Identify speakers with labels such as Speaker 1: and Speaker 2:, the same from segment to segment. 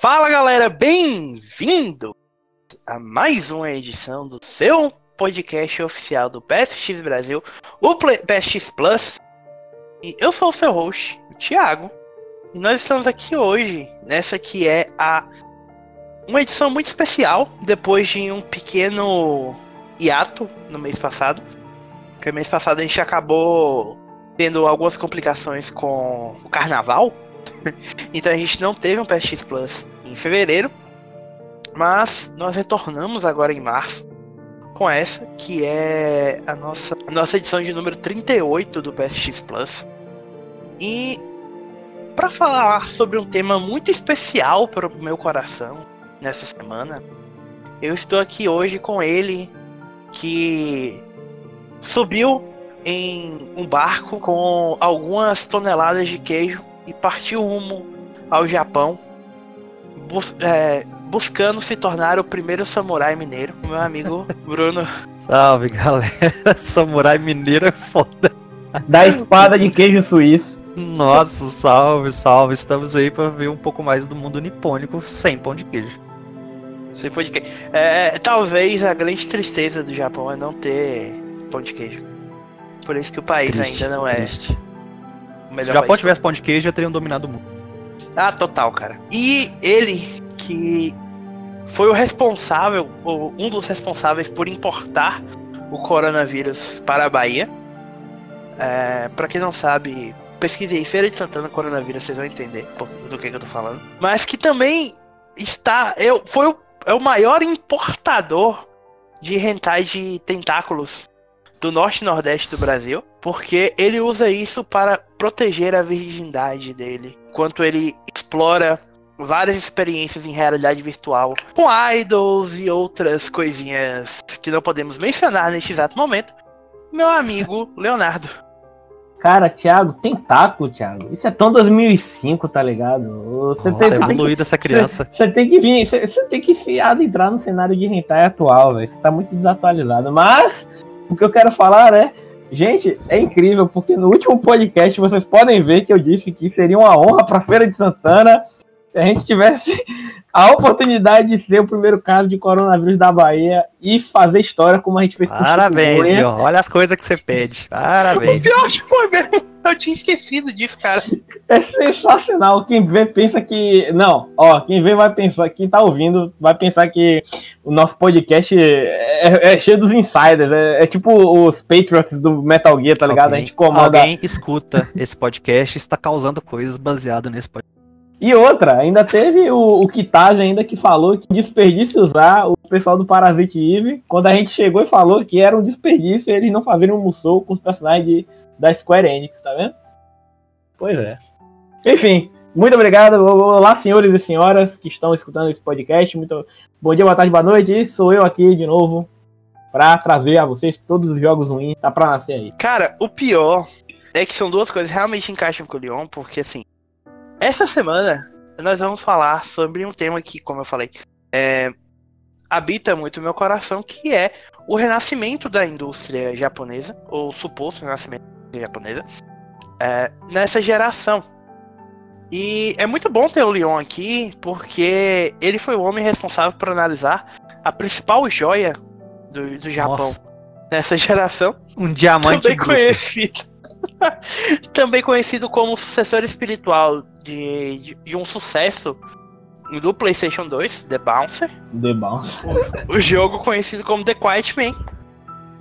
Speaker 1: Fala galera, bem-vindo a mais uma edição do seu podcast oficial do PSX Brasil, o PSX Plus. E eu sou o seu host, o Thiago, e nós estamos aqui hoje, nessa que é a uma edição muito especial, depois de um pequeno hiato no mês passado. Porque mês passado a gente acabou tendo algumas complicações com o carnaval. então a gente não teve um PSX Plus em fevereiro. Mas nós retornamos agora em março com essa, que é a nossa, a nossa edição de número 38 do PSX Plus. E para falar sobre um tema muito especial para o meu coração nessa semana, eu estou aqui hoje com ele que subiu em um barco com algumas toneladas de queijo e partiu rumo ao Japão, bus é, buscando se tornar o primeiro samurai mineiro. Meu amigo Bruno.
Speaker 2: Salve, galera. Samurai mineiro é foda.
Speaker 3: Da espada de queijo suíço.
Speaker 2: Nossa, salve, salve. Estamos aí para ver um pouco mais do mundo nipônico sem pão de queijo.
Speaker 1: Sem pão de queijo. É, talvez a grande tristeza do Japão é não ter pão de queijo. Por isso que o país triste, ainda não é. Triste.
Speaker 2: Se o Japão tivesse pão de queijo, já teriam dominado o mundo.
Speaker 1: Ah, total, cara. E ele, que foi o responsável, um dos responsáveis por importar o coronavírus para a Bahia. É, para quem não sabe, pesquise aí Feira de Santana coronavírus, vocês vão entender do que, que eu tô falando. Mas que também está. Eu, foi o, é o maior importador de rentais de tentáculos do norte e nordeste do Brasil, porque ele usa isso para proteger a virgindade dele, enquanto ele explora várias experiências em realidade virtual com idols e outras coisinhas que não podemos mencionar neste exato momento. Meu amigo Leonardo.
Speaker 3: Cara, Thiago, tentáculo, Thiago. Isso é tão 2005, tá ligado? Você
Speaker 2: oh, tem, você tem que, essa criança.
Speaker 3: Você, você, tem que vir, você, você tem que fiado entrar no cenário de hentai atual, velho. Você tá muito desatualizado. Mas o que eu quero falar é, gente, é incrível porque no último podcast vocês podem ver que eu disse que seria uma honra para Feira de Santana se a gente tivesse a oportunidade de ser o primeiro caso de coronavírus da Bahia e fazer história como a gente fez
Speaker 2: com Parabéns, meu. Olha as coisas que você pede. Parabéns.
Speaker 1: O pior que foi mesmo. Eu tinha esquecido disso, cara.
Speaker 3: É sensacional. Quem vê pensa que. Não, ó, quem vê vai pensar, quem tá ouvindo vai pensar que o nosso podcast é, é cheio dos insiders. É, é, tipo os Patriots do Metal Gear, tá ligado?
Speaker 2: Alguém,
Speaker 3: a gente comanda.
Speaker 2: Alguém escuta esse podcast e está causando coisas baseadas nesse podcast.
Speaker 3: E outra, ainda teve o, o Kitaz ainda que falou que desperdício usar o pessoal do Parasite Eve. Quando a gente chegou e falou que era um desperdício eles não fazerem um Musou com os personagens de, da Square Enix, tá vendo? Pois é. Enfim, muito obrigado. Olá, senhores e senhoras que estão escutando esse podcast. Muito bom dia, boa tarde, boa noite. E sou eu aqui de novo para trazer a vocês todos os jogos ruins. Tá pra nascer aí.
Speaker 1: Cara, o pior é que são duas coisas que realmente encaixam com o Leon, porque assim, essa semana nós vamos falar sobre um tema que, como eu falei, é, habita muito o meu coração, que é o renascimento da indústria japonesa, ou suposto renascimento da indústria japonesa, é, nessa geração. E é muito bom ter o Leon aqui, porque ele foi o homem responsável por analisar a principal joia do, do Japão Nossa. nessa geração.
Speaker 2: Um diamante
Speaker 1: também conhecido. também conhecido como sucessor espiritual de, de, de, um sucesso do PlayStation 2, The Bouncer.
Speaker 3: The Bouncer.
Speaker 1: O, o jogo conhecido como The Quiet Man.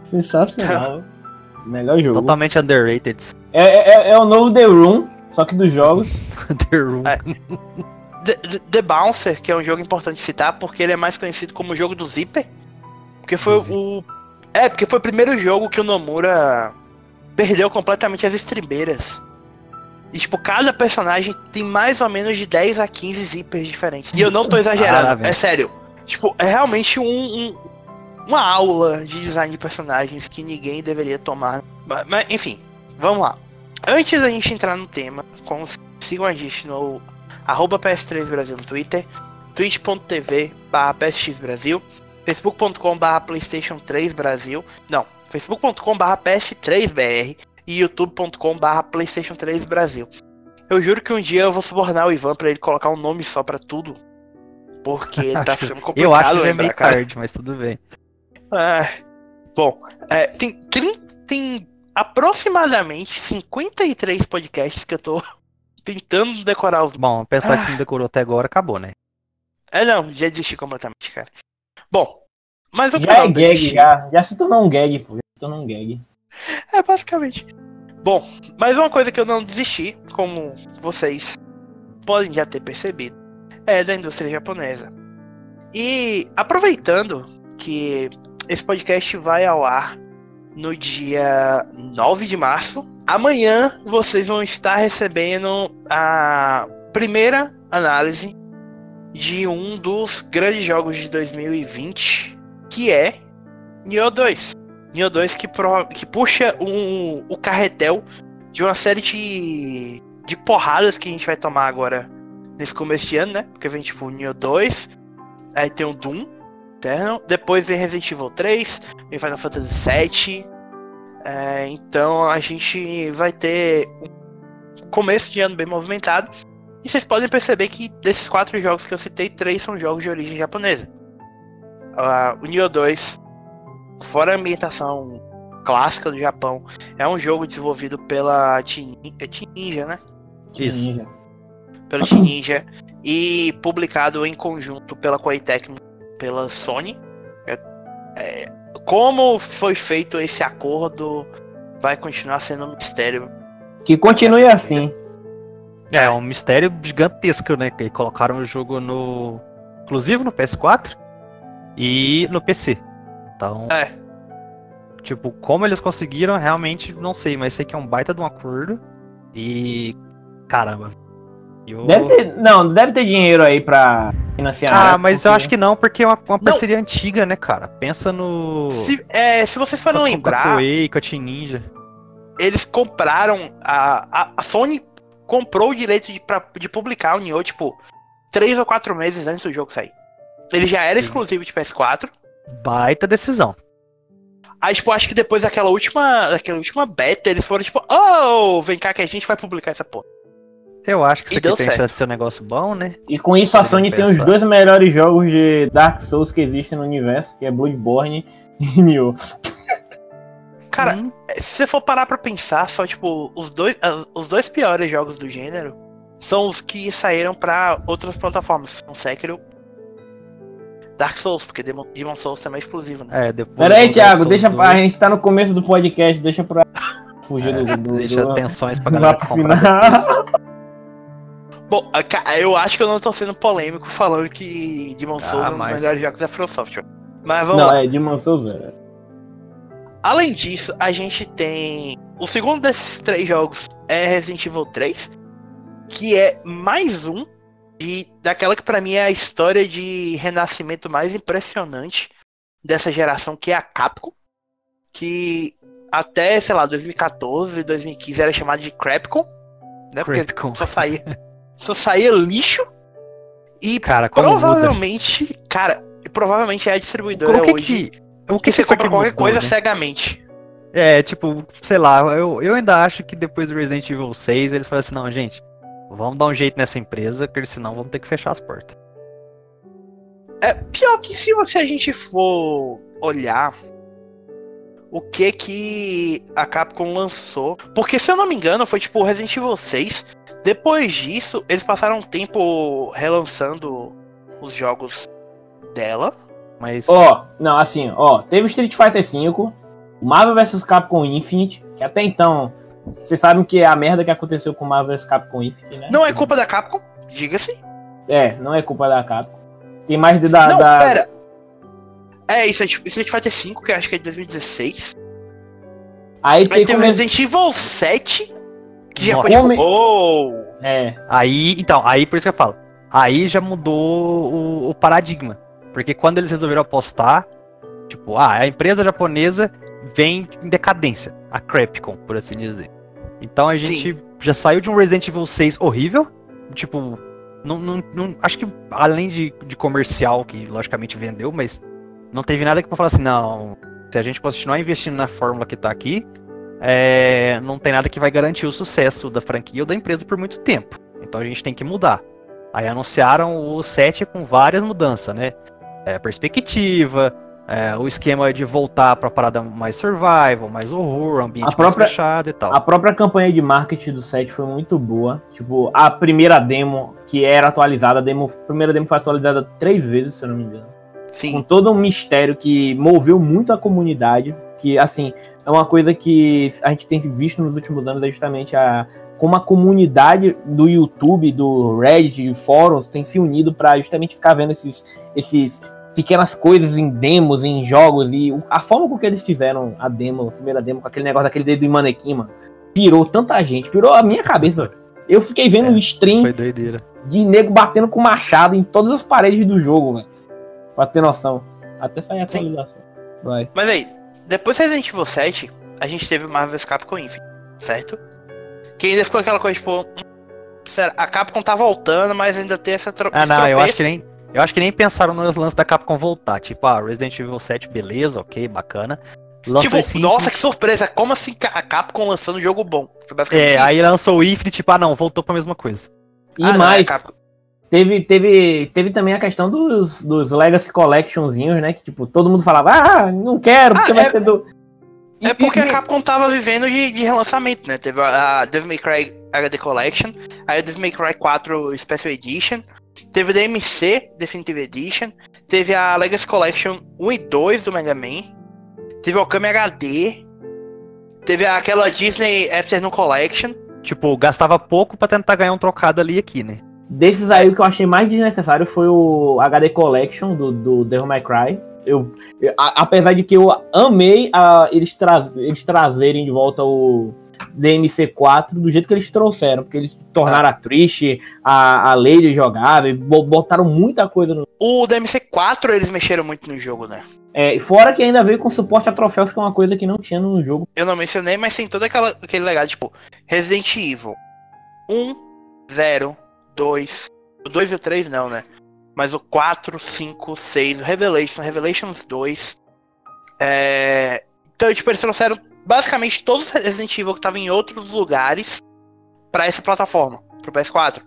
Speaker 3: Sensacional. Melhor jogo.
Speaker 2: Totalmente underrated.
Speaker 3: É, é, é, o novo The Room, só que dos jogos.
Speaker 2: The Room. É.
Speaker 1: The, The, Bouncer, que é um jogo importante citar, porque ele é mais conhecido como o jogo do Zipper. Porque foi o. É, porque foi o primeiro jogo que o Nomura perdeu completamente as estribeiras. E, tipo, cada personagem tem mais ou menos de 10 a 15 zippers diferentes. E eu não tô exagerando, é sério. Tipo, é realmente um, um, uma aula de design de personagens que ninguém deveria tomar. Mas, mas, enfim, vamos lá. Antes da gente entrar no tema, sigam a gente no arroba PS3 Brasil no Twitter, twitch.tv barra PSX Brasil, facebook.com barra Playstation 3 Brasil, não, facebook.com barra PS3 BR e youtube.com/barra PlayStation 3 Brasil. Eu juro que um dia eu vou subornar o Ivan para ele colocar um nome só para tudo Porque tá ficando complicado
Speaker 2: Eu acho que já é meio
Speaker 1: cara.
Speaker 2: tarde, mas tudo bem.
Speaker 1: É, bom, é, tem, tem aproximadamente 53 podcasts que eu tô tentando decorar os.
Speaker 2: Bom, pensar que você não decorou até agora, acabou, né?
Speaker 1: É, não, já desisti completamente, cara. Bom, mas o
Speaker 3: Já é gag, já. Já se tornou um gag, pô. Já se tornou um gag.
Speaker 1: É, basicamente. Bom, mas uma coisa que eu não desisti, como vocês podem já ter percebido, é da indústria japonesa. E aproveitando que esse podcast vai ao ar no dia 9 de março, amanhã vocês vão estar recebendo a primeira análise de um dos grandes jogos de 2020, que é Nioh 2. Nioh 2 que, pro- que puxa um- o carretel de uma série de, de porradas que a gente vai tomar agora nesse começo de ano, né? Porque vem tipo Nioh 2, aí tem o Doom Eternal, depois vem Resident Evil 3, vem Final Fantasy 7. É, então a gente vai ter um começo de ano bem movimentado. E vocês podem perceber que desses quatro jogos que eu citei, três são jogos de origem japonesa. Ah, o Nioh 2 fora a ambientação clássica do Japão, é um jogo desenvolvido pela Team é Team Ninja, né?
Speaker 2: Isso.
Speaker 3: Ninja.
Speaker 1: Pela Team Ninja e publicado em conjunto pela Koei Tecmo, pela Sony. É- é, como foi feito esse acordo vai continuar sendo um mistério.
Speaker 3: Que continue assim.
Speaker 2: É, é um mistério gigantesco, né? Que colocaram o jogo no. Exclusivo no PS4 e no PC. Então,
Speaker 1: É,
Speaker 2: tipo, como eles conseguiram, realmente não sei, mas sei que é um baita de um acordo. E. Caramba. Eu...
Speaker 3: Deve ter. Não, deve ter dinheiro aí pra financiar.
Speaker 2: Ah,
Speaker 3: né?
Speaker 2: mas eu
Speaker 3: Porque-
Speaker 2: acho que não, porque é uma, uma parceria antiga, né, cara? Pensa no.
Speaker 1: se, é, se vocês forem
Speaker 2: com a
Speaker 1: lembrar,
Speaker 2: com a Team Ninja.
Speaker 1: eles compraram a, a, a Sony comprou o direito de, pra- de publicar o Nioh, tipo, três ou quatro meses antes do jogo sair. Ele já era
Speaker 2: Sim.
Speaker 1: exclusivo de PS4.
Speaker 2: Baita decisão.
Speaker 1: Aí, tipo, acho que depois daquela última, daquela última beta, eles foram tipo, oh, vem cá que a gente vai publicar essa porra.
Speaker 2: Eu acho que isso aqui tem
Speaker 1: certo.
Speaker 2: chance de ser um negócio bom, né?
Speaker 3: E com isso a Sony tem os dois melhores jogos de Dark Souls que existem no universo, que é Bloodborne e Nioh.
Speaker 1: Cara,
Speaker 2: Hum,
Speaker 1: se você for parar pra pensar, só, tipo, os dois, os dois piores jogos do gênero são os que saíram pra outras plataformas. São Sekiro Dark Souls, porque Demon, Demon Souls também é exclusivo, né?
Speaker 2: é, depois.
Speaker 3: Pera aí, Thiago,
Speaker 2: Souls
Speaker 3: deixa.
Speaker 2: 2,
Speaker 3: A gente tá no começo do podcast, deixa pra fugir
Speaker 2: é,
Speaker 3: do, do,
Speaker 2: deixa
Speaker 3: do-
Speaker 2: tensões pra
Speaker 3: lá
Speaker 2: galera
Speaker 3: final.
Speaker 1: Bom, eu acho que eu não tô sendo polêmico falando que Demon Souls
Speaker 2: Ah,
Speaker 1: é um dos
Speaker 2: mas-
Speaker 1: melhores jogos da Software. Mas vamos lá.
Speaker 3: Não, é Demon Souls é.
Speaker 1: Além disso, a gente tem. O segundo desses três jogos é Resident Evil 3, que é mais um de, daquela que pra mim é a história de renascimento mais impressionante dessa geração, que é a Capcom. Que até, sei lá, 2014, 2015 era chamada de Crapcom, né? Porque
Speaker 2: Crapcom.
Speaker 1: só saía, só saía lixo. E
Speaker 2: Cara, como muda?
Speaker 1: provavelmente, cara, provavelmente é a distribuidora
Speaker 2: O que
Speaker 1: hoje
Speaker 2: que. O
Speaker 1: que
Speaker 2: que
Speaker 1: você compra
Speaker 2: que
Speaker 1: qualquer
Speaker 2: mudou,
Speaker 1: coisa
Speaker 2: né?
Speaker 1: cegamente.
Speaker 2: É, tipo, sei lá, eu, eu ainda acho que depois do Resident Evil 6 eles falaram assim, não, gente, vamos dar um jeito nessa empresa, porque senão vamos ter que fechar as portas.
Speaker 1: É pior que se você a gente for olhar o que que a Capcom lançou, porque se eu não me engano foi tipo Resident Evil 6. Depois disso, eles passaram um tempo relançando os jogos dela.
Speaker 2: Mas.
Speaker 3: Ó, não, assim, ó, teve Street Fighter V, o Marvel vs Capcom Infinite, que até então, vocês sabem que é a merda que aconteceu com o Marvel vs Capcom Infinite, né?
Speaker 1: Não é culpa da Capcom, diga-se.
Speaker 3: É, não é culpa da Capcom. Tem mais de da.
Speaker 1: não,
Speaker 3: da-
Speaker 1: pera. É isso, é tipo Street Fighter V, que eu acho que é de 2016.
Speaker 3: Aí
Speaker 1: Aí
Speaker 3: tem
Speaker 1: tem o. Resident Evil 7, que já foi oh,
Speaker 3: É,
Speaker 2: Aí, então, aí por isso que eu falo. Aí já mudou o, o paradigma. Porque quando eles resolveram apostar, tipo, ah, a empresa japonesa vem em decadência. A Crapcom, por assim dizer. Então a gente já saiu de um Resident Evil 6 horrível. Tipo, não, não, não- acho que além de, de comercial, que logicamente vendeu, mas não teve nada que pra falar assim, não. Se a gente continuar investindo na fórmula que tá aqui, é, não tem nada que vai garantir o sucesso da franquia ou da empresa por muito tempo. Então a gente tem que mudar. Aí anunciaram o 7 com várias mudanças, né? É, perspectiva, é, o esquema de voltar pra parada mais survival, mais horror, ambiente
Speaker 3: A própria-
Speaker 2: mais fechado e tal.
Speaker 3: A própria campanha de marketing do set foi muito boa. Tipo, a primeira demo que era atualizada, a, demo, a primeira demo foi atualizada três vezes, se eu não me engano. Com
Speaker 1: Sim.
Speaker 3: todo um mistério que moveu muito a comunidade. Que, assim, é uma coisa que a gente tem visto nos últimos anos, é justamente a como a comunidade do YouTube, do Reddit, fóruns, tem se unido pra justamente ficar vendo esses, esses pequenas coisas em demos, em jogos, e a forma com que eles fizeram a demo, a primeira demo, com aquele negócio daquele dedo de manequim, mano, pirou tanta gente, pirou a minha cabeça, velho. Eu fiquei vendo
Speaker 2: É,
Speaker 3: o stream de nego batendo com machado em todas as paredes do jogo, velho. Pra ter noção. Até sair a atualização. Vai.
Speaker 1: Mas aí, depois do Resident Evil 7, a gente teve o Marvel's Capcom Infinite, certo? Que ainda ficou aquela coisa, tipo, hum, a Capcom tá voltando, mas ainda tem essa tro
Speaker 2: Ah, não, eu acho que nem. Eu acho que nem pensaram nos lances da Capcom voltar. Tipo, ah, Resident Evil 7, beleza, ok, bacana. Lançou
Speaker 1: Tipo, nossa, que surpresa! Como assim a Capcom lançando um jogo bom? Foi basicamente
Speaker 2: É,
Speaker 1: isso.
Speaker 2: aí lançou o Infinite, tipo, ah não, voltou pra mesma coisa.
Speaker 3: E
Speaker 1: Ah, não,
Speaker 3: mais,
Speaker 1: é Capcom.
Speaker 3: teve, teve, teve também a questão dos, dos Legacy Collectionzinhos, né? Que tipo, todo mundo falava, ah, não quero, porque
Speaker 1: Ah,
Speaker 3: vai
Speaker 1: é-
Speaker 3: ser do. E-
Speaker 1: É porque
Speaker 3: e-
Speaker 1: a Capcom tava vivendo de, de relançamento, né? Teve a, a Devil May Cry HD Collection, aí a Devil May Cry 4 Special Edition, teve o DMC Definitive Edition, teve a Legacy Collection 1 e 2 do Mega Man, teve o Okami HD, teve aquela Disney Afternoon Collection.
Speaker 2: Tipo, gastava pouco pra tentar ganhar um trocado ali e aqui, né?
Speaker 3: Desses aí, o que eu achei mais desnecessário foi o HD Collection do, do Devil May Cry. Eu, eu- a- apesar de que eu amei a- eles, traz, eles trazerem de volta o DMC4 do jeito que eles trouxeram, porque eles tornaram a Trish, a, a Lady jogável, bo- botaram muita coisa no.
Speaker 1: O DMC 4 eles mexeram muito no jogo, né?
Speaker 3: É, fora que ainda veio com suporte a troféus, que é uma coisa que não tinha no jogo.
Speaker 1: Eu não mencionei, mas tem todo aquela, aquele legado, tipo, Resident Evil 1, 0, 2. O 2 e o 3 não, né? Mas o 4, 5, 6, o Revelation, Revelations 2. É... Então, tipo, eles trouxeram basicamente todos os Resident Evil que estavam em outros lugares pra essa plataforma, pro PS4.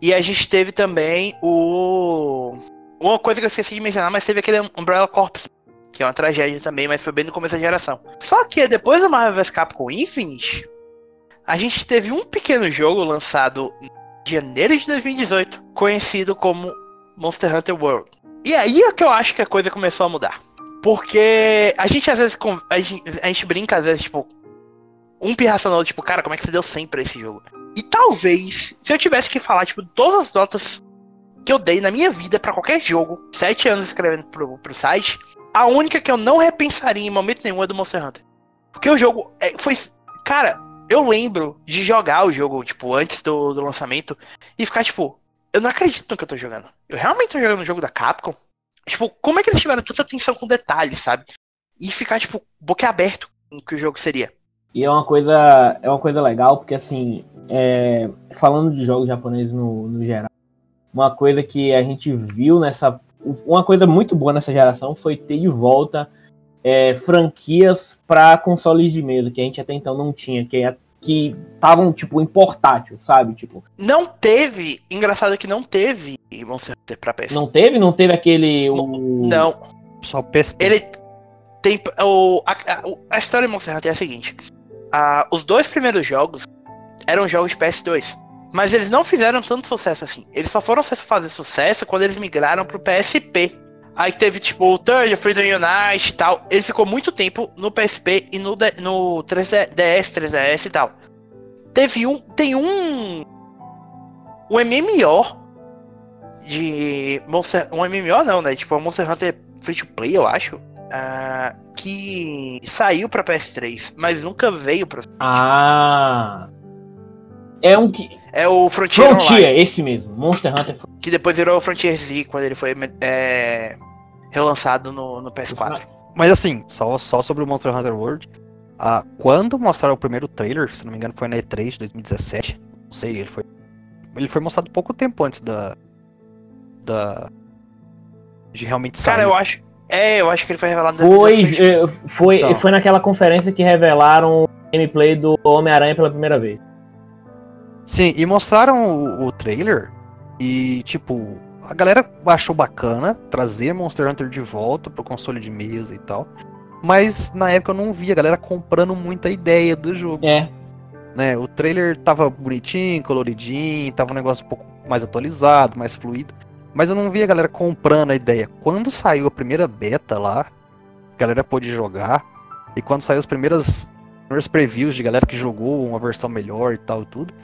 Speaker 1: E a gente teve também o. Uma coisa que eu esqueci de mencionar, mas teve aquele Umbrella Corps, que é uma tragédia também, mas foi bem no começo da geração. Só que depois do Marvel vs Capcom Infinite, a gente teve um pequeno jogo lançado em janeiro de 2018, conhecido como Monster Hunter World. E aí é que eu acho que a coisa começou a mudar. Porque a gente às vezes a gente, a gente brinca às vezes tipo um pirracional tipo, cara, como é que você deu 100 pra esse jogo? E talvez, se eu tivesse que falar tipo todas as notas que eu dei na minha vida pra qualquer jogo, sete anos escrevendo pro, pro site, a única que eu não repensaria em momento nenhum é do Monster Hunter. Porque o jogo é, foi. Cara, eu lembro de jogar o jogo, tipo, antes do, do lançamento e ficar, tipo, eu não acredito no que eu tô jogando. Eu realmente tô jogando um jogo da Capcom? Tipo, como é que eles tiveram tanta atenção com detalhes, sabe? E ficar, tipo, boquiaberto com o que o jogo seria.
Speaker 3: E é uma coisa, é uma coisa legal, porque assim, é, falando de jogos japoneses no, no geral, uma coisa que a gente viu nessa. Uma coisa muito boa nessa geração foi ter de volta é, franquias para consoles de mesa, que a gente até então não tinha, que é- que estavam, tipo, em portátil, sabe? Tipo,
Speaker 1: Não teve. Engraçado que não teve Monster Hunter pra PS.
Speaker 3: não teve? Não teve aquele. O...
Speaker 1: Não.
Speaker 2: Só PSP.
Speaker 1: Ele tem. O, a, a- a história de Monster Hunter é a seguinte: Ah, os dois primeiros jogos eram jogos de PS2. Mas eles não fizeram tanto sucesso assim. Eles só foram fazer sucesso quando eles migraram pro PSP. Aí teve tipo o Third, Freedom Unite e tal. Ele ficou muito tempo no PSP e no, D- no 3DS, 3DS e tal. Teve um. Tem um. Um MMO de Monster. Um MMO não, né? Tipo, um Monster Hunter Free to Play, eu acho. ah, que saiu pra PS3, mas nunca veio pra.
Speaker 3: Ah! É um que.
Speaker 1: É o Frontier, Online,
Speaker 3: Frontier, esse mesmo. Monster Hunter
Speaker 1: que depois virou o Frontier Z quando ele foi é, relançado no, no PS4.
Speaker 2: Mas assim, só, só sobre o Monster Hunter World. ah, quando mostraram o primeiro trailer, se não me engano, foi na E3 de 2017. Não sei, ele foi. Ele foi mostrado pouco tempo antes da. Da. De realmente sair.
Speaker 1: Cara, eu acho. É, eu acho que ele foi revelado
Speaker 3: Foi,
Speaker 1: 2017.
Speaker 3: eh, foi,
Speaker 2: Então.
Speaker 3: foi naquela conferência que revelaram o gameplay do Homem-Aranha pela primeira vez.
Speaker 2: Sim, e mostraram o, o trailer. E, tipo, a galera achou bacana trazer Monster Hunter de volta pro console de mesa e tal. Mas na época eu não via a galera comprando muita ideia do jogo.
Speaker 3: É.
Speaker 2: Né? O trailer tava bonitinho, coloridinho, tava um negócio um pouco mais atualizado, mais fluido. Mas eu não via a galera comprando a ideia. Quando saiu a primeira beta lá, a galera pôde jogar. E quando saiu as primeiras, primeiros previews de galera que jogou uma versão melhor e tal e tudo.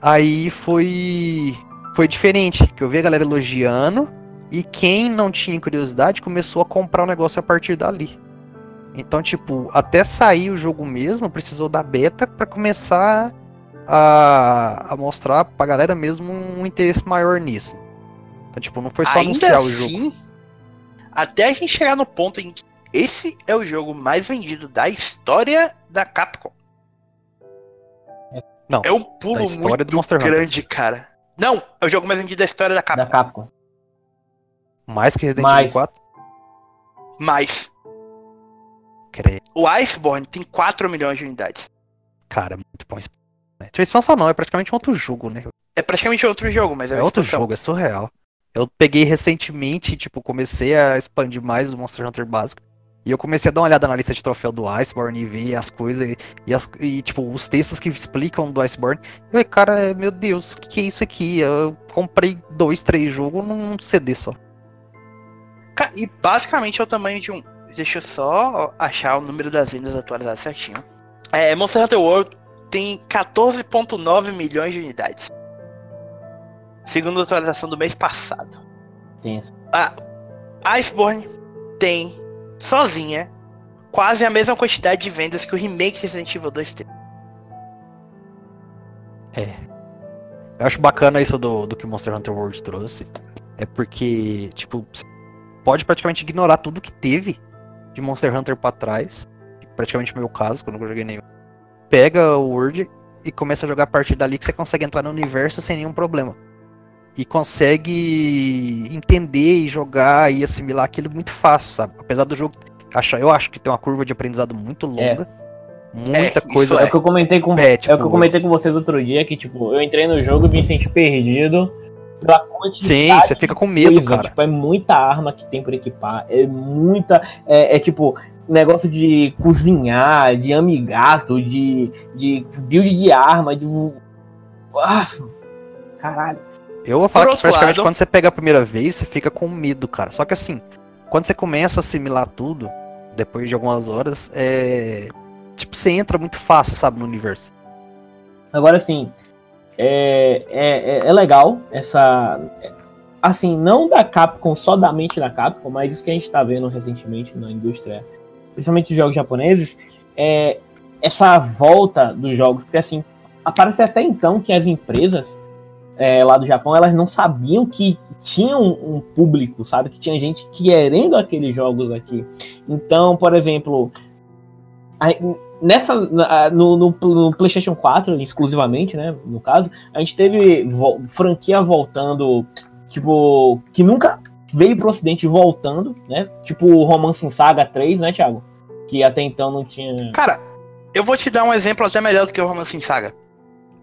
Speaker 2: Aí foi. Foi diferente. Que eu vi a galera elogiando. E quem não tinha curiosidade começou a comprar o negócio a partir dali. Então, tipo, até sair o jogo mesmo, precisou da beta para começar a, a mostrar pra galera mesmo um interesse maior nisso. Então, tipo, não foi só
Speaker 1: Ainda
Speaker 2: anunciar o
Speaker 1: assim,
Speaker 2: jogo.
Speaker 1: Até a gente chegar no ponto em que esse é o jogo mais vendido da história da Capcom.
Speaker 2: Não,
Speaker 1: É um pulo muito
Speaker 2: Monster Hunter.
Speaker 1: grande, cara. Não, é o jogo mais vendido da história da Capcom.
Speaker 3: Da Capcom.
Speaker 2: Mais que Resident
Speaker 3: Mais.
Speaker 2: Evil 4.
Speaker 1: Mas
Speaker 2: Creio.
Speaker 1: o Iceborne tem 4 milhões de unidades.
Speaker 2: Cara, muito bom. Né? Tipo, expansão não, é praticamente um outro jogo, né?
Speaker 1: É praticamente outro jogo, mas é,
Speaker 2: É outro jogo, é surreal. Eu peguei recentemente, tipo, comecei a expandir mais o Monster Hunter básico. E eu comecei a dar uma olhada na lista de troféu do Iceborne e ver as coisas e, e as- e, tipo, os textos que explicam do Iceborne. Eu falei, cara, meu Deus, o que, que é isso aqui? Eu comprei dois, três jogos num CD só.
Speaker 1: E basicamente é o tamanho de um. Deixa eu só achar o número das vendas atualizadas certinho. É, Monster Hunter World tem 14,9 milhões de unidades. Segundo a atualização do mês passado.
Speaker 3: Tenso.
Speaker 1: A Iceborne tem, sozinha, quase a mesma quantidade de vendas que o remake de Resident Evil 2 tem.
Speaker 2: Eu acho bacana isso do, do que Monster Hunter World trouxe. É porque, tipo, pode praticamente ignorar tudo que teve de Monster Hunter pra trás. Praticamente o meu caso, que eu nunca joguei nenhum. Pega o World e começa a jogar a partir dali que você consegue entrar no universo sem nenhum problema. E consegue entender e jogar e assimilar aquilo muito fácil, sabe? Apesar do jogo. Acho, eu acho que tem uma curva de aprendizado muito longa. Muita
Speaker 1: isso
Speaker 2: coisa.
Speaker 3: É o que eu comentei com,
Speaker 2: É,
Speaker 3: é,
Speaker 2: tipo,
Speaker 3: o que eu comentei com vocês outro dia, que tipo, eu entrei no jogo e me senti perdido pela quantidade
Speaker 2: Sim, você fica com medo,
Speaker 3: coisa,
Speaker 2: cara.
Speaker 3: Tipo, é muita arma que tem por equipar, é muita. É, é, tipo, negócio de cozinhar, de amigato, de, de build de arma, de. Ah, caralho.
Speaker 2: Eu vou falar
Speaker 1: Por
Speaker 2: que praticamente
Speaker 1: lado-
Speaker 2: quando você pega a primeira vez, você fica com medo, cara. Só que assim, quando você começa a assimilar tudo, depois de algumas horas, é. Tipo, você entra muito fácil, sabe, no universo.
Speaker 3: Agora assim, é, é, é- é legal essa. Assim, não da Capcom, só da mente da Capcom, mas isso que a gente tá vendo recentemente na indústria, principalmente dos jogos japoneses, é essa volta dos jogos. Porque assim, aparece até então que as empresas é, lá do Japão, elas não sabiam que tinham um público, sabe? Que tinha gente querendo aqueles jogos aqui. Então, por exemplo, a- nessa no, no- no PlayStation 4 exclusivamente, né, no caso, a gente teve vo- franquia voltando, tipo, que nunca veio pro ocidente voltando, né? Tipo o Romance em Saga 3, né, Thiago? Que até então não tinha
Speaker 1: Cara, eu vou te dar um exemplo até melhor do que o Romance em Saga.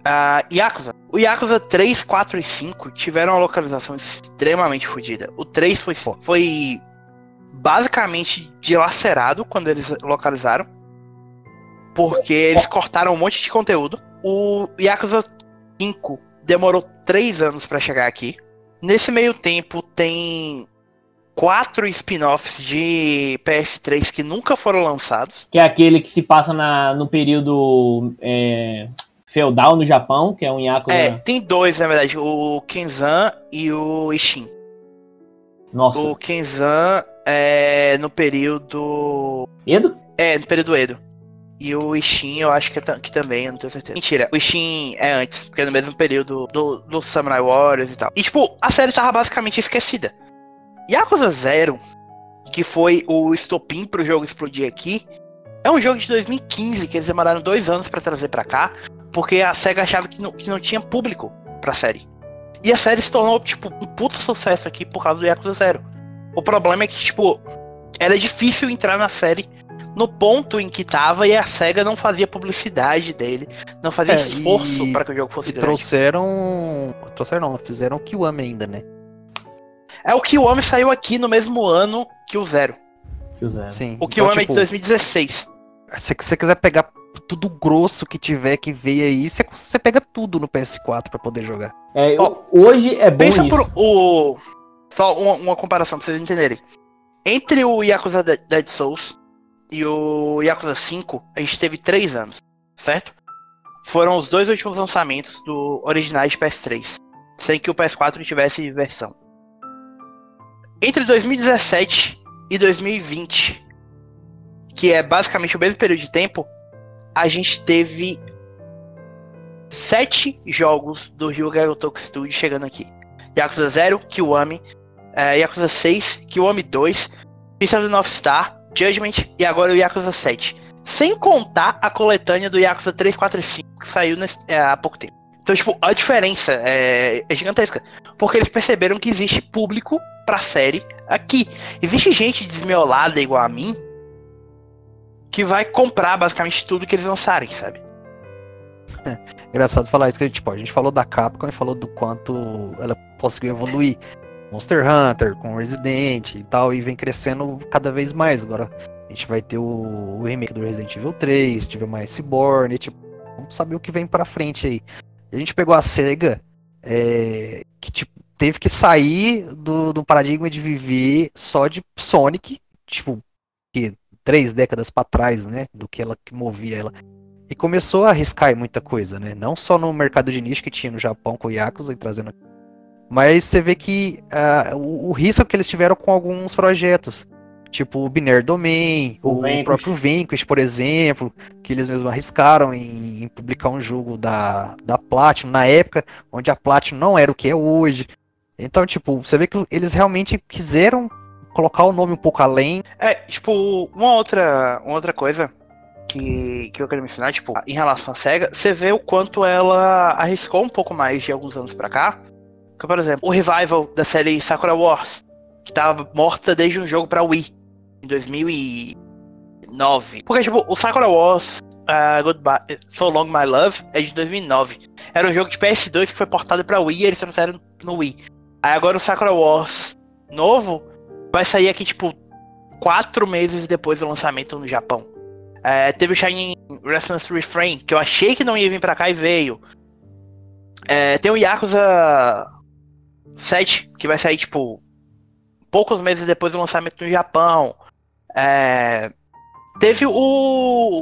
Speaker 1: A Yakuza. O Yakuza 3, 4 e 5 tiveram uma localização extremamente fodida. O 3 foi, foi basicamente dilacerado quando eles localizaram. Porque eles cortaram um monte de conteúdo. O Yakuza 5 demorou 3 anos pra chegar aqui. Nesse meio tempo tem quatro spin-offs de PS3 que nunca foram lançados.
Speaker 3: que é aquele que se passa na, no período é, feudal no Japão, que é um Yakuza.
Speaker 1: É, tem dois, na verdade, o Kenzan e o Ishin.
Speaker 3: Nossa,
Speaker 1: O Kenzan é no período.
Speaker 3: Edo?
Speaker 1: É, no período Edo. E o Ishin eu acho que, é que também, eu não tenho certeza. Mentira, o Ishin é antes, porque é no mesmo período do, do Samurai Warriors e tal. E tipo, a série tava basicamente esquecida. Yakuza Zero, que foi o estopim pro jogo explodir aqui, é um jogo de 2015 que eles demoraram dois anos pra trazer pra cá, porque a SEGA achava que não, que não tinha público pra série. E a série se tornou, tipo, um puto sucesso aqui por causa do Yakuza Zero. O problema é que, tipo, era difícil entrar na série no ponto em que tava e a SEGA não fazia publicidade dele, não fazia
Speaker 2: É,
Speaker 1: esforço para que o jogo fosse
Speaker 2: E
Speaker 1: grande.
Speaker 2: trouxeram. Trouxeram não, fizeram o Kiwami ainda, né?
Speaker 1: É o Kiwami saiu aqui no mesmo ano que o Zero.
Speaker 3: Que o Zé.
Speaker 2: Sim.
Speaker 1: O
Speaker 2: Então,
Speaker 1: Kiwami é
Speaker 2: tipo,
Speaker 1: de 2016.
Speaker 2: Se você quiser pegar tudo grosso que tiver que veio aí, você, você pega tudo no PS4 pra poder jogar.
Speaker 3: É,
Speaker 1: Ó,
Speaker 3: hoje é bom
Speaker 1: Pensa
Speaker 3: isso.
Speaker 1: por o. Só uma, uma comparação pra vocês entenderem. Entre o Yakuza De- Dead Souls e o Yakuza 5, a gente teve três anos, certo? Foram os dois últimos lançamentos do originais de PS3, sem que o PS4 tivesse versão. Entre 2017 e 2020, que é basicamente o mesmo período de tempo, a gente teve sete jogos do Ryuga Gotoku Studio chegando aqui. Yakuza 0, Kiwami, é, Yakuza 6, Kiwami 2, Fist of North Star, Judgment e agora o Yakuza 7. Sem contar a coletânea do Yakuza 3, 4 e 5 que saiu nesse- é, há pouco tempo. Então, tipo, a diferença é, é gigantesca. Porque eles perceberam que existe público pra série aqui. Existe gente desmiolada igual a mim que vai comprar basicamente tudo que eles lançarem, sabe?
Speaker 2: Engraçado falar isso que tipo, a gente falou da Capcom e falou do quanto ela conseguiu evoluir. Monster Hunter, com Resident e tal, e vem crescendo cada vez mais. Agora a gente vai ter o, o remake do Resident Evil 3, tiver mais Cyborg, tipo, vamos saber o que vem pra frente aí. A gente pegou a SEGA, é, que tipo, teve que sair do, do paradigma de viver só de Sonic, tipo, que três décadas pra trás, né, do que ela que movia ela. E começou a arriscar muita coisa, né? Não só no mercado de nicho que tinha no Japão com o Yakuza e trazendo. Mas você vê que ah, o, o risco que eles tiveram com alguns projetos. Tipo o Binary Domain,
Speaker 3: O
Speaker 2: o, próprio Vanquish, por exemplo, que eles mesmos arriscaram em, em publicar um jogo da, da Platinum na época, onde a Platinum não era o que é hoje. Então, tipo, você vê que eles realmente quiseram colocar o nome um pouco além.
Speaker 1: É, tipo, uma outra, uma outra coisa que, que eu quero mencionar, tipo, em relação à SEGA, você vê o quanto ela arriscou um pouco mais de alguns anos pra cá. Que, por exemplo, o revival da série Sakura Wars, que tava morta desde um jogo pra Wii, em 2009. Porque, tipo, o Sakura Wars uh, Goodbye, So Long My Love é de 2009. Era um jogo de PS2 que foi portado pra Wii e eles trouxeram no Wii. Aí agora o Sakura Wars novo vai sair aqui, tipo, quatro meses depois do lançamento no Japão. É, teve o Shining Resonance Refrain, que eu achei que não ia vir pra cá e veio. É, tem o Yakuza 7, que vai sair, tipo, poucos meses depois do lançamento no Japão. É, teve o,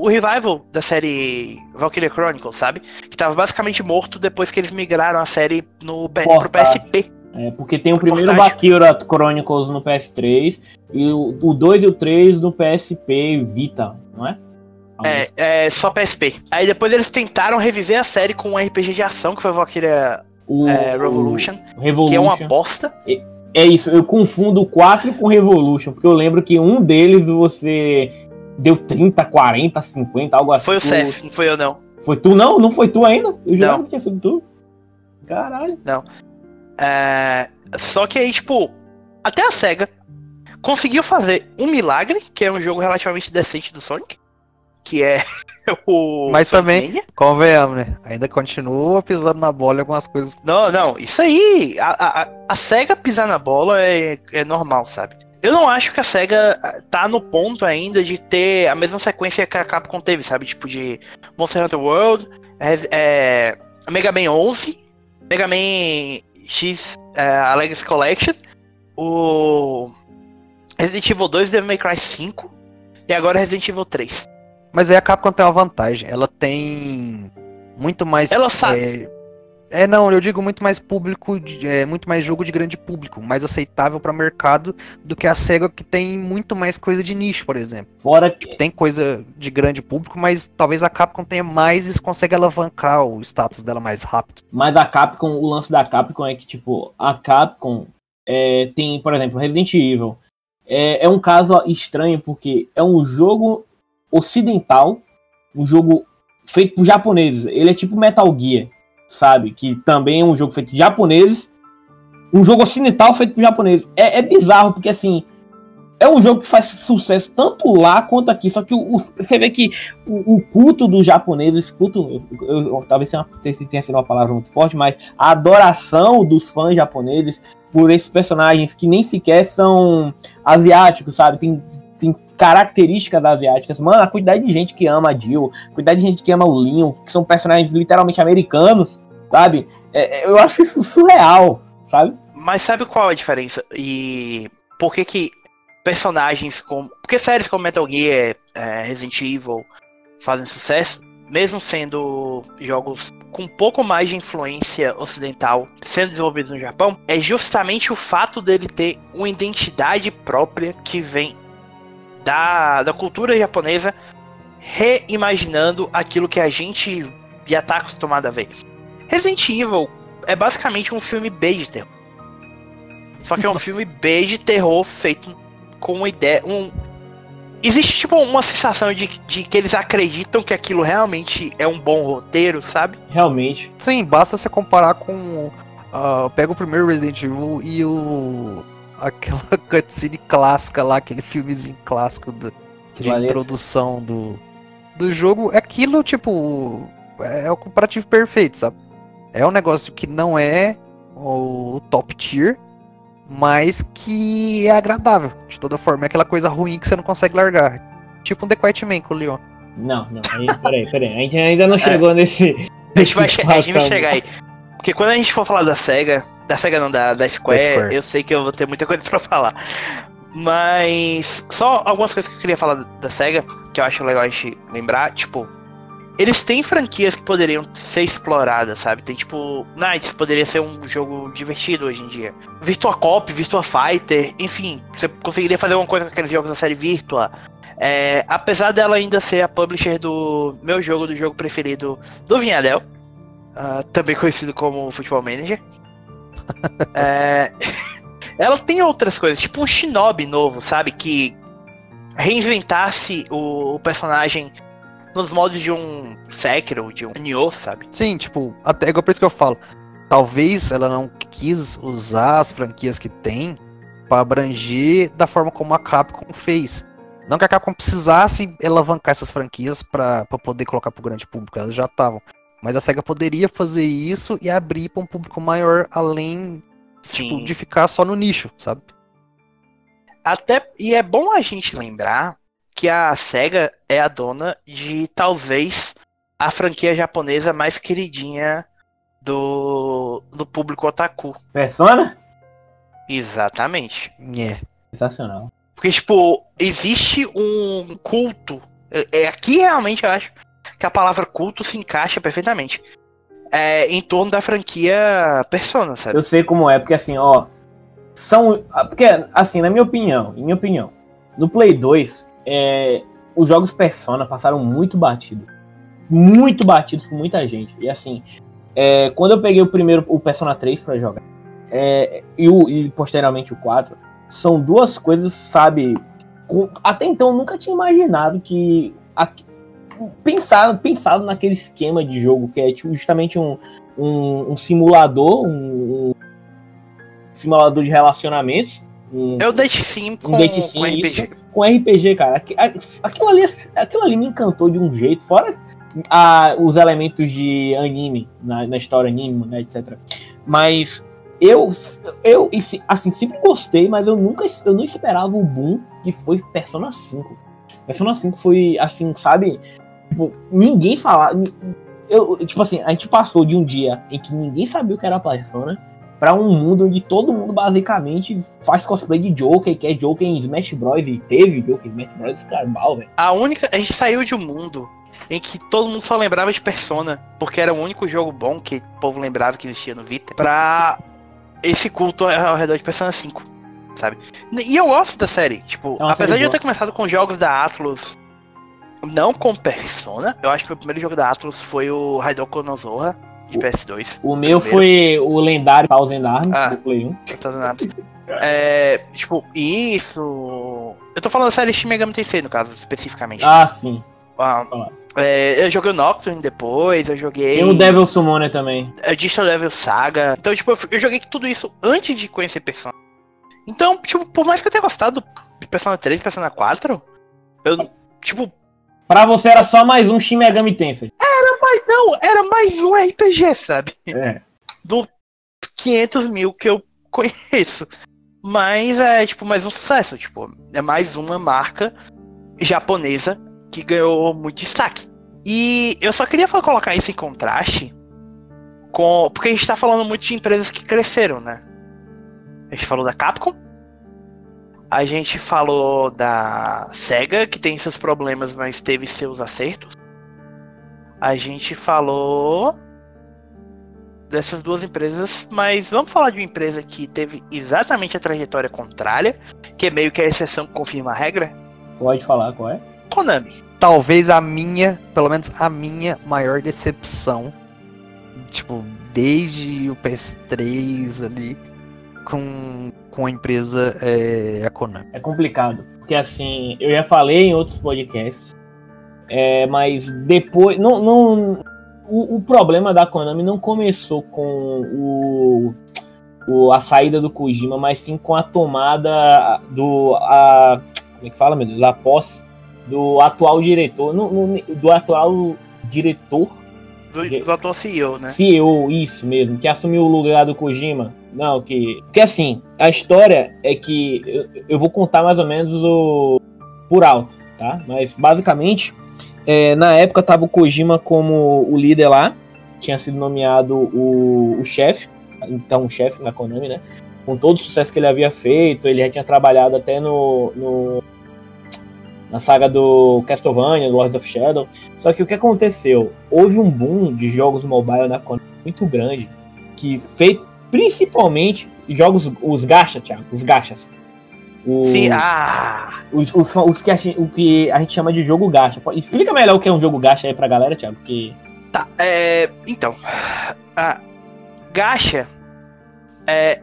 Speaker 1: o revival da série Valkyria Chronicles, sabe? Que tava basicamente morto depois que eles migraram a série no, pro. PSP.
Speaker 3: É, porque tem o primeiro
Speaker 1: Portátil.
Speaker 3: Bakura Chronicles no PS3 e o, o 2 e o 3 no PSP Vita, não é?
Speaker 1: É, é só PSP. Aí depois eles tentaram reviver a série com um RPG de ação, que foi Valkyria
Speaker 3: O,
Speaker 1: é, Revolution,
Speaker 3: o Revolution.
Speaker 1: que é uma bosta.
Speaker 3: É isso, eu confundo o 4 com Revolution, porque eu lembro que um deles você deu 30, 40, 50, algo assim.
Speaker 1: Foi o Seth, não foi eu não.
Speaker 3: Foi tu não? Não foi tu ainda? Eu jurava
Speaker 1: Não.
Speaker 3: que tinha sido tu. Caralho.
Speaker 1: É, Só que aí, tipo, até a SEGA conseguiu fazer um milagre, que é um jogo relativamente decente do Sonic, que é o.
Speaker 2: Mas
Speaker 1: Sonic
Speaker 2: também-
Speaker 1: Mania.
Speaker 2: Convenhamos, né? Ainda continua pisando na bola algumas coisas.
Speaker 1: Não, não, isso aí. A, a, a SEGA pisar na bola é, é normal, sabe? Eu não acho que a SEGA ah, tá no ponto ainda de ter a mesma sequência que a Capcom teve, sabe? Tipo de Monster Hunter World, é, é, Mega Man 11, Mega Man X é, a Legacy Collection, o Resident Evil 2 e Devil May Cry 5 e agora Resident Evil 3.
Speaker 2: Mas aí a Capcom tem uma vantagem. Ela tem muito mais.
Speaker 1: Ela sabe.
Speaker 2: É, é, não, eu digo muito mais público, é, muito mais jogo de grande público, mais aceitável para mercado do que a SEGA, que tem muito mais coisa de nicho, por exemplo.
Speaker 3: Fora que
Speaker 2: Tem coisa de grande público, mas talvez a Capcom tenha mais e consegue alavancar o status dela mais rápido.
Speaker 3: Mas a Capcom, o lance da Capcom é que, tipo, a Capcom é, tem, por exemplo, Resident Evil. É, é um caso estranho porque é um jogo ocidental, um jogo feito por japoneses. Ele é tipo Metal Gear, sabe? Que também é um jogo feito por japoneses. Um jogo ocidental feito por japoneses. É, é bizarro porque, assim, é um jogo que faz sucesso tanto lá quanto aqui. Só que o, o- você vê que o, o culto dos japoneses, culto, eu- eu- talvez tenha, tenha sido uma palavra muito forte, mas a adoração dos fãs japoneses por esses personagens que nem sequer são asiáticos, sabe? Tem, tem características asiáticas. Mano, a quantidade de gente que ama a Jill, a quantidade de gente que ama o Leon, que são personagens literalmente americanos, sabe? É, é, eu acho isso surreal, sabe?
Speaker 1: Mas sabe qual é a diferença? E por que que personagens como... Porque séries como Metal Gear, é, Resident Evil fazem sucesso, mesmo sendo jogos com um pouco mais de influência ocidental sendo desenvolvidos no Japão, é justamente o fato dele ter uma identidade própria que vem da, da cultura japonesa reimaginando aquilo que a gente já tá acostumado a ver. Resident Evil é basicamente um filme B de terror. Só que é um
Speaker 2: Nossa.
Speaker 1: filme B de terror feito com uma ideia. Um... Existe tipo uma sensação de, de que eles acreditam que aquilo realmente é um bom roteiro, sabe?
Speaker 3: Realmente.
Speaker 2: Sim, basta você comparar com. ah, pega o primeiro Resident Evil e o. aquela cutscene clássica lá, aquele filmezinho clássico do- de
Speaker 3: é-
Speaker 2: introdução do, do jogo. Aquilo, tipo. É o comparativo perfeito, sabe? É um negócio que não é o top tier, mas que é agradável. De toda forma, é aquela coisa ruim que você não consegue largar. Tipo um The Quiet Man com o Leon.
Speaker 3: Não, não. Aí, peraí, peraí. A gente ainda não chegou nesse.
Speaker 1: A gente vai, a gente vai chegar aí. Porque quando a gente for falar da SEGA, da SEGA não, da, da Square,
Speaker 2: Da Square.
Speaker 1: eu sei que eu vou ter muita coisa pra falar. Mas só algumas coisas que eu queria falar da SEGA, que eu acho legal a gente lembrar, tipo, eles têm franquias que poderiam ser exploradas, sabe? Tem tipo, Knights poderia ser um jogo divertido hoje em dia. Virtua Cop, Virtua Fighter, enfim, você conseguiria fazer alguma coisa com aqueles jogos da série Virtua. É, apesar dela ainda ser a publisher do meu jogo, do jogo preferido do Vinhadel, ah, também conhecido como Futebol Manager. É, ela tem outras coisas, tipo um Shinobi novo, sabe? Que reinventasse o, o personagem nos modos de um Sekiro, de um Nioh, sabe?
Speaker 2: Sim, tipo, até igual por isso que eu falo. Talvez ela não quis usar as franquias que tem pra abranger da forma como a Capcom fez. Não que a Capcom precisasse alavancar essas franquias pra poder colocar pro grande público, elas já estavam. Mas a SEGA poderia fazer isso e abrir pra um público maior, além tipo, de ficar só no nicho, sabe?
Speaker 1: Até e é bom a gente lembrar que a Sega é a dona de talvez a franquia japonesa mais queridinha do, do público otaku.
Speaker 3: Persona?
Speaker 1: Exatamente.
Speaker 2: É.
Speaker 3: Sensacional.
Speaker 1: Porque, tipo, existe um culto. É, é, aqui realmente eu acho que a palavra culto se encaixa perfeitamente. É, em torno da franquia Persona, sabe?
Speaker 3: Eu sei como é, porque assim, ó. São. Porque, assim, na minha opinião, em minha opinião, no Play 2, é, os jogos Persona passaram muito batido. Muito batido por muita gente. E assim, é, quando eu peguei o primeiro, o Persona 3 pra jogar, é, e, o, e posteriormente o 4, são duas coisas, sabe? com- até então eu nunca tinha imaginado que. Pensado, pensado naquele esquema de jogo que é tipo, justamente um, um, um simulador, um, um simulador de relacionamentos. Um,
Speaker 1: É o Date Sim com,
Speaker 3: um date sim,
Speaker 1: com
Speaker 3: isso,
Speaker 1: RPG.
Speaker 3: com RPG, cara. Aquilo ali, aquilo ali me encantou de um jeito, fora a- os elementos de anime, na, na história anime, né, etc. Mas eu, eu assim, sempre gostei, mas eu nunca eu não esperava o boom que foi Persona 5. Persona 5 foi, assim, sabe? Tipo, ninguém falava. Eu, tipo assim, a gente passou de um dia em que ninguém sabia o que era Persona pra um mundo onde todo mundo basicamente faz cosplay de Joker, que é Joker em Smash Bros. E teve Joker em Smash Bros. Caramba, velho.
Speaker 1: A única. A gente saiu de um mundo em que todo mundo só lembrava de Persona, porque era o único jogo bom que o povo lembrava que existia no Vita, pra esse culto ao redor de Persona 5, sabe? E eu gosto da série, tipo,
Speaker 3: É
Speaker 1: apesar
Speaker 3: série
Speaker 1: de eu
Speaker 3: boa.
Speaker 1: ter começado com jogos da Atlus, não com Persona, eu acho que o primeiro jogo da Atlus foi o Haidoko no Zoha, de PS2.
Speaker 3: O meu
Speaker 1: Primeiro.
Speaker 3: foi o lendário Thousand Arms
Speaker 1: Ah.
Speaker 3: do Play 1.
Speaker 1: não tô dando nada. É, tipo, isso. Eu tô falando da série Shin Megami Tensei, no caso, especificamente.
Speaker 3: Ah, sim.
Speaker 1: Ah, é, eu joguei o Nocturne depois, eu joguei.
Speaker 3: Tem o Devil Summoner também.
Speaker 1: a Distal Level Saga. Então, tipo, eu, eu joguei tudo isso antes de conhecer Persona. Então, tipo, por mais que eu tenha gostado do de Persona 3 e Persona 4, eu, tipo,
Speaker 3: Pra você era só mais um Shin Megami Tensei.
Speaker 1: mas não, era mais um RPG, sabe?
Speaker 3: É.
Speaker 1: Do 500 mil que eu conheço. Mas é, tipo, mais um sucesso, tipo, é mais uma marca japonesa que ganhou muito destaque. E eu só queria colocar isso em contraste com. Porque a gente tá falando muito de empresas que cresceram, né? A gente falou da Capcom. A gente falou da Sega, que tem seus problemas, mas teve seus acertos. A gente falou dessas duas empresas, mas vamos falar de uma empresa que teve exatamente a trajetória contrária, que é meio que a exceção que confirma a regra.
Speaker 3: Pode falar qual é?
Speaker 1: Konami.
Speaker 2: Talvez a minha, pelo menos a minha maior decepção, tipo, desde o PS3 ali, com, com a empresa é, a Konami.
Speaker 3: É complicado. Porque assim, eu já falei em outros podcasts. é, mas depois. Não, não, o, o problema da Konami não começou com o, o- a saída do Kojima, mas sim com a tomada do. A, como é que fala, meu Deus? A posse do atual diretor. não- não- do atual diretor
Speaker 1: Do, do atual CEO, né?
Speaker 3: CEO, isso mesmo, que assumiu o lugar do Kojima. Não, que. Porque assim, a história é que. Eu, eu vou contar mais ou menos o. por alto, tá? Mas basicamente, é, na época tava o Kojima como o líder lá. Tinha sido nomeado o, o chefe, então o chefe da Konami, né? Com todo o sucesso que ele havia feito, ele já tinha trabalhado até no. no na saga do Castlevania, Lords of Shadow. Só que o que aconteceu? Houve um boom de jogos mobile na Konami muito grande, que fez principalmente jogos, os gacha, Thiago, os gachas. O-
Speaker 1: Sim, ah!
Speaker 3: os, os, os que a, o que a gente chama de jogo gacha. Explica melhor o que é um jogo gacha aí pra galera, Thiago, porque
Speaker 1: Tá, é. Então. A Gacha. É.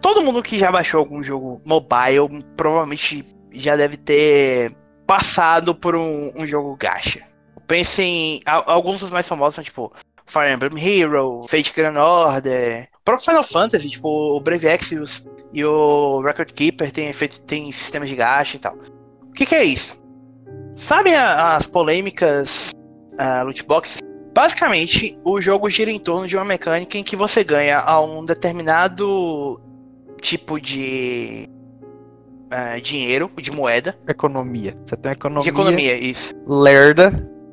Speaker 1: Todo mundo que já baixou algum jogo mobile provavelmente já deve ter passado por um, um jogo gacha. Pense em. a- Alguns dos mais famosos são tipo. Fire Emblem Hero, Fate Grand Order, o próprio Final Fantasy, tipo o Brave Exvius e o Record Keeper tem, feito, tem sistemas de gacha e tal. O que, que é isso? Sabe a- as polêmicas ah, loot boxes. Basicamente, o jogo gira em torno de uma mecânica em que você ganha a um determinado tipo de ah, dinheiro, de moeda,
Speaker 2: Economia. Você tem economia,
Speaker 1: de economia, isso,
Speaker 2: lerda.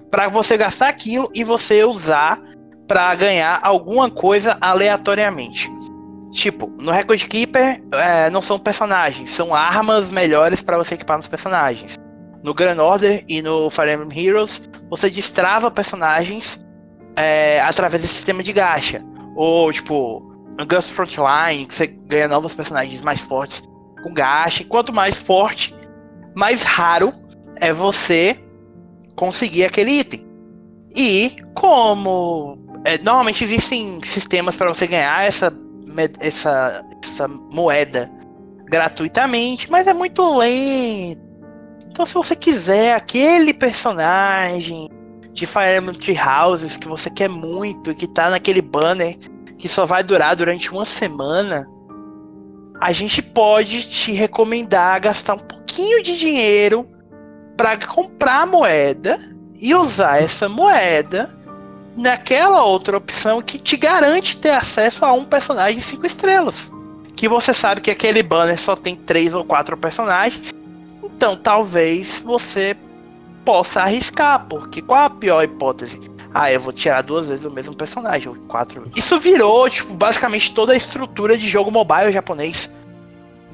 Speaker 1: Pra você gastar aquilo e você usar pra ganhar alguma coisa aleatoriamente. Tipo, no Record Keeper é, não são personagens, são armas melhores pra você equipar nos personagens. No Grand Order e no Fire Emblem Heroes, você destrava personagens é, através desse sistema de gacha. Ou, tipo, no Ghost Frontline, que você ganha novos personagens mais fortes com gacha. Quanto mais forte, mais raro é você conseguir aquele item. E como é, normalmente existem sistemas para você ganhar essa, essa, essa moeda gratuitamente, mas é muito lento. Então se você quiser aquele personagem de Fire Emblem Three Houses que você quer muito e que tá naquele banner que só vai durar durante uma semana, a gente pode te recomendar gastar um pouquinho de dinheiro para comprar moeda e usar essa moeda naquela outra opção que te garante ter acesso a um personagem 5 estrelas. Que você sabe que aquele banner só tem três ou quatro personagens. Então talvez você possa arriscar, porque qual a pior hipótese? Ah, eu vou tirar duas vezes o mesmo personagem, ou quatro. Isso virou, tipo, basicamente toda a estrutura de jogo mobile japonês.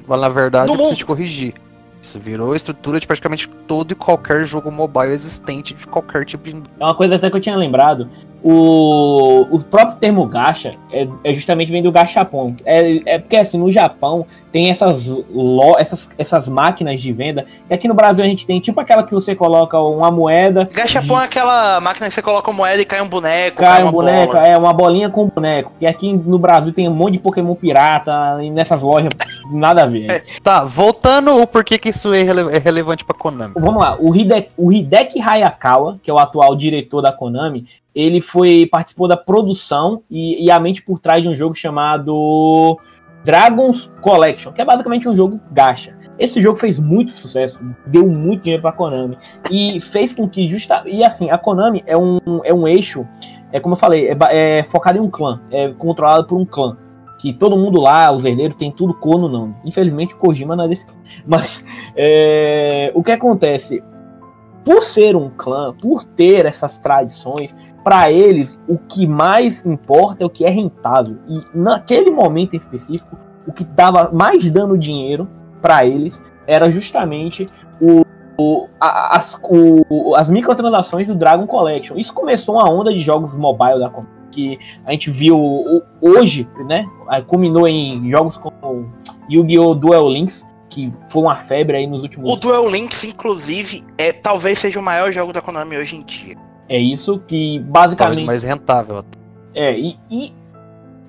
Speaker 2: Mas, Na verdade,
Speaker 1: No
Speaker 2: eu preciso
Speaker 1: mundo.
Speaker 2: te corrigir. Isso virou a estrutura de praticamente todo e qualquer jogo mobile existente de qualquer tipo de.
Speaker 3: é uma coisa até que eu tinha lembrado. O, o próprio termo gacha é, é justamente vem do gachapon. É, é porque assim, no Japão tem essas, lo, essas, essas máquinas de venda. E aqui no Brasil a gente tem tipo aquela que você coloca uma moeda.
Speaker 1: Gachapon é aquela máquina que você coloca a moeda e cai um boneco,
Speaker 3: Cai
Speaker 1: uma
Speaker 3: um boneco,
Speaker 1: bola.
Speaker 3: é uma bolinha com boneco. E aqui no Brasil tem um monte de Pokémon pirata, e nessas lojas nada a ver.
Speaker 2: Tá, voltando o porquê que isso é, rele- é relevante pra Konami.
Speaker 3: Vamos lá, o Hideki, o Hideki Hayakawa, que é o atual diretor da Konami, ele foi participou da produção e, e a mente por trás de um jogo chamado Dragon's Collection, que é basicamente um jogo gacha. Esse jogo fez muito sucesso, deu muito dinheiro pra Konami. E fez com que justa E assim, a Konami é um, é um eixo, é como eu falei, é, é focado em um clã, é controlado por um clã. Que todo mundo lá, os herdeiros, tem tudo cor no nome. Infelizmente, Kojima não é desse. Mas é, o que acontece? Por ser um clã, por ter essas tradições, para eles o que mais importa é o que é rentável. E naquele momento em específico, o que dava mais dano dinheiro para eles era justamente o, o- a- as, o- as microtransações do Dragon Collection. Isso começou uma onda de jogos mobile da Konami, que a gente viu hoje, né? Aí Culminou em jogos como Yu-Gi-Oh! Duel Links, que foi uma febre aí nos últimos
Speaker 1: O Duel Links, inclusive, é talvez seja o maior jogo da Konami hoje em dia.
Speaker 3: É isso que
Speaker 2: Talvez
Speaker 3: basicamente.
Speaker 2: mais rentável.
Speaker 3: É, e, e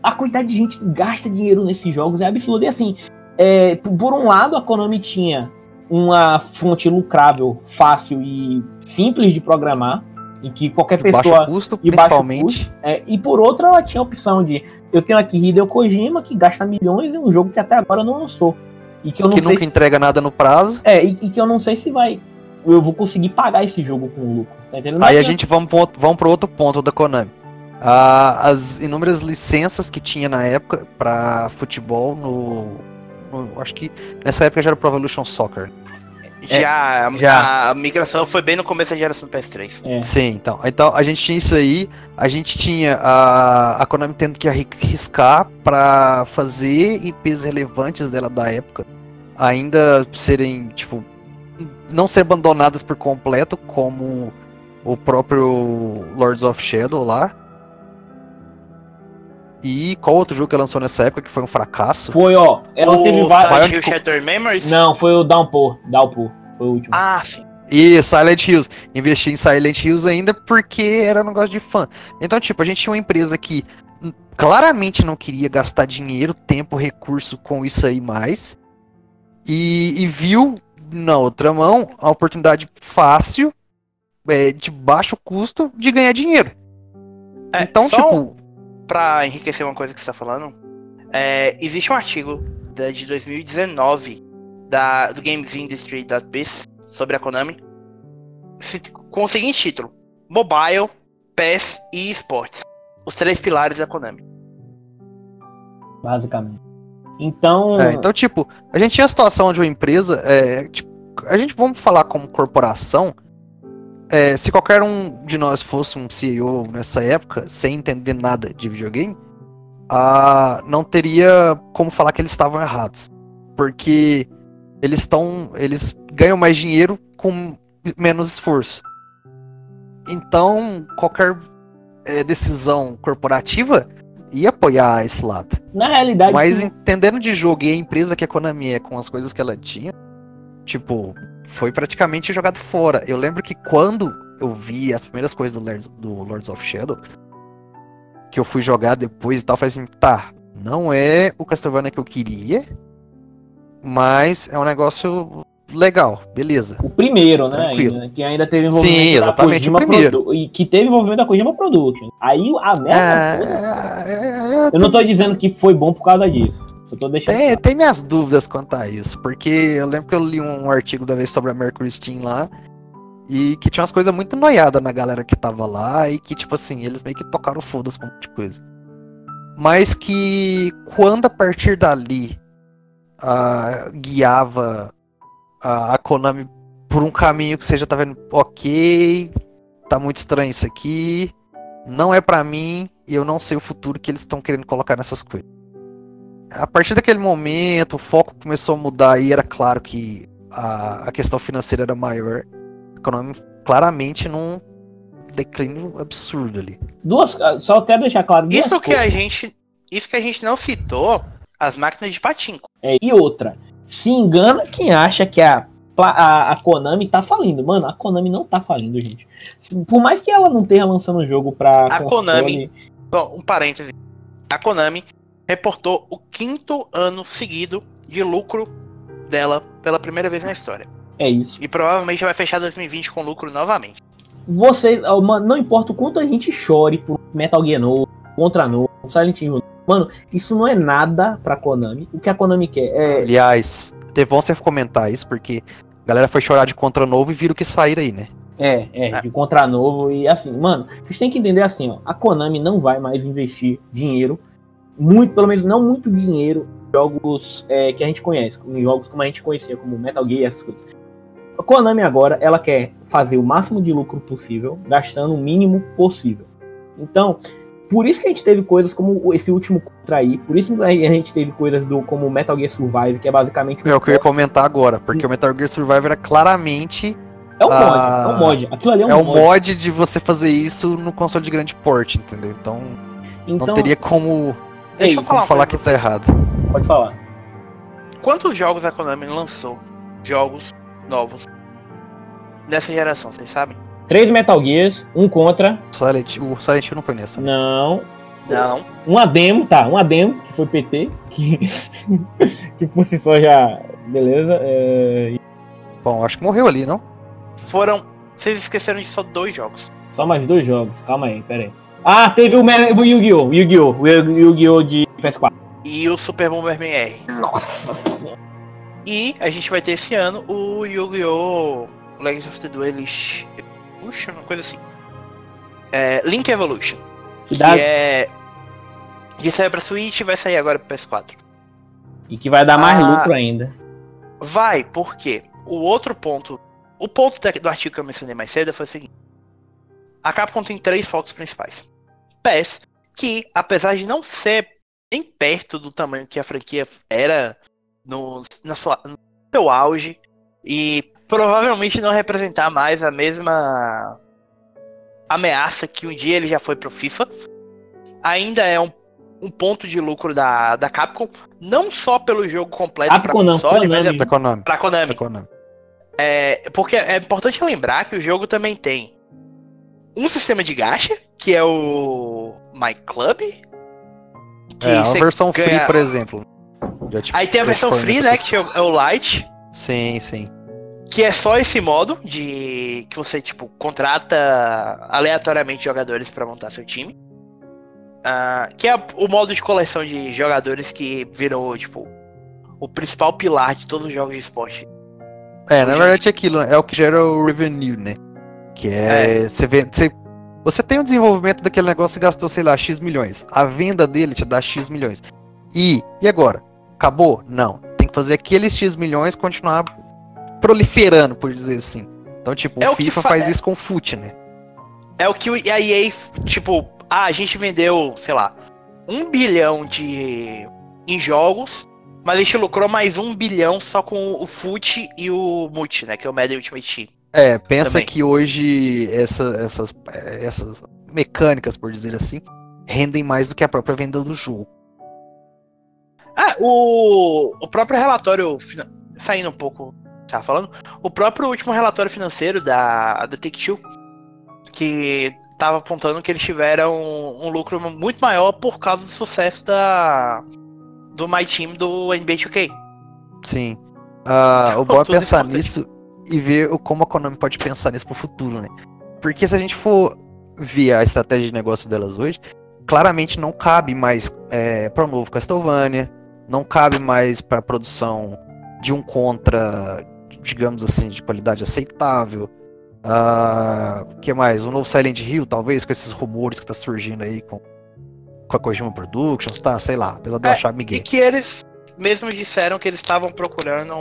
Speaker 3: a quantidade de gente que gasta dinheiro nesses jogos é absurda. E assim, é, por por um lado, a Konami tinha uma fonte lucrável, fácil e simples de programar, em que qualquer
Speaker 2: De baixo
Speaker 3: pessoa.
Speaker 2: custo,
Speaker 3: e baixo
Speaker 2: principalmente.
Speaker 3: é, e por outra, ela tinha a opção de. Eu tenho aqui Hideo Kojima, que gasta milhões em um jogo que até agora não lançou. E que eu não
Speaker 2: que
Speaker 3: sei
Speaker 2: nunca
Speaker 3: se,
Speaker 2: entrega nada no prazo.
Speaker 3: É, e, e que eu não sei se vai. Eu vou conseguir pagar esse jogo com lucro. Tá entendendo?
Speaker 2: Aí a gente vamos outro- vamos pro outro ponto da Konami. Ah, as inúmeras licenças que tinha na época pra futebol no, no- Acho que nessa época já era Pro Evolution Soccer.
Speaker 1: Já, a-
Speaker 3: já.
Speaker 1: A, migração foi bem no começo da geração do PS3.
Speaker 3: É.
Speaker 2: Sim, então. Então a gente tinha isso aí. A gente tinha a, a Konami tendo que arriscar pra fazer IPs relevantes dela da época ainda serem, tipo, não ser abandonadas por completo, como o próprio Lords of Shadow lá. E qual outro jogo que ela lançou nessa época que foi um fracasso?
Speaker 3: Foi, ó. Ela
Speaker 1: o
Speaker 3: teve vários.
Speaker 1: Silent Hill Shattered Memories?
Speaker 3: Não, foi o Downpour. Downpour. Foi o último.
Speaker 1: Ah, sim.
Speaker 2: E Silent Hills. Investi em Silent Hills ainda porque era um negócio de fã. Então, tipo, a gente tinha uma empresa que claramente não queria gastar dinheiro, tempo, recurso com isso aí mais. E, e viu, na outra mão, a oportunidade fácil, é, de baixo custo, de ganhar dinheiro.
Speaker 1: É,
Speaker 2: então,
Speaker 1: só
Speaker 2: tipo,
Speaker 1: pra enriquecer uma coisa que você tá falando, é, existe um artigo da- de 2019 da, do Games Industry da sobre a Konami com o seguinte título: Mobile, PES e Esportes. Os três pilares da Konami.
Speaker 3: Basicamente. Então.
Speaker 2: É, então, tipo, a gente tinha a situação onde uma empresa, é, tipo, a gente vamos falar como corporação, é, se qualquer um de nós fosse um CEO nessa época, sem entender nada de videogame, ah, não teria como falar que eles estavam errados. Porque eles estão. Eles ganham mais dinheiro com menos esforço. Então, qualquer é, decisão corporativa ia apoiar esse lado.
Speaker 3: na realidade.
Speaker 2: Mas
Speaker 3: sim.
Speaker 2: entendendo de jogo e a empresa que a Konami é com as coisas que ela tinha, tipo, foi praticamente jogado fora. Eu lembro que quando eu vi as primeiras coisas do Lords, do Lords of Shadow, que eu fui jogar depois e tal, eu falei assim, tá, não é o Castlevania que eu queria, mas é um negócio legal, beleza.
Speaker 3: O primeiro, né? Ainda, que ainda teve envolvimento
Speaker 2: Sim,
Speaker 3: da
Speaker 2: exatamente,
Speaker 3: Kojima
Speaker 2: o primeiro.
Speaker 3: Produ- E que teve envolvimento da Kojima Production. Aí a merda toda.
Speaker 2: É,
Speaker 3: Eu não tô dizendo que foi bom por causa disso. Só tô deixando.
Speaker 2: Tem, tem minhas dúvidas quanto a isso, porque eu lembro que eu li um artigo da vez sobre a Mercury Steam lá, e que tinha umas coisas muito noiadas na galera que tava lá, e que, tipo assim, eles meio que tocaram foda-se com um monte de coisa. Mas que quando a partir dali ah, guiava a, a Konami por um caminho que você já tá vendo, ok, tá muito estranho isso aqui, não é pra mim, e eu não sei o futuro que eles estão querendo colocar nessas coisas a partir daquele momento, o foco começou a mudar e era claro que a, a questão financeira era maior. A Konami claramente num declínio absurdo ali.
Speaker 3: Duas, só quero deixar claro duas
Speaker 1: Isso que
Speaker 3: coisas.
Speaker 1: a gente. Isso que a gente não citou, as máquinas de patinco.
Speaker 3: É, e outra, se engana quem acha que a, a, a Konami tá falindo. Mano, a Konami não tá falindo, gente. Por mais que ela não esteja lançando o jogo pra.
Speaker 1: A
Speaker 3: console,
Speaker 1: Konami- Bom, um parêntese. A Konami reportou o quinto ano seguido de lucro dela pela primeira vez na história.
Speaker 3: É isso.
Speaker 1: E provavelmente vai fechar 2020 com lucro novamente.
Speaker 3: Você, ó, mano, não importa o quanto a gente chore por Metal Gear novo, Contra novo, Silent Hill. Mano, isso não é nada pra Konami. O que a Konami quer é.
Speaker 2: Aliás, teve bom você comentar isso, porque a galera foi chorar de contra novo e viram que saíram aí, né?
Speaker 3: É, é, de contra novo e assim, mano, vocês têm que entender assim, ó, a Konami não vai mais investir dinheiro, muito, pelo menos não muito dinheiro, em jogos é, que a gente conhece, em jogos como a gente conhecia, como Metal Gear, essas coisas. A Konami agora, ela quer fazer o máximo de lucro possível, gastando o mínimo possível. Então, por isso que a gente teve coisas como esse último contra aí, por isso que a gente teve coisas do como Metal Gear Survive, que é basicamente
Speaker 2: um É o que eu ia comentar agora, porque o Metal Gear Survive era claramente
Speaker 3: é um mod,
Speaker 2: Ah,
Speaker 3: é um mod. Aquilo ali é um,
Speaker 2: é o
Speaker 3: mod.
Speaker 2: mod de você fazer isso no console de grande porte, entendeu? Então,
Speaker 3: Então,
Speaker 2: não teria como,
Speaker 1: Deixa
Speaker 3: Ei,
Speaker 1: eu falar, uma
Speaker 2: falar que tá errado.
Speaker 3: pode falar.
Speaker 1: Quantos jogos a Konami lançou? Jogos novos. Dessa geração, vocês sabem?
Speaker 3: Três Metal Gears, um contra.
Speaker 2: Silent, o Silent Hill não foi nessa.
Speaker 3: Não.
Speaker 1: Não.
Speaker 3: Uma demo, tá, uma demo, que foi PT, que, que por si só já. Beleza. é,
Speaker 2: Bom, acho que morreu ali, não?
Speaker 1: Foram. Vocês esqueceram de só dois jogos.
Speaker 3: Só mais dois jogos, calma aí, pera aí. Ah, teve o, o Yu-Gi-Oh! Yu-Gi-Oh! O Yu- Yu-Gi-Oh! de PS4.
Speaker 1: E o Super Bomberman R.
Speaker 3: Nossa senhora.
Speaker 1: E a gente vai ter esse ano o Yu-Gi-Oh! Legacy of the Duelist Evolution, uma coisa assim. É, Link Evolution.
Speaker 3: Que
Speaker 1: Que
Speaker 3: dá,
Speaker 1: é. Que saiu pra Switch e vai sair agora pro PS4.
Speaker 3: E que vai dar mais
Speaker 1: Ah.
Speaker 3: lucro ainda.
Speaker 1: Vai, porque o outro ponto. O ponto do artigo que eu mencionei mais cedo foi o seguinte. A Capcom tem três focos principais. PES, que apesar de não ser nem perto do tamanho que a franquia era no, na sua, no seu auge, e provavelmente não representar mais a mesma ameaça que um dia ele já foi pro FIFA, ainda é um, um ponto de lucro da, da Capcom, não só pelo jogo completo
Speaker 3: Capcom não,
Speaker 1: console, mas é
Speaker 3: Konami.
Speaker 2: Da Konami.
Speaker 1: pra Konami.
Speaker 2: Konami.
Speaker 1: É, porque é importante lembrar que o jogo também tem um sistema de gacha, que é o My Club. Que
Speaker 2: É, a versão free,
Speaker 1: ganha-
Speaker 2: por exemplo. Te-
Speaker 1: Aí tem a versão free, né? Que é o, é Light.
Speaker 2: Sim, sim.
Speaker 1: Que é só esse modo de que você, tipo, contrata aleatoriamente jogadores pra montar seu time. Ah, que é o modo de coleção de jogadores que virou, tipo, o principal pilar de todos os jogos de esporte.
Speaker 2: É, na verdade é aquilo, né? é o que gera o revenue, né? Que é, você vê, você, você tem o desenvolvimento daquele negócio e gastou, sei lá, X milhões. A venda dele te dá X milhões. E, e agora? Acabou? Não. Tem que fazer aqueles X milhões continuar proliferando, por dizer assim. Então, tipo,
Speaker 1: É
Speaker 2: o FIFA
Speaker 1: fa-
Speaker 2: faz
Speaker 1: é-
Speaker 2: isso com o FUT, né?
Speaker 1: É o que a EA, tipo, ah, a gente vendeu, sei lá, um bilhão de em jogos, mas a gente lucrou mais um bilhão só com o FUT e o Multi, né? Que é o Madden Ultimate Team.
Speaker 2: É, pensa
Speaker 1: Também.
Speaker 2: que hoje essa- essas, essas mecânicas, por dizer assim, rendem mais do que a própria venda do jogo.
Speaker 1: Ah, o, o próprio relatório, saindo um pouco, tava falando, o próprio último relatório financeiro da, da Take-Two, que tava apontando que eles tiveram um, um lucro muito maior por causa do sucesso da do My Team do NBA 2K.
Speaker 2: Sim. Ah, o bom é pensar nisso e ver como a Konami pode pensar nisso pro futuro, né? Porque se a gente for ver a estratégia de negócio delas hoje, claramente não cabe mais é, para o novo Castlevania, não cabe mais para produção de um contra, digamos assim, de qualidade aceitável. Ah, O que mais? Um novo Silent Hill, talvez, com esses rumores que tá surgindo aí com, com a Kojima Productions, tá? Sei lá, apesar de eu
Speaker 1: É,
Speaker 2: achar
Speaker 1: E
Speaker 2: Miguel.
Speaker 1: que eles mesmos disseram que eles estavam procurando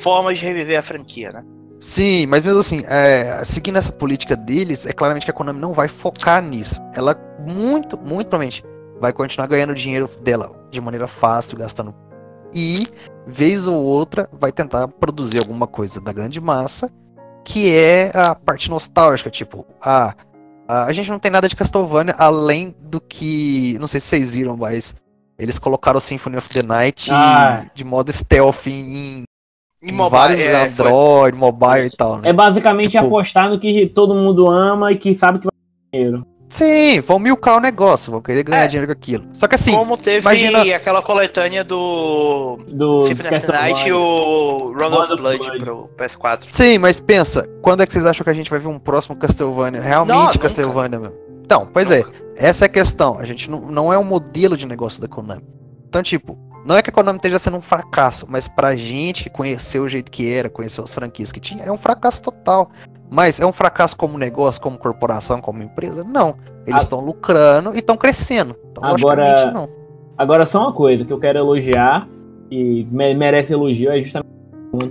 Speaker 1: formas de reviver a franquia, né?
Speaker 2: Sim, mas mesmo assim, é, seguindo essa política deles, é claramente que a Konami não vai focar nisso. Ela muito, muito provavelmente vai continuar ganhando dinheiro dela de maneira fácil, gastando. E, vez ou outra, vai tentar produzir alguma coisa da grande massa, que é a parte nostálgica, tipo, ah, a, a gente não tem nada de Castlevania além do que. Não sei se vocês viram, mas eles colocaram o Symphony of the Night
Speaker 3: Ah.
Speaker 2: de modo stealth em, em
Speaker 1: mobile,
Speaker 2: vários
Speaker 1: é, foi-
Speaker 2: Android, mobile e tal, né?
Speaker 3: É basicamente
Speaker 2: Tipo-
Speaker 3: apostar no que todo mundo ama e que sabe que vai ter dinheiro.
Speaker 2: Sim, vão milcar o negócio, vão querer ganhar
Speaker 1: É.
Speaker 2: dinheiro com aquilo. Só que assim,
Speaker 1: como teve
Speaker 2: imagina-
Speaker 1: aquela coletânea do
Speaker 3: Do
Speaker 1: Night e o Run of
Speaker 3: Round of
Speaker 1: Blood,
Speaker 3: Blood.
Speaker 1: pro PS4.
Speaker 2: sim, mas pensa, quando é que vocês acham que a gente vai ver um próximo Castlevania? Realmente
Speaker 1: Não, nunca.
Speaker 2: Castlevania mesmo. Então, pois é, essa é a questão. A gente não, não é um modelo de negócio da Konami. Então, tipo, Não é que a Konami esteja sendo um fracasso, mas pra gente que conheceu o jeito que era, conheceu as franquias que tinha, é um fracasso total. Mas é um fracasso como negócio, como corporação, como empresa? Não. Eles estão lucrando e estão crescendo. Então,
Speaker 3: Agora-
Speaker 2: não.
Speaker 3: Agora, só uma coisa que eu quero elogiar, e me- merece elogio, é justamente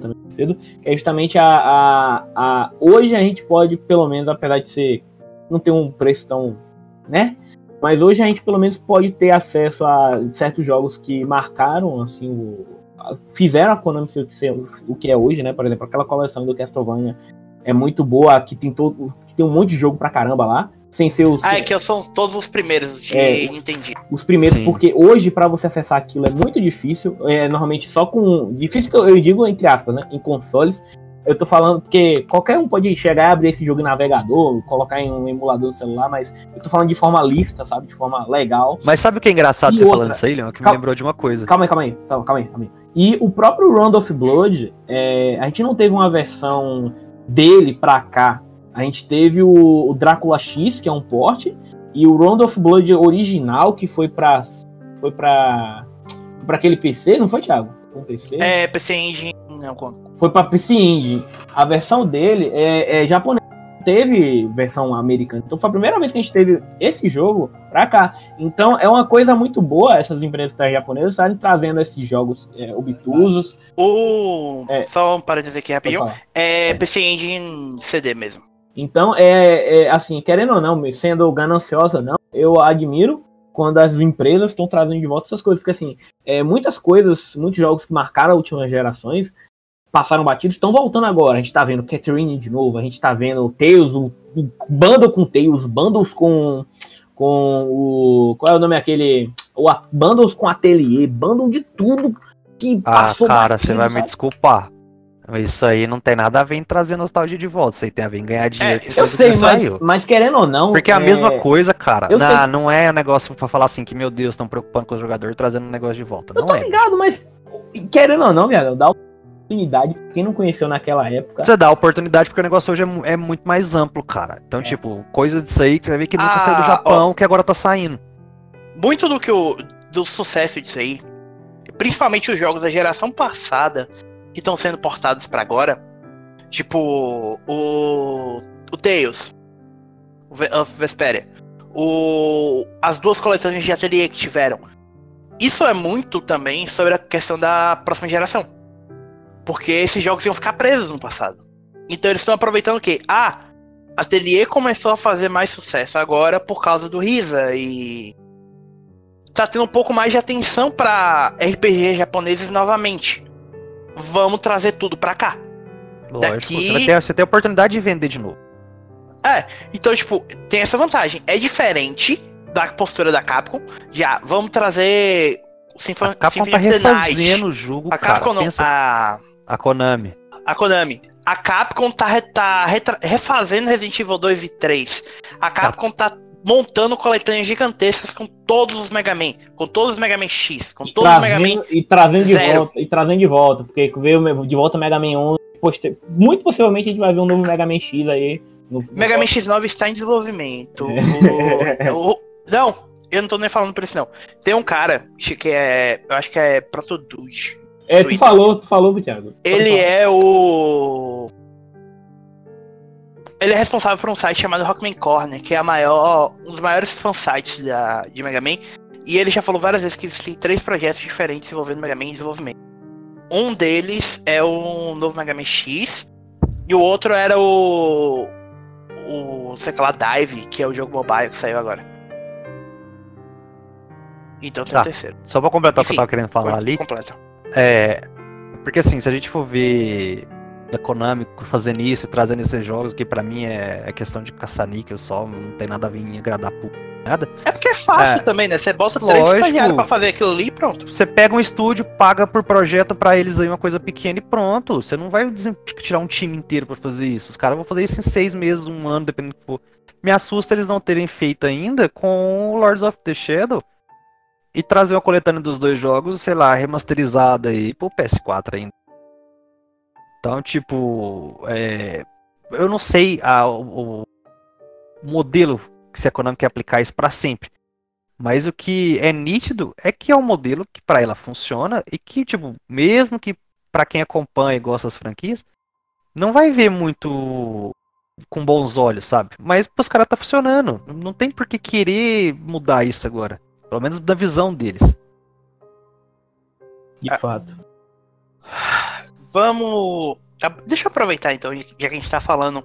Speaker 3: também cedo, que é justamente a, a, a- Hoje a gente pode, pelo menos, apesar de ser. não ter um preço tão. né? Mas hoje a gente pelo menos pode ter acesso a certos jogos que marcaram, assim, o, a- fizeram a Konami ser, o que é hoje, né? Por exemplo, aquela coleção do Castlevania é muito boa, que tem todo. que tem um monte de jogo pra caramba lá. Sem ser os.
Speaker 1: Ah, é que são todos os primeiros de
Speaker 3: É.
Speaker 1: Nintendo.
Speaker 3: os primeiros,
Speaker 2: Sim.
Speaker 3: porque hoje pra você acessar aquilo é muito difícil, é normalmente só com difícil que eu, eu digo entre aspas, né, em consoles. Eu tô falando porque qualquer um pode chegar e abrir esse jogo em navegador, colocar em um emulador no celular, mas eu tô falando de forma lícita, sabe, de forma legal.
Speaker 2: Mas sabe o que é engraçado
Speaker 3: E
Speaker 2: você
Speaker 3: outra?
Speaker 2: falando isso aí, Leon? Que
Speaker 3: Calma.
Speaker 2: me lembrou de uma coisa.
Speaker 3: Calma aí, calma aí, calma calma aí, calma aí. E o próprio Round of Blood, é, a gente não teve uma versão dele pra cá. A gente teve o, o Drácula X, que é um porte, e o Round of Blood original, que foi pra. Foi pra. Pra aquele PC, não foi, Thiago? Um PC?
Speaker 1: É, PC Engine. Não, com-
Speaker 3: Foi pra PC Engine. A versão dele é, é japonesa. Teve versão americana. Então foi a primeira vez que a gente teve esse jogo pra cá. Então é uma coisa muito boa essas empresas japonesas estarem trazendo esses jogos é, obtusos.
Speaker 1: O.
Speaker 3: É.
Speaker 1: Só um parênteses aqui rapidinho.
Speaker 3: falar.
Speaker 1: É PC Engine CD mesmo.
Speaker 3: Então, é, é, assim, querendo ou não, sendo gananciosa não, eu admiro quando as empresas estão trazendo de volta essas coisas. Porque, assim, é, muitas coisas, muitos jogos que marcaram as últimas gerações passaram batidos, estão voltando agora. A gente tá vendo Catherine de novo, a gente tá vendo Tails, o, o bundle com Tails, bundles com, com o. Qual é o nome aquele? O, a- bundles com Atelier, bundle de tudo que
Speaker 2: Ah,
Speaker 3: passou
Speaker 2: cara,
Speaker 3: batido,
Speaker 2: você vai me desculpar. Isso aí não tem nada a ver em trazer nostalgia de volta. Isso aí tem a ver em ganhar dinheiro.
Speaker 1: É,
Speaker 2: com
Speaker 1: eu
Speaker 3: sei, mas,
Speaker 2: saiu.
Speaker 3: mas querendo ou não.
Speaker 2: Porque é a
Speaker 3: é,
Speaker 2: mesma coisa, cara.
Speaker 3: eu
Speaker 2: Não,
Speaker 3: sei.
Speaker 2: não é um negócio pra falar assim que, meu Deus, estão preocupando com o jogador trazendo um negócio de volta.
Speaker 3: Eu
Speaker 2: Não
Speaker 3: tô
Speaker 2: é.
Speaker 3: ligado, mas querendo ou não, viado, dá oportunidade pra quem não conheceu naquela época.
Speaker 2: Você dá oportunidade porque o negócio hoje é, é muito mais amplo, cara. Então, tipo, coisa disso aí que você vai ver que nunca
Speaker 1: Ah,
Speaker 2: saiu do Japão, que agora tá saindo.
Speaker 1: Muito do que o. do sucesso disso aí. Principalmente os jogos da geração passada que estão sendo portados pra agora. Tipo, o. O Tails. O of Vesperia. O. As duas coletâneas de ateliê que tiveram. Isso é muito também sobre a questão da próxima geração. Porque esses jogos iam ficar presos no passado. Então eles estão aproveitando o quê? Ah, Ateliê começou a fazer mais sucesso agora por causa do Risa e tá tendo um pouco mais de atenção pra RPG japoneses novamente. Vamos trazer tudo pra cá.
Speaker 2: Lógico.
Speaker 1: Daqui-
Speaker 2: Você, ter, você tem a oportunidade de vender de novo.
Speaker 1: Então, tipo, tem essa vantagem. É diferente da postura da Capcom. Já, vamos trazer Symphony,
Speaker 2: A Capcom
Speaker 1: Symphony
Speaker 2: tá refazendo o jogo,
Speaker 1: A
Speaker 2: cara.
Speaker 1: Capcom não,
Speaker 2: Pensa,
Speaker 1: a,
Speaker 2: a Konami.
Speaker 1: a Konami. A Capcom tá, tá refazendo Resident Evil 2 e 3. A Capcom tá montando coletâneas gigantescas com todos os Mega Man. Com todos os Mega Man X. Com todos os Mega Man
Speaker 3: trazendo, e trazendo de
Speaker 1: Zero.
Speaker 3: volta. E trazendo de volta. Porque veio de volta o Mega Man 11. poster- Muito possivelmente a gente vai ver um novo Mega Man X aí. No, no
Speaker 1: Mega Man X9 está em desenvolvimento.
Speaker 3: É.
Speaker 1: O- o- não, eu não tô nem falando por isso, não. Tem um cara que é. Eu acho que é Protodude.
Speaker 3: É, tu falou, tu falou, Thiago.
Speaker 1: Ele é o. Ele é responsável por um site chamado Rockman Corner, que é a maior, um dos maiores fansites da, de Mega Man. E ele já falou várias vezes que existem três projetos diferentes envolvendo Mega Man em desenvolvimento. Um deles é o novo Mega Man X, e o outro era o. O. sei lá, Dive, que é o jogo mobile que saiu agora. Então tem
Speaker 2: Tá.
Speaker 1: o terceiro.
Speaker 2: Só pra completar o que eu
Speaker 1: Enfim,
Speaker 2: tava querendo falar ali.
Speaker 1: Completa.
Speaker 2: É. Porque assim, se a gente for ver da Konami fazendo isso e trazendo esses jogos, que pra mim é, é questão de caçar níquel só, não tem nada a vir em agradar público, nada.
Speaker 1: É porque é fácil
Speaker 2: É.
Speaker 1: também, né? Você bota três
Speaker 2: Lógico.
Speaker 1: estagiários pra fazer aquilo ali e pronto.
Speaker 2: Você pega um estúdio, paga por projeto pra eles aí uma coisa pequena e pronto. Você não vai tirar um time inteiro pra fazer isso. Os caras vão fazer isso em seis meses, um ano, dependendo do que for. Me assusta eles não terem feito ainda com o Lords of the Shadow e trazer uma coletânea dos dois jogos, sei lá, remasterizada aí pro PS4 ainda. Então, tipo, é, eu não sei a- o, o modelo que se a Konami quer aplicar isso pra sempre. Mas o que é nítido é que é um modelo que para ela funciona e que, tipo, mesmo que para quem acompanha e gosta das franquias, não vai ver muito com bons olhos, sabe? Mas pros caras tá funcionando. Não tem por que querer mudar isso agora. Pelo menos da visão deles.
Speaker 3: De fato.
Speaker 1: Vamos. ah, Deixa eu aproveitar então, já que a gente tá falando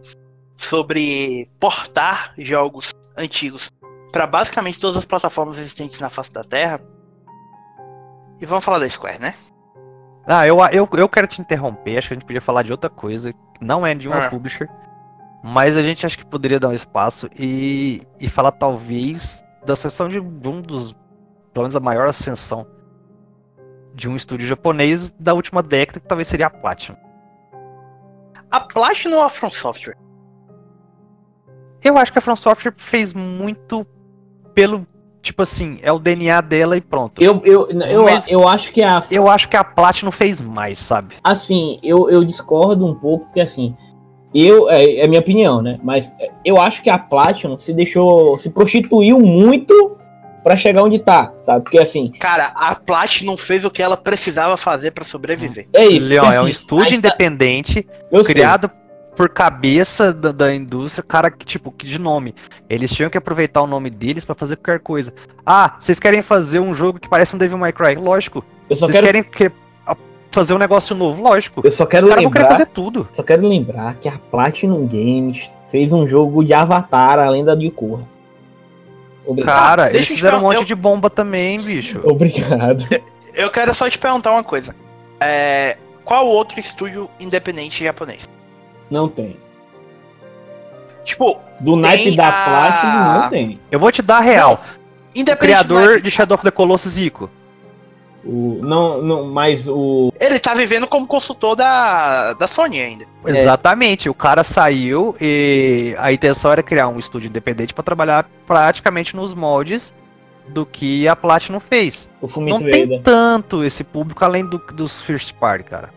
Speaker 1: sobre portar jogos antigos para basicamente todas as plataformas existentes na face da Terra. E vamos falar da Square, né?
Speaker 2: Ah, eu, eu, eu quero te interromper. Acho que a gente podia falar de outra coisa. Que não é de uma
Speaker 1: Ah.
Speaker 2: publisher. Mas a gente acha que poderia dar um espaço e, e falar talvez da ascensão de um dos. Pelo menos a maior ascensão de um estúdio japonês da última década, que talvez seria a Platinum.
Speaker 1: A Platinum ou a From Software?
Speaker 2: Eu acho que a From Software fez muito pelo. Tipo assim, é o DNA dela e pronto.
Speaker 3: Eu, eu, eu,
Speaker 2: Mas-
Speaker 3: eu acho que a.
Speaker 2: Eu acho que a Platinum fez mais, sabe?
Speaker 3: Assim, eu, eu discordo um pouco, porque assim. Eu, é, é a minha opinião, né? Mas é, eu acho que a Platinum se deixou. se prostituiu muito pra chegar onde tá, sabe? Porque assim,
Speaker 1: Cara, a Platinum fez o que ela precisava fazer para sobreviver.
Speaker 3: é isso.
Speaker 2: Leon,
Speaker 3: porque,
Speaker 2: é um
Speaker 3: assim,
Speaker 2: estúdio
Speaker 3: tá-
Speaker 2: independente,
Speaker 3: eu sei.
Speaker 2: criado por cabeça da, da indústria, cara, que tipo, que de nome. Eles tinham que aproveitar o nome deles pra fazer qualquer coisa. Ah, vocês querem fazer um jogo que parece um Devil May Cry? Lógico.
Speaker 3: Eu só
Speaker 2: Vocês
Speaker 3: quero,
Speaker 2: querem fazer um negócio novo? Lógico.
Speaker 3: eu só quero
Speaker 2: Os vão querer
Speaker 3: lembrar.
Speaker 2: fazer tudo.
Speaker 3: Só quero lembrar que a Platinum Games fez um jogo de Avatar, a lenda de Korra. Obrigado.
Speaker 2: Cara,
Speaker 1: deixa
Speaker 2: eles fizeram um monte
Speaker 1: eu-
Speaker 2: de bomba também, bicho.
Speaker 3: Obrigado.
Speaker 1: Eu quero só te perguntar uma coisa. É, qual outro estúdio independente japonês?
Speaker 3: Não tem.
Speaker 1: Tipo,
Speaker 3: Do naipe
Speaker 1: Tem
Speaker 3: da
Speaker 1: a-
Speaker 3: Platinum não tem.
Speaker 2: Eu vou te dar a real. O
Speaker 1: independente
Speaker 2: criador
Speaker 1: do-
Speaker 2: de Shadow of the Colossus, Ico.
Speaker 3: O, não, não, mas o.
Speaker 1: Ele tá vivendo como consultor da, da Sony ainda.
Speaker 3: É.
Speaker 2: Exatamente. O cara saiu e a intenção era criar um estúdio independente pra trabalhar praticamente nos moldes do que a Platinum fez.
Speaker 3: O
Speaker 2: Não
Speaker 3: Fumito
Speaker 2: tem tanto esse público além do, dos First Party, cara.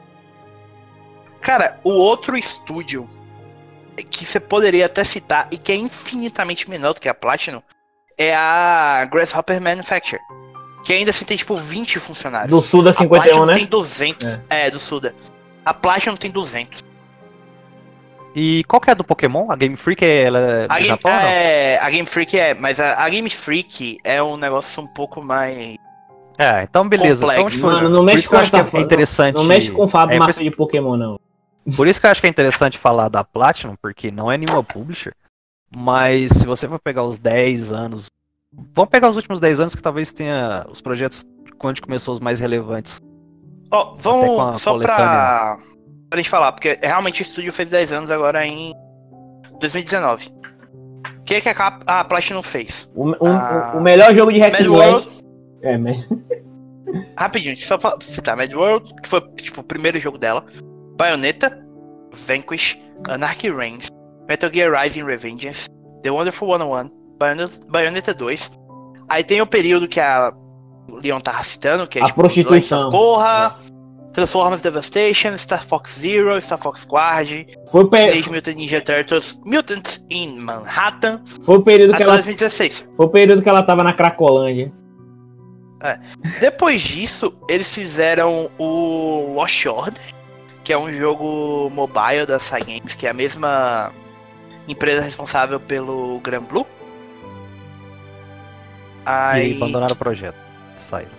Speaker 1: Cara, o outro estúdio que você poderia até citar e que é infinitamente menor do que a Platinum é a Grasshopper Manufacture. Que ainda assim tem tipo 20 funcionários.
Speaker 3: Do Suda
Speaker 1: a
Speaker 3: 51,
Speaker 1: Platinum
Speaker 3: né?
Speaker 1: tem 200. É. do Suda. A Platinum tem 200.
Speaker 2: E qual que é a do Pokémon? A Game Freak é ela é
Speaker 1: A
Speaker 2: do
Speaker 1: Game,
Speaker 2: Japão ou não?
Speaker 1: é, a Game Freak é, mas a, a Game Freak é um negócio um pouco mais.
Speaker 2: É, então beleza. Então,
Speaker 1: Complexo.
Speaker 2: tipo,
Speaker 3: Mano, não
Speaker 2: por
Speaker 3: mexe com essa
Speaker 2: é interessante.
Speaker 3: Não mexe com o Fábio
Speaker 2: é, por
Speaker 3: de Pokémon, não.
Speaker 2: Por isso que eu acho que é interessante falar da Platinum, porque não é nenhuma publisher. Mas se você for pegar os 10 anos. Vamos pegar os últimos 10 anos que talvez tenha os projetos quando começou os mais relevantes.
Speaker 1: Ó,
Speaker 2: a
Speaker 1: vamos só pra, pra gente falar, porque realmente o estúdio fez 10 anos agora em 2019. O que, que a, a Platinum fez?
Speaker 3: O, o-
Speaker 1: Ah.
Speaker 3: o melhor jogo de Hack
Speaker 1: Mad World.
Speaker 3: É, mas.
Speaker 1: rapidinho, só pra citar, Mad World, que foi tipo o primeiro jogo dela. Bayonetta, Vanquish, Anarchy Reigns, Metal Gear Rising Revengeance, The Wonderful 101, Bayonetta, Bayonetta 2. Aí tem o período que a Leon tava citando, que é
Speaker 3: A
Speaker 1: tipo,
Speaker 3: prostituição.
Speaker 1: Of Korra, Transformers Devastation, Star Fox Zero, Star Fox Squad,
Speaker 3: Foi o, pe-
Speaker 1: Teenage Mutant Ninja Turtles, Mutants in Manhattan,
Speaker 3: foi o período que ela.
Speaker 1: 2016.
Speaker 3: Foi o período que ela tava na Cracolândia.
Speaker 1: Depois disso, eles fizeram o Lost Order, que é um jogo mobile da Cygames, que é a mesma empresa responsável pelo Gran Blue.
Speaker 2: E aí
Speaker 1: Aí,
Speaker 2: abandonaram o projeto. Saíram.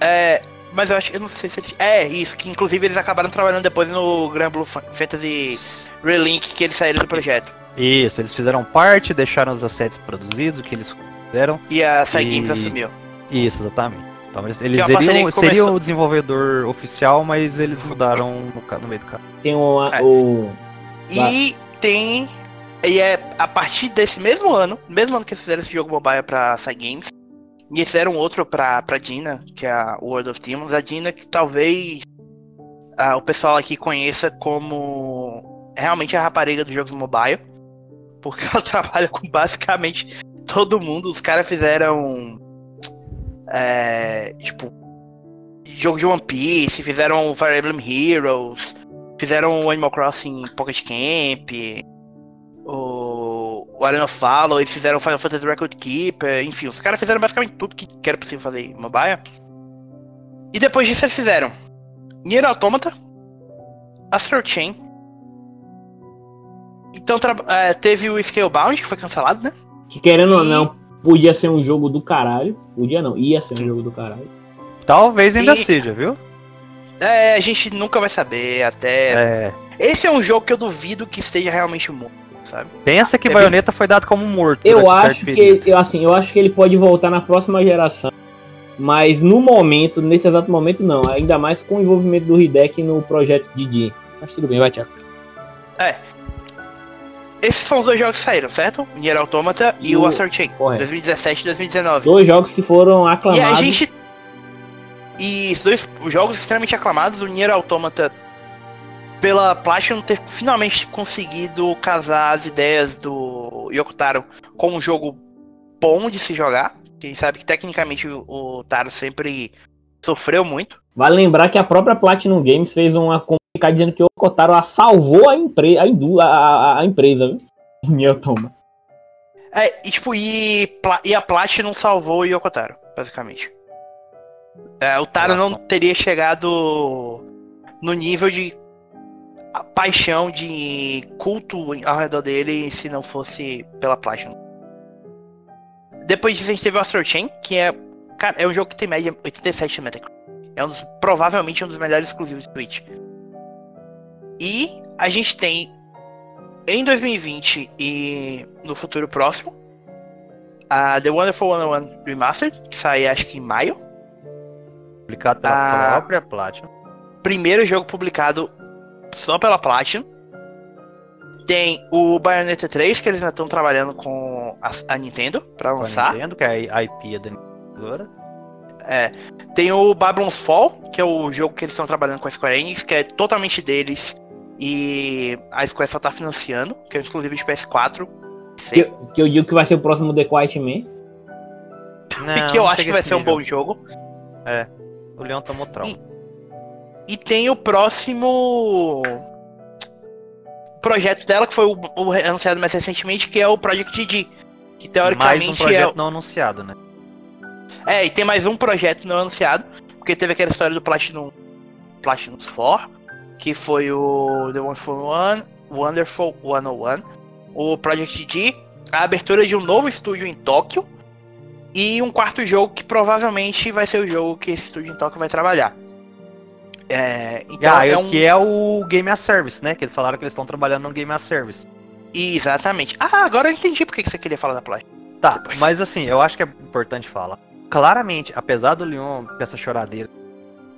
Speaker 1: é, mas eu acho que eu não sei se é isso, que inclusive eles acabaram trabalhando depois no Gran Blue Fa- Fantasy Relink que eles saíram do projeto.
Speaker 2: Isso, eles fizeram parte, deixaram os assets produzidos, o que eles fizeram.
Speaker 1: E a Cygames
Speaker 2: E-
Speaker 1: assumiu.
Speaker 2: Isso, exatamente. Então eles,
Speaker 1: é
Speaker 2: eles seriam, seriam o desenvolvedor oficial, mas eles mudaram no, no meio do caminho.
Speaker 3: Tem um,
Speaker 1: É.
Speaker 3: o.
Speaker 1: E tem. E é a partir desse mesmo ano, mesmo ano que eles fizeram esse jogo mobile pra Cygames, e eles fizeram outro pra, pra Dina, que é a World of Demons. A Dina que talvez o pessoal aqui conheça como realmente a rapariga dos jogos mobile, porque ela trabalha com basicamente todo mundo. Os caras fizeram. É, tipo. Jogo de One Piece, fizeram Fire Emblem Heroes, Fizeram Animal Crossing Pocket Camp, o, o Arena Follow, eles fizeram Final Fantasy Record Keeper, enfim, os caras fizeram basicamente tudo que, que era possível fazer em mobile. E depois disso eles fizeram Nier Automata, Astral Chain. Então é, teve o Scalebound, que foi cancelado, né?
Speaker 3: Que querendo ou
Speaker 1: E-
Speaker 3: não, podia ser um jogo do caralho. Podia não, ia ser um jogo do caralho.
Speaker 2: Talvez ainda
Speaker 1: E-
Speaker 2: seja, viu?
Speaker 1: É, a gente nunca vai saber até.
Speaker 2: É.
Speaker 1: Esse é um jogo que eu duvido que seja realmente morto, sabe?
Speaker 2: Pensa que
Speaker 1: É
Speaker 2: Bayonetta foi dado como morto.
Speaker 3: Eu acho que, eu, assim, eu acho que ele pode voltar na próxima geração. Mas no momento, nesse exato momento, não. Ainda mais com o envolvimento do Hideki no projeto Didi. Mas tudo bem, vai, Thiago.
Speaker 1: Esses são os dois jogos que saíram, certo? O Nier Automata e,
Speaker 3: E
Speaker 1: o Chain,
Speaker 3: Correto.
Speaker 1: 2017 e 2019.
Speaker 3: Dois jogos que foram
Speaker 1: E
Speaker 3: aclamados.
Speaker 1: a gente. E os dois jogos extremamente aclamados, o Nier Automata, pela Platinum ter finalmente conseguido casar as ideias do Yokotaro com um jogo bom de se jogar. Quem sabe que tecnicamente o, Taro sempre sofreu muito.
Speaker 3: Vale lembrar que a própria Platinum Games fez uma comunicado dizendo que o Kotaro a salvou a, empre a, a, a- empresa, viu? Nier Toma.
Speaker 1: É, e tipo, e, e a Platinum salvou o Yokotaro, basicamente. É, o Taro não
Speaker 2: Nossa.
Speaker 1: teria chegado no nível de a paixão, de culto ao redor dele se não fosse pela Platinum. Depois disso a gente teve o Astral Chain, que é, cara, é um jogo que tem média 87 de Metacritic. É um dos, provavelmente um dos melhores exclusivos de Switch. E a gente tem em 2020 e no futuro próximo a The Wonderful 101 Remastered, que sai acho que em maio.
Speaker 2: Publicado pela
Speaker 1: Ah.
Speaker 2: própria Platinum.
Speaker 1: Primeiro jogo publicado só pela Platinum. Tem o Bayonetta 3, que eles ainda estão trabalhando com a, a Nintendo pra
Speaker 2: com a
Speaker 1: lançar.
Speaker 2: Nintendo, que é a IP da Nintendo agora.
Speaker 1: Tem o Babylon's Fall, que é o jogo que eles estão trabalhando com a Square Enix, que é totalmente deles e a Square só tá financiando, que é exclusivo de PS4.
Speaker 3: Que, que eu digo que vai ser o próximo The Quiet Man.
Speaker 2: Não,
Speaker 1: que eu acho que vai ser um bom jogo.
Speaker 2: O Leão tomou trauma.
Speaker 1: E tem o próximo projeto dela, que foi o, o anunciado mais recentemente, que é o Project D. Que
Speaker 2: Mais um
Speaker 1: teoricamente
Speaker 2: projeto não anunciado, né?
Speaker 1: é. É, e tem mais um projeto não anunciado, porque teve aquela história do Platinum. Platinum 4, que foi o The Wonderful One, Wonderful 101, o Project D, a abertura de um novo estúdio em Tóquio e um quarto jogo que provavelmente vai ser o jogo que esse estúdio em Tóquio vai trabalhar. É, então
Speaker 2: ah,
Speaker 1: é um...
Speaker 2: que é o Game as Service, né? Que eles falaram que eles estão trabalhando no Game as Service.
Speaker 1: Exatamente. Ah, agora eu entendi porque que você queria falar da Platinum.
Speaker 2: Tá,
Speaker 1: Depois.
Speaker 2: mas assim, eu acho que é importante falar. Claramente, apesar do Leon com essa choradeira,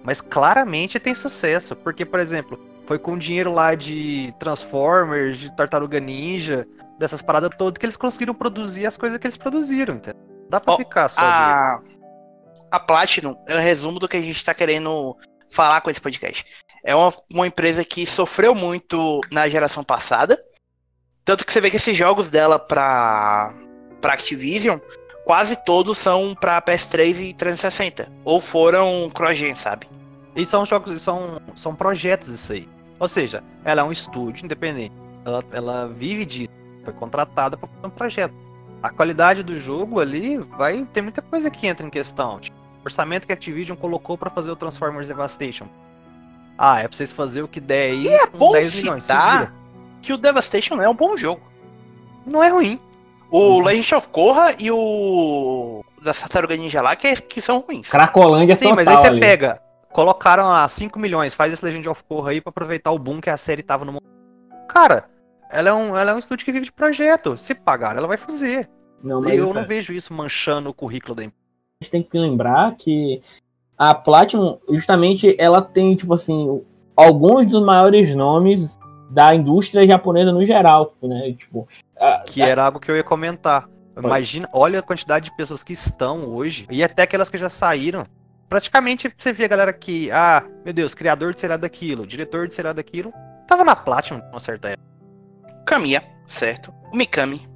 Speaker 2: mas claramente tem sucesso. Porque, por exemplo, foi com dinheiro lá de Transformers, de Tartaruga Ninja, dessas paradas todas, que eles conseguiram produzir as coisas que eles produziram, entendeu? Dá pra
Speaker 1: Ó,
Speaker 2: ficar só de...
Speaker 1: A, a Platinum é o resumo do que a gente tá querendo falar com esse podcast. É uma, uma empresa que sofreu muito na geração passada. Tanto que você vê que esses jogos dela pra, pra Activision, quase todos são pra PS3 e 360. Ou foram cross-gen, sabe?
Speaker 2: E são jogos, são, são projetos isso aí. Ou seja, ela é um estúdio independente. Ela, ela vive de. Foi contratada para fazer um projeto. A qualidade do jogo ali vai. Tem muita coisa que entra em questão. Tipo, orçamento que a Activision colocou para fazer o Transformers Devastation. Ah, é pra vocês fazer o que der aí.
Speaker 1: E é bom
Speaker 2: 10 milhões. se
Speaker 1: citar
Speaker 2: vira.
Speaker 1: que o Devastation é um bom jogo.
Speaker 2: Não é ruim.
Speaker 1: O Legend of Korra e o da Tartaruga Ninja lá, que, é- que são ruins.
Speaker 3: Cracolândia
Speaker 2: Sim,
Speaker 3: total
Speaker 2: mas aí você
Speaker 3: ali.
Speaker 2: pega. Colocaram lá 5 milhões, faz esse Legend of Korra aí pra aproveitar o boom que a série tava no momento. Cara, ela é um, ela é um estúdio que vive de projeto. Se pagar, ela vai fazer.
Speaker 3: Não, mas
Speaker 2: eu não
Speaker 3: é-
Speaker 2: vejo isso manchando o currículo da empresa.
Speaker 3: A gente tem que lembrar que a Platinum, justamente, ela tem, tipo assim, alguns dos maiores nomes da indústria japonesa no geral, né? Tipo, a-
Speaker 2: Que era algo que eu ia comentar. Imagina, olha a quantidade de pessoas que estão hoje, e até aquelas que já saíram. Praticamente você vê a galera que, ah, meu Deus, criador de sei lá daquilo, diretor de sei lá daquilo, tava na Platinum uma certa época.
Speaker 1: Kamiya, certo? O Mikami.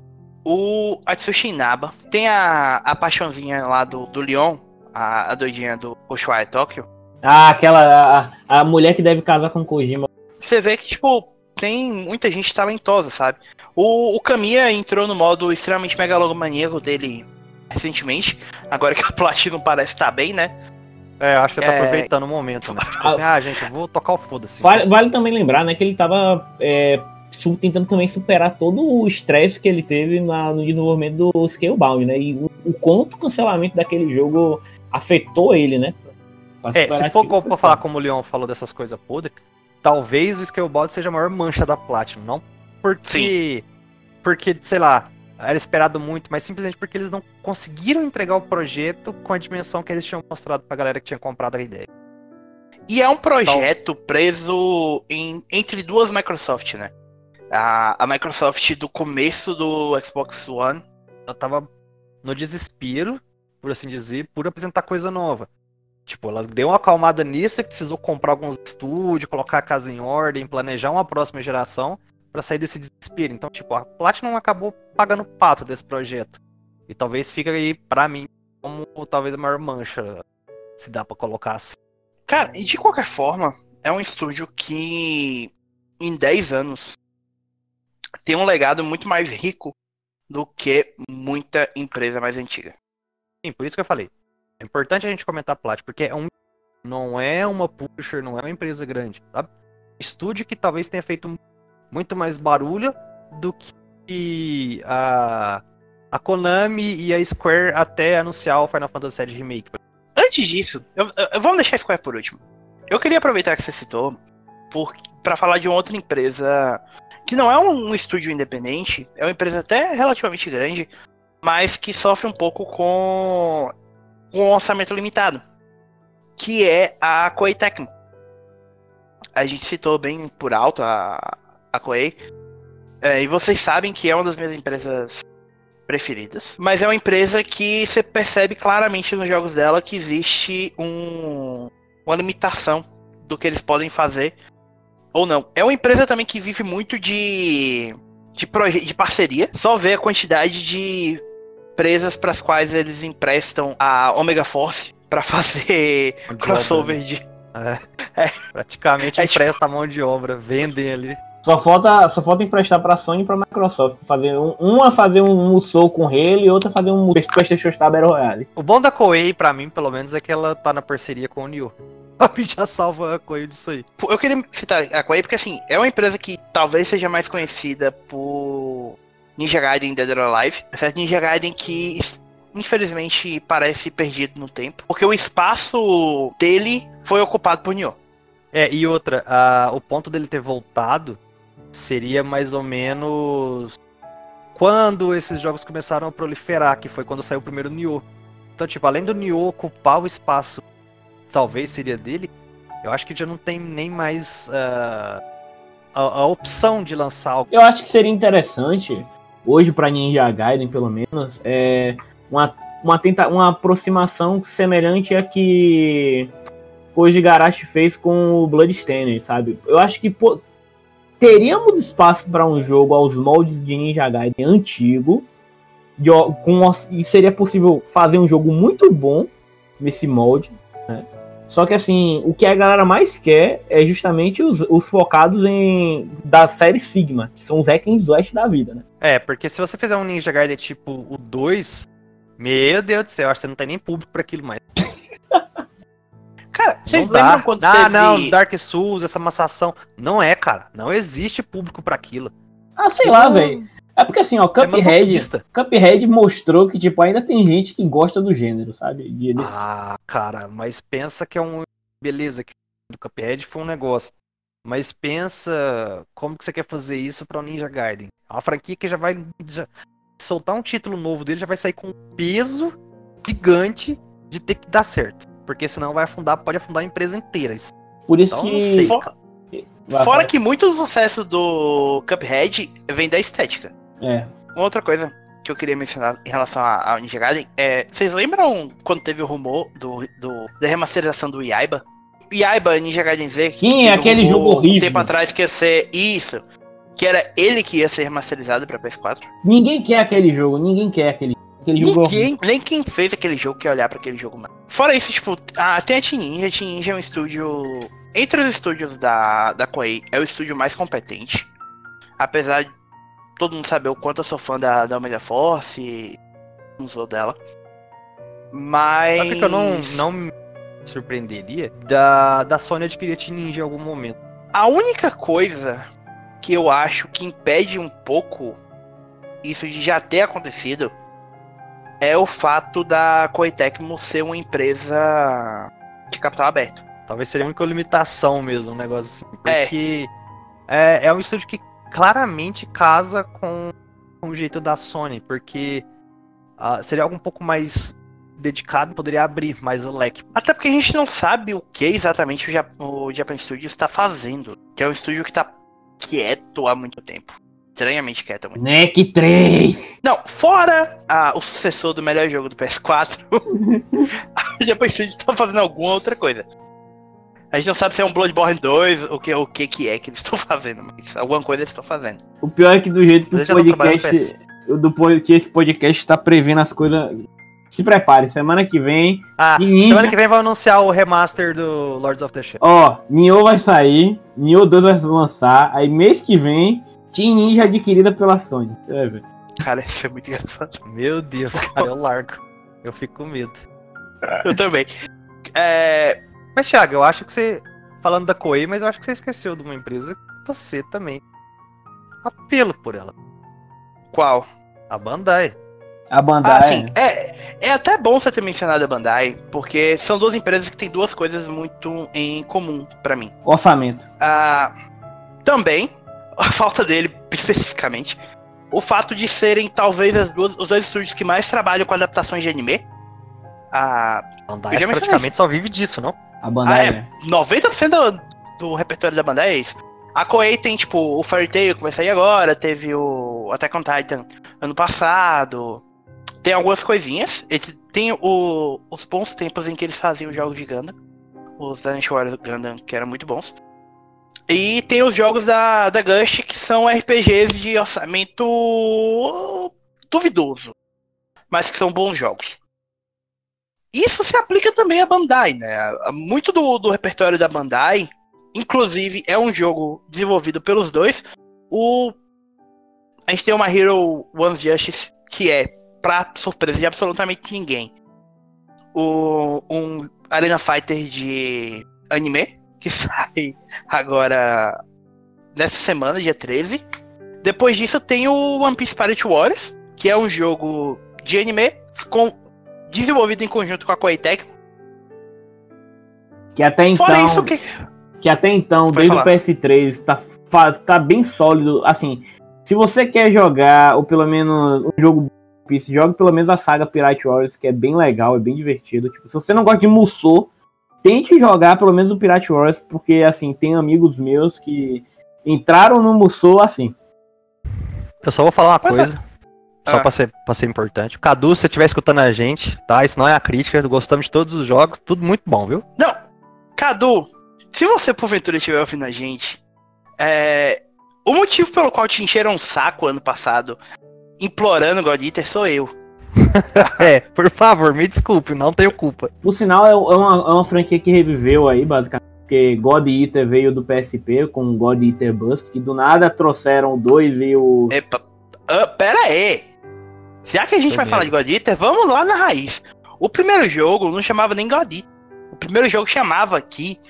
Speaker 1: O Atsushi Inaba. Tem a, a paixãozinha lá do, do Leon, a, a doidinha do Ushuaia Tokyo.
Speaker 3: ah, aquela, a, a mulher que deve casar com Kojima.
Speaker 1: Você vê que, tipo, tem muita gente talentosa, sabe? O, o Kamiya entrou no modo extremamente megalomaníaco dele recentemente, agora que a Platinum parece estar bem, né?
Speaker 2: É, acho que ele tá
Speaker 1: É.
Speaker 2: aproveitando o momento, né? Tipo assim, ah, gente, eu vou tocar o foda-se.
Speaker 3: Vale, vale também lembrar, né, que ele tava é, tentando também superar todo o estresse que ele teve na- no desenvolvimento do Scalebound, né? E o, o quanto o cancelamento daquele jogo afetou ele, né?
Speaker 2: É, se for
Speaker 3: aquilo,
Speaker 2: pra falar como o Leon falou dessas coisas podres, talvez o Scalebound seja a maior mancha da Platinum, não porque, porque, sei lá, era esperado muito, mas simplesmente porque eles não conseguiram entregar o projeto com a dimensão que eles tinham mostrado pra galera que tinha comprado a ideia.
Speaker 1: E é um projeto preso em- entre duas Microsoft, né? A, a Microsoft do começo do Xbox One.
Speaker 2: Ela tava no desespero, por assim dizer, por apresentar coisa nova. Tipo, ela deu uma acalmada nisso e precisou comprar alguns estúdios, colocar a casa em ordem, planejar uma próxima geração pra sair desse desespero. Então, tipo, a Platinum acabou pagando pato desse projeto. E talvez fique aí, pra mim, como talvez a maior mancha, se dá pra colocar assim.
Speaker 1: Cara, e de qualquer forma, é um estúdio que em 10 anos tem um legado muito mais rico do que muita empresa mais antiga.
Speaker 2: Sim, por isso que eu falei. É importante a gente comentar a Platinum, porque é um, não é uma pusher, não é uma empresa grande, sabe? Estúdio que talvez tenha feito muito mais barulho do que a, a Konami e a Square até anunciar o Final Fantasy VII Remake.
Speaker 1: Antes disso, eu, eu- vamos deixar a Square por último. Eu queria aproveitar que você citou por, pra falar de outra empresa que não é um, um estúdio independente, é uma empresa até relativamente grande, mas que sofre um pouco com com um orçamento limitado, que é a Koei Tecmo. A gente citou bem por alto a, a Koei, é, e vocês sabem que é uma das minhas empresas preferidas, mas é uma empresa que você percebe claramente nos jogos dela que existe um, uma limitação do que eles podem fazer ou não. É uma empresa também que vive muito de de, de parceria. Só ver a quantidade de empresas para as quais eles emprestam a Omega Force para fazer
Speaker 2: Mão de
Speaker 1: crossover de
Speaker 2: Praticamente
Speaker 1: É tipo-
Speaker 2: empresta a mão de obra, vendem ali.
Speaker 3: Só falta, só falta emprestar pra Sony e pra Microsoft. Fazer um, uma fazer um Musou com Halo e outra fazer um PlayStation Star Battle Royale.
Speaker 2: O bom da Koei, pra mim, pelo menos, é que ela tá na parceria com o Nioh. A já salva a Koei disso aí.
Speaker 1: Eu queria citar a Koei porque assim, é uma empresa que talvez seja mais conhecida por Ninja Gaiden Dead or Alive, certo? Ninja Gaiden que infelizmente parece perdido no tempo, porque o espaço dele foi ocupado por Nioh.
Speaker 2: É, e outra, a- o ponto dele ter voltado seria mais ou menos quando esses jogos começaram a proliferar, que foi quando saiu o primeiro Nioh. Então, tipo, além do Nioh ocupar o espaço, talvez seria dele, eu acho que já não tem nem mais ah, a, a opção de lançar algo.
Speaker 3: Eu acho que seria interessante, hoje pra Ninja Gaiden pelo menos, é uma, uma, tenta, uma aproximação semelhante a que Koji Garashi fez com o Bloodstained, sabe? Eu acho que pô, teríamos espaço para um jogo aos moldes de Ninja Gaiden antigo, de, com, e seria possível fazer um jogo muito bom nesse molde? Só que assim, o que a galera mais quer é justamente os, os focados em da série Sigma, que são os hack and slash da vida, né?
Speaker 2: É, porque se você fizer um Ninja Gaiden tipo o 2, meu Deus do céu, acho que você não tem nem público pra aquilo mais.
Speaker 1: Cara, vocês
Speaker 2: não dá.
Speaker 1: lembram quando
Speaker 2: ah,
Speaker 1: teve...
Speaker 2: não, Dark Souls, essa massação. Não é, cara. Não existe público pra aquilo.
Speaker 3: Ah, sei lá, velho. É porque assim, ó,
Speaker 2: É
Speaker 3: Cuphead,
Speaker 2: masoquista.
Speaker 3: Cuphead mostrou que, tipo, ainda tem gente que gosta do gênero, sabe? De, desse-
Speaker 2: Ah, cara, mas pensa que é um. Beleza, que do Cuphead foi um negócio. Mas pensa como que você quer fazer isso pra o Ninja Gaiden. É uma franquia que já vai. já- soltar um título novo dele já vai sair com um peso gigante de ter que dar certo. Porque senão vai afundar, pode afundar a empresa inteira.
Speaker 3: Por isso
Speaker 2: Então,
Speaker 3: que.
Speaker 2: não sei,
Speaker 1: Fora
Speaker 3: fala.
Speaker 1: que muito do sucesso do Cuphead vem da estética.
Speaker 3: É.
Speaker 1: Uma outra coisa que eu queria mencionar em relação a- ao Ninja Gaiden é. Vocês lembram quando teve o rumor do, do- da remasterização do Yaiba? Yaiba Ninja Gaiden Z.
Speaker 3: Sim,
Speaker 1: que
Speaker 3: aquele jogo horrível.
Speaker 1: Um tempo atrás que ia ser isso. Que era ele que ia ser remasterizado pra PS4.
Speaker 3: Ninguém quer aquele jogo, ninguém quer aquele.
Speaker 1: Ninguém, nem quem fez aquele jogo quer olhar pra aquele jogo mais. Fora isso, tipo, ah, tem a Team Ninja. A Team Ninja é um estúdio entre os estúdios da, da Koei, é o estúdio mais competente. Apesar de todo mundo saber o quanto eu sou fã da, da Omega Force e não sou dela. Mas.
Speaker 2: Sabe que eu não, não me surpreenderia da, da Sony adquirir a Team Ninja em algum momento.
Speaker 1: A única coisa que eu acho que impede um pouco isso de já ter acontecido é o fato da Koei Tecmo ser uma empresa de capital aberto.
Speaker 2: Talvez seria a única limitação mesmo, um negócio assim. Porque é, é, é um estúdio que claramente casa com, com o jeito da Sony, porque uh, seria algo um pouco mais dedicado, poderia abrir mais o leque.
Speaker 1: Até porque a gente não sabe o que exatamente o, Jap o Japan Studio está fazendo, que é um estúdio que está quieto há muito tempo. Estranhamente quieto. Muito.
Speaker 3: NEC 3!
Speaker 1: Não, fora ah, o sucessor do melhor jogo do PS4, o Japan Studio está fazendo alguma outra coisa. A gente não sabe se é um Bloodborne 2, o que, o que, que é que eles estão fazendo, mas alguma coisa eles estão fazendo.
Speaker 3: O pior é que do jeito que o podcast. Do que esse podcast está prevendo as coisas. Se prepare, semana que vem.
Speaker 2: Ah, Ninja... semana que vem vai anunciar o remaster do Lords of the Shadow.
Speaker 3: Ó, Nioh vai sair, Nioh 2 vai lançar, aí mês que vem, Team Ninja adquirida pela Sony. Você vai ver.
Speaker 1: Cara, isso é muito engraçado.
Speaker 2: Meu Deus, cara, eu largo. Eu fico com medo.
Speaker 1: Eu também. É,
Speaker 2: mas, Thiago, eu acho que você. Falando da Koei, mas eu acho que você esqueceu de uma empresa que você também. Apelo por ela.
Speaker 1: Qual?
Speaker 2: A Bandai.
Speaker 3: A Bandai.
Speaker 1: Ah, sim. É, é até bom você ter mencionado a Bandai, porque são duas empresas que têm duas coisas muito em comum para mim.
Speaker 3: Orçamento.
Speaker 1: Ah, também, a falta dele especificamente. O fato de serem talvez as duas, os dois estúdios que mais trabalham com adaptações de anime.
Speaker 2: A Bandai praticamente só vive disso, não?
Speaker 3: A Bandai.
Speaker 1: Ah, é. 90% do, do repertório da Bandai é isso. A Koei tem, tipo, o Fairy Tail que vai sair agora, teve o Attack on Titan ano passado. Tem algumas coisinhas. Tem o, os bons tempos em que eles faziam jogos de Gundam. Os Dynasty Warriors Gundam, que eram muito bons. E tem os jogos da, da Gush, que são RPGs de orçamento duvidoso. Mas que são bons jogos. Isso se aplica também à Bandai, né? Muito do, do repertório da Bandai, inclusive é um jogo desenvolvido pelos dois. O a gente tem uma Hero One Justice que é, pra surpresa de absolutamente ninguém, o, um Arena Fighter de anime, que sai agora nessa semana, dia 13. Depois disso tem o One Piece Pirate Warriors, que é um jogo de anime com desenvolvido em conjunto com a Koei Tecmo.
Speaker 3: Que até então. Fora isso que. Que até então, Pode desde falar. o PS3, tá, tá bem sólido. Assim, se você quer jogar, ou pelo menos um jogo Piece, jogue pelo menos a saga Pirate Warriors, que é bem legal, é bem divertido. Tipo, se você não gosta de Musou, tente jogar pelo menos o Pirate Warriors, porque assim, tem amigos meus que entraram no Musou assim.
Speaker 2: Eu só vou falar uma Mas, coisa. Só ah. pra, ser, pra ser importante. Cadu, se você estiver escutando a gente, tá? Isso não é a crítica, gostamos de todos os jogos, tudo muito bom, viu?
Speaker 1: Não! Cadu, se você porventura estiver ouvindo a gente, é... o motivo pelo qual te encheram um saco ano passado, implorando God Eater, sou eu.
Speaker 2: é, por favor, me desculpe, não tenho culpa.
Speaker 3: Por sinal, é uma, é uma franquia que reviveu aí, basicamente. Porque God Eater veio do PSP com God Eater Bust, que do nada trouxeram o 2 e o.
Speaker 1: Epa, uh, pera aí! Já que a gente vai falar de God Eater, vamos lá na raiz. O primeiro jogo não chamava nem God Eater. O primeiro jogo chamava aqui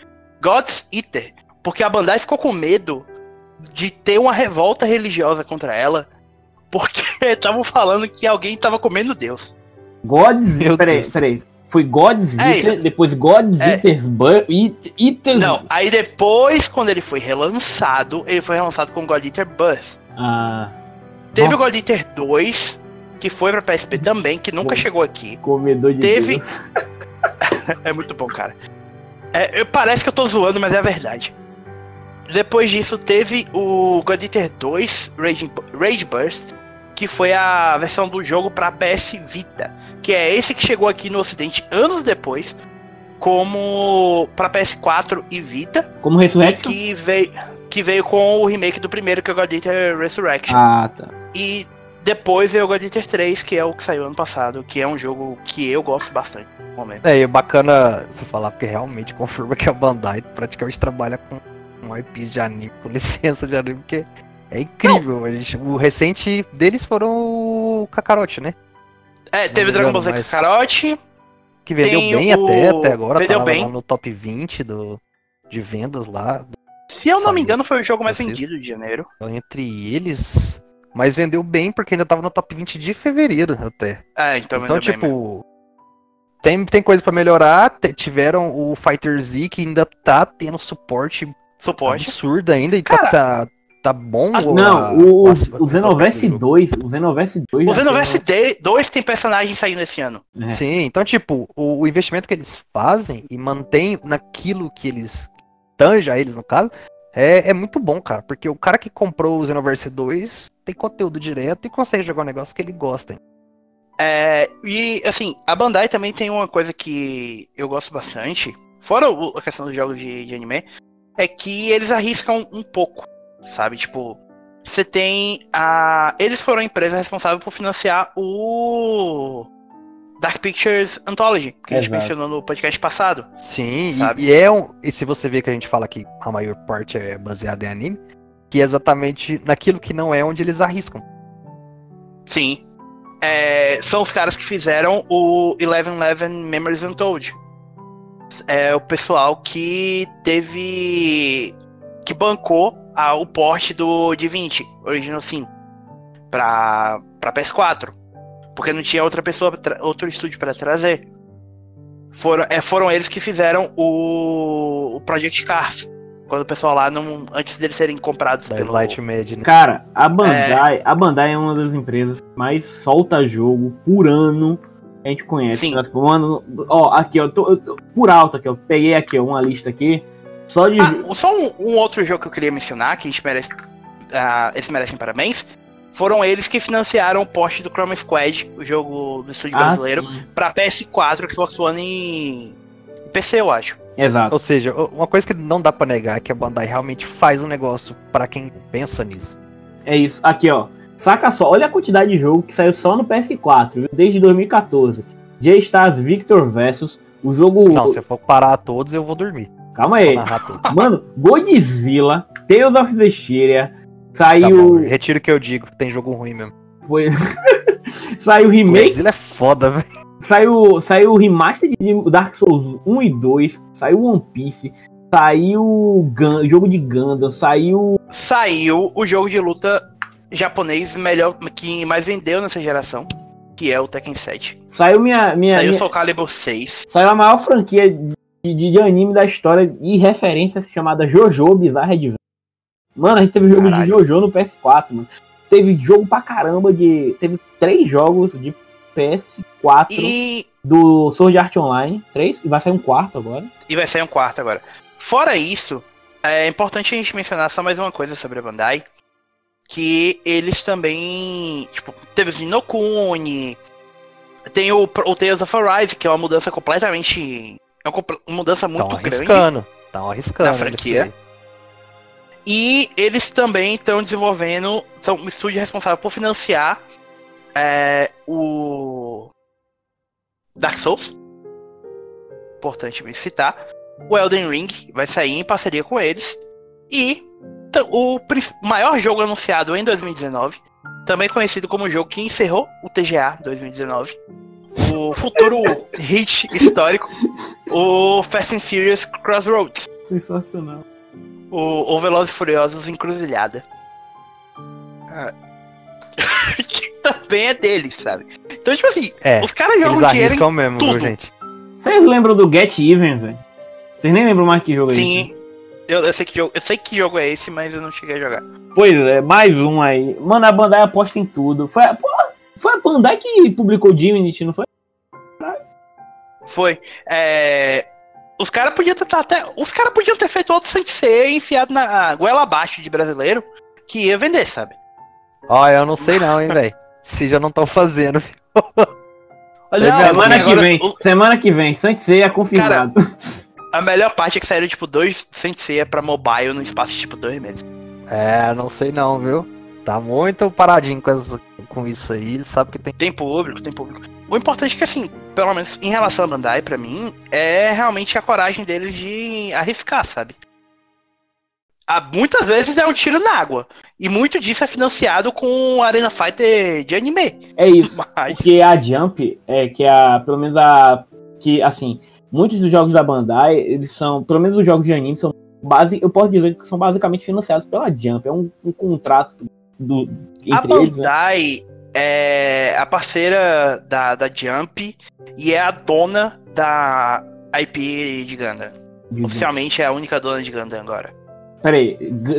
Speaker 1: God's Eater. Porque a Bandai ficou com medo de ter uma revolta religiosa contra ela. Porque estavam falando que alguém estava comendo Deus.
Speaker 3: God's Eater. Peraí, peraí. Foi God's é, Eater, depois God's é. Eater's Eat, Eater's...
Speaker 1: Não, aí depois, quando ele foi relançado, ele foi relançado com God Eater Buzz.
Speaker 3: Ah.
Speaker 1: Teve Nossa. o God Eater 2, que foi pra PSP também, que nunca chegou aqui.
Speaker 3: Comedor de
Speaker 1: Teve. é muito bom, cara. É, parece que eu tô zoando, mas é a verdade. Depois disso, teve o God Eater 2 Rage, Rage Burst, que foi a versão do jogo para PS Vita, que é esse que chegou aqui no Ocidente anos depois, como para PS4 e Vita.
Speaker 3: Como Resurrection?
Speaker 1: Que veio, que veio com o remake do primeiro, que é o God Eater Resurrection.
Speaker 3: Ah, tá.
Speaker 1: E depois veio o God Eater 3, que é o que saiu ano passado, que é um jogo que eu gosto bastante no momento.
Speaker 2: É, e bacana você falar, porque realmente confirma que a Bandai praticamente trabalha com, com IPs de anime, com licença de anime, porque é incrível. A gente, o recente deles foram o Kakarote, né?
Speaker 1: É, teve
Speaker 2: me
Speaker 1: Dragon Ball Z
Speaker 2: mas-
Speaker 1: Kakarot,
Speaker 2: Que vendeu bem
Speaker 1: o-
Speaker 2: até, até agora,
Speaker 1: vendeu
Speaker 2: tava
Speaker 1: bem.
Speaker 2: no top 20 do, de vendas lá.
Speaker 1: se eu não me engano, foi o jogo mais vendido de janeiro.
Speaker 2: Então, entre eles. Mas vendeu bem porque ainda tava no top 20 de fevereiro até.
Speaker 1: É, então,
Speaker 2: Então, tipo. Tem, tem coisa pra melhorar. tiveram o Fighter Z que ainda tá tendo suporte
Speaker 1: suporte.
Speaker 2: absurdo ainda e tá,
Speaker 1: Cara,
Speaker 2: tá, tá bom.
Speaker 1: a-
Speaker 2: a-
Speaker 3: Não, o,
Speaker 2: a-
Speaker 3: o
Speaker 2: jogo.
Speaker 3: 2, o Xenoverse 2.
Speaker 1: O
Speaker 3: já
Speaker 1: Xenoverse
Speaker 3: tem
Speaker 1: 2 tem personagens saindo esse ano.
Speaker 3: é.
Speaker 2: Sim, então, tipo, o, o investimento que eles fazem e mantém naquilo que eles. Tanja eles, no caso, é, é muito bom, cara. Porque o cara que comprou o Xenoverse 2 tem conteúdo direto e consegue jogar um negócio que ele gosta.
Speaker 1: É, e assim, a Bandai também tem uma coisa que eu gosto bastante, fora o- a questão dos jogos de, de anime, é que eles arriscam um pouco, sabe? Tipo, você tem a. Eles foram a empresa responsável por financiar o Dark Pictures Anthology, que a gente
Speaker 3: Exato.
Speaker 1: mencionou no podcast passado.
Speaker 2: Sim, e-
Speaker 1: Sabe?
Speaker 2: E, é um. E se você vê que a gente fala que a maior parte é baseada em anime, que é exatamente naquilo que não é onde eles arriscam.
Speaker 1: Sim. É, são os caras que fizeram o Eleven Eleven Memories Untold. É o pessoal que teve. que bancou a- o porte do D20 Original Sim pra, pra PS4. Porque não tinha outra pessoa, outro estúdio pra trazer. Foram, é, foram eles que fizeram o, o Project Cars. Quando o pessoal lá não. Antes deles serem comprados
Speaker 2: Da
Speaker 1: pelo.
Speaker 2: Slight Med, né?
Speaker 3: Cara, a Bandai, a Bandai é uma das empresas que mais solta jogo por ano que a gente conhece.
Speaker 1: Sim.
Speaker 3: Elas, tipo, Mano, ó, aqui, ó, tô- tô- por alto aqui, ó, peguei aqui, ó, uma lista aqui, só de
Speaker 1: Ah, só um, um outro jogo que eu queria mencionar, que a gente merece. ah, eles merecem parabéns. Foram eles que financiaram o porte do Chroma Squad, o jogo do estúdio
Speaker 3: Ah,
Speaker 1: brasileiro,
Speaker 3: sim.
Speaker 1: pra PS4, Xbox One e e PC, eu acho.
Speaker 3: Exato.
Speaker 2: Ou seja, uma coisa que não dá pra negar é que a Bandai realmente faz um negócio pra quem pensa nisso.
Speaker 3: É isso. Aqui, ó. Saca só, olha a quantidade de jogo que saiu só no PS4, viu? desde 2014. J-Stars Victor Versus, o jogo.
Speaker 2: Não, se eu for parar todos, eu vou dormir.
Speaker 3: Calma aí. Mano, Godzilla, Tales of Zestiria,
Speaker 2: Tá
Speaker 3: saiu.
Speaker 2: bom, retiro o que eu digo, tem jogo ruim mesmo.
Speaker 3: foi... saiu remake
Speaker 2: Godzilla é foda, velho.
Speaker 3: Saiu, saiu o remaster de Dark Souls 1 e 2, saiu One Piece, saiu Gun, jogo de Gundam, saiu.
Speaker 1: Saiu o jogo de luta japonês melhor que mais vendeu nessa geração, que é o Tekken 7.
Speaker 3: Saiu minha. minha,
Speaker 1: Saiu
Speaker 3: minha
Speaker 1: Soul Calibur 6.
Speaker 3: saiu a maior franquia de, de- de anime da história e referência chamada JoJo Bizarre Adventure. Mano, a gente teve jogo de
Speaker 1: Caralho.
Speaker 3: JoJo no PS4, mano. Teve jogo pra caramba de. Teve três jogos de PS4
Speaker 1: E,
Speaker 3: do Sword Art Online. Três, e vai sair um quarto agora.
Speaker 1: e vai sair um quarto agora. Fora isso, é importante a gente mencionar só mais uma coisa sobre a Bandai. Que eles também. Tipo, teve o Ninokuni. Tem o, o Tales of Arise, que é uma mudança completamente. É uma, mudança muito
Speaker 2: Tão
Speaker 1: grande.
Speaker 2: arriscando. Tão arriscando.
Speaker 1: Na franquia. E eles também estão desenvolvendo. São um estúdio responsável por financiar é, o Dark Souls. Importante me citar. O Elden Ring vai sair em parceria com eles. E o maior jogo anunciado em 2019, também conhecido como o jogo que encerrou o TGA 2019. O futuro hit histórico, o Fast and Furious Crossroads.
Speaker 3: Sensacional.
Speaker 1: O, o Velozes e Furiosos Encruzilhada. Ah. que também é deles, sabe? Então, tipo assim,
Speaker 2: É,
Speaker 1: os caras jogam
Speaker 2: eles
Speaker 1: dinheiro
Speaker 2: arriscam mesmo,
Speaker 1: tudo.
Speaker 2: gente?
Speaker 3: Vocês lembram do Get Even, velho? Vocês nem lembram mais que jogo
Speaker 1: em...
Speaker 3: é esse?
Speaker 1: Sim. Eu, eu sei que jogo, eu sei que jogo é esse, mas eu não cheguei a jogar.
Speaker 3: Pois é, mais um aí. Mano, a Bandai aposta em tudo. Foi, a- pô, foi a Bandai que publicou Divinity, não foi?
Speaker 1: Foi. É... Os caras podiam ter até. Os caras podiam ter feito outro Sensei enfiado na goela abaixo de brasileiro que ia vender, sabe?
Speaker 2: Ó, eu não sei não, hein, velho. Se já não estão fazendo.
Speaker 1: Olha,
Speaker 2: não,
Speaker 3: semana
Speaker 1: agora
Speaker 3: que vem,
Speaker 1: o-
Speaker 3: semana que vem, Sansei é confirmado.
Speaker 1: a melhor parte é que saíram, tipo, dois Sensei pra mobile no espaço de, tipo, dois meses.
Speaker 2: É, não sei não, viu? Tá muito paradinho com, as- com isso aí, ele sabe que tem.
Speaker 1: Tem público, tem público. O importante é que, assim, pelo menos em relação a Bandai, pra mim, é realmente a coragem deles de arriscar, sabe? Ah, muitas vezes é um tiro na água. E muito disso é financiado com Arena Fighter de anime.
Speaker 3: É isso.
Speaker 1: Mas,
Speaker 3: Porque a Jump, é que é a, pelo menos a. Que, assim, muitos dos jogos da Bandai, eles são, pelo menos os jogos de anime, são base, eu posso dizer que são basicamente financiados pela Jump. É um, um contrato do,
Speaker 1: a
Speaker 3: entre eles. né?
Speaker 1: Bandai é a parceira da, da Jump e é a dona da IP de Gundam.
Speaker 3: De-
Speaker 1: Oficialmente é a única dona de Gundam agora.
Speaker 3: Peraí,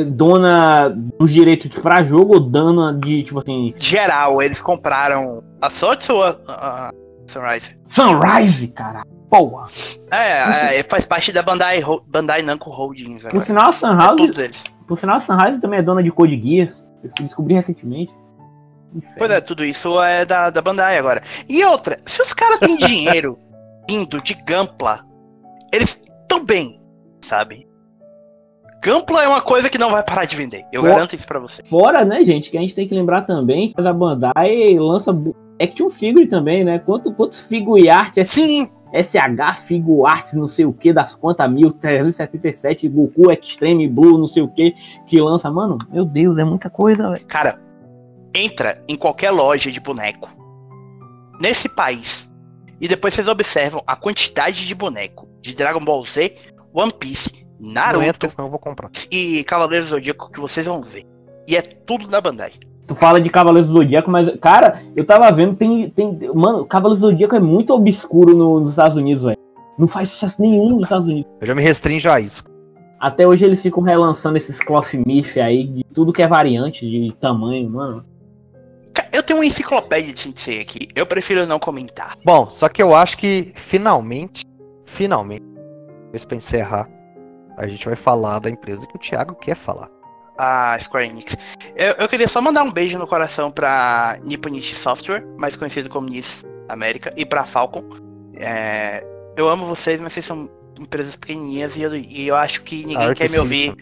Speaker 3: dona dos direitos pra jogo ou dona de, tipo assim,
Speaker 1: Geral, eles compraram a Sotsu ou a, Sunrise?
Speaker 3: Sunrise, cara. Porra.
Speaker 1: É, é, faz parte da Bandai, Bandai Namco Holdings.
Speaker 3: Por sinal, a
Speaker 1: É
Speaker 3: Sunrise,
Speaker 1: deles.
Speaker 3: por sinal, a Sunrise também é dona de Code Geass. Eu fui descobrir recentemente.
Speaker 1: Pois é, tudo isso é da, da Bandai agora. E outra, se os caras têm dinheiro vindo de Gampla, eles tão bem, sabe? Gampla é uma coisa que não vai parar de vender. Eu
Speaker 3: Pô.
Speaker 1: garanto isso pra você.
Speaker 3: Fora, né, gente, que a gente tem que lembrar também que a Bandai lança Action Figure também, né? Quanto, quantos Figure Arts,
Speaker 1: Sim,
Speaker 3: SH Figure Arts, não sei o que, das quantas mil, 377, Goku Extreme Blue, não sei o que, que lança. Mano, meu Deus, é muita coisa, velho.
Speaker 1: cara, entra em qualquer loja de boneco nesse país e depois vocês observam a quantidade de boneco de Dragon Ball Z, One Piece, Naruto
Speaker 2: entra, senão eu vou comprar.
Speaker 1: e Cavaleiros do Zodíaco que vocês vão ver. E é tudo da Bandai.
Speaker 3: Tu fala de Cavaleiros do Zodíaco, mas, cara, eu tava vendo, tem. tem mano, Cavaleiros do Zodíaco é muito obscuro no- nos Estados Unidos, velho. Não faz sucesso nenhum nos Estados Unidos.
Speaker 2: Eu já me restringo a isso.
Speaker 3: Até hoje eles ficam relançando esses cloth myth aí, de tudo que é variante, de tamanho, mano.
Speaker 1: Eu tenho uma enciclopédia de Sensei aqui. Eu prefiro não comentar.
Speaker 2: Bom, só que eu acho que finalmente, finalmente, depois pra encerrar, a gente vai falar da empresa que o Thiago quer falar.
Speaker 1: A Square Enix. Eu, eu queria só mandar um beijo no coração pra Nipponichi Software, mais conhecido como NIS América, e pra Falcon. É, eu amo vocês, mas vocês são empresas pequenininhas e eu, e eu acho que ninguém
Speaker 2: Arc
Speaker 1: quer me ouvir.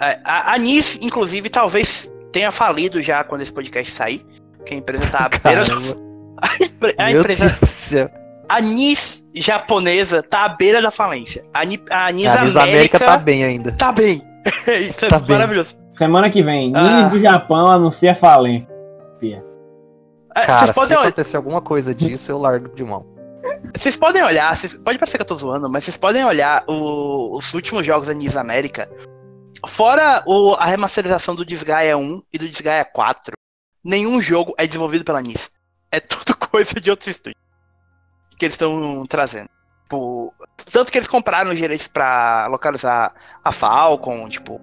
Speaker 1: É, A, a NIS, inclusive, talvez tenha falido já quando esse podcast sair. Porque a empresa tá à beira A, a empresa. A NIS japonesa tá à beira da falência. A, Ni- a NIS,
Speaker 2: A Nis
Speaker 1: América,
Speaker 2: América tá bem ainda.
Speaker 1: tá bem. Isso é
Speaker 2: Tá bem.
Speaker 1: maravilhoso.
Speaker 3: Semana que vem,
Speaker 1: Ah.
Speaker 3: Ninjas do Japão anuncia falência.
Speaker 1: É,
Speaker 2: Cara,
Speaker 1: vocês,
Speaker 2: se
Speaker 1: podem, olhar-
Speaker 2: acontecer alguma coisa disso, eu largo de mão.
Speaker 1: vocês podem olhar, vocês- pode parecer que eu tô zoando, mas vocês podem olhar o- os últimos jogos da NIS América. Fora o- a remasterização do Desgaia 1 e do Desgaia 4, nenhum jogo é desenvolvido pela NIS. É tudo coisa de outros estúdios que eles estão trazendo. Tipo, tanto que eles compraram os direitos pra localizar a Falcon, tipo.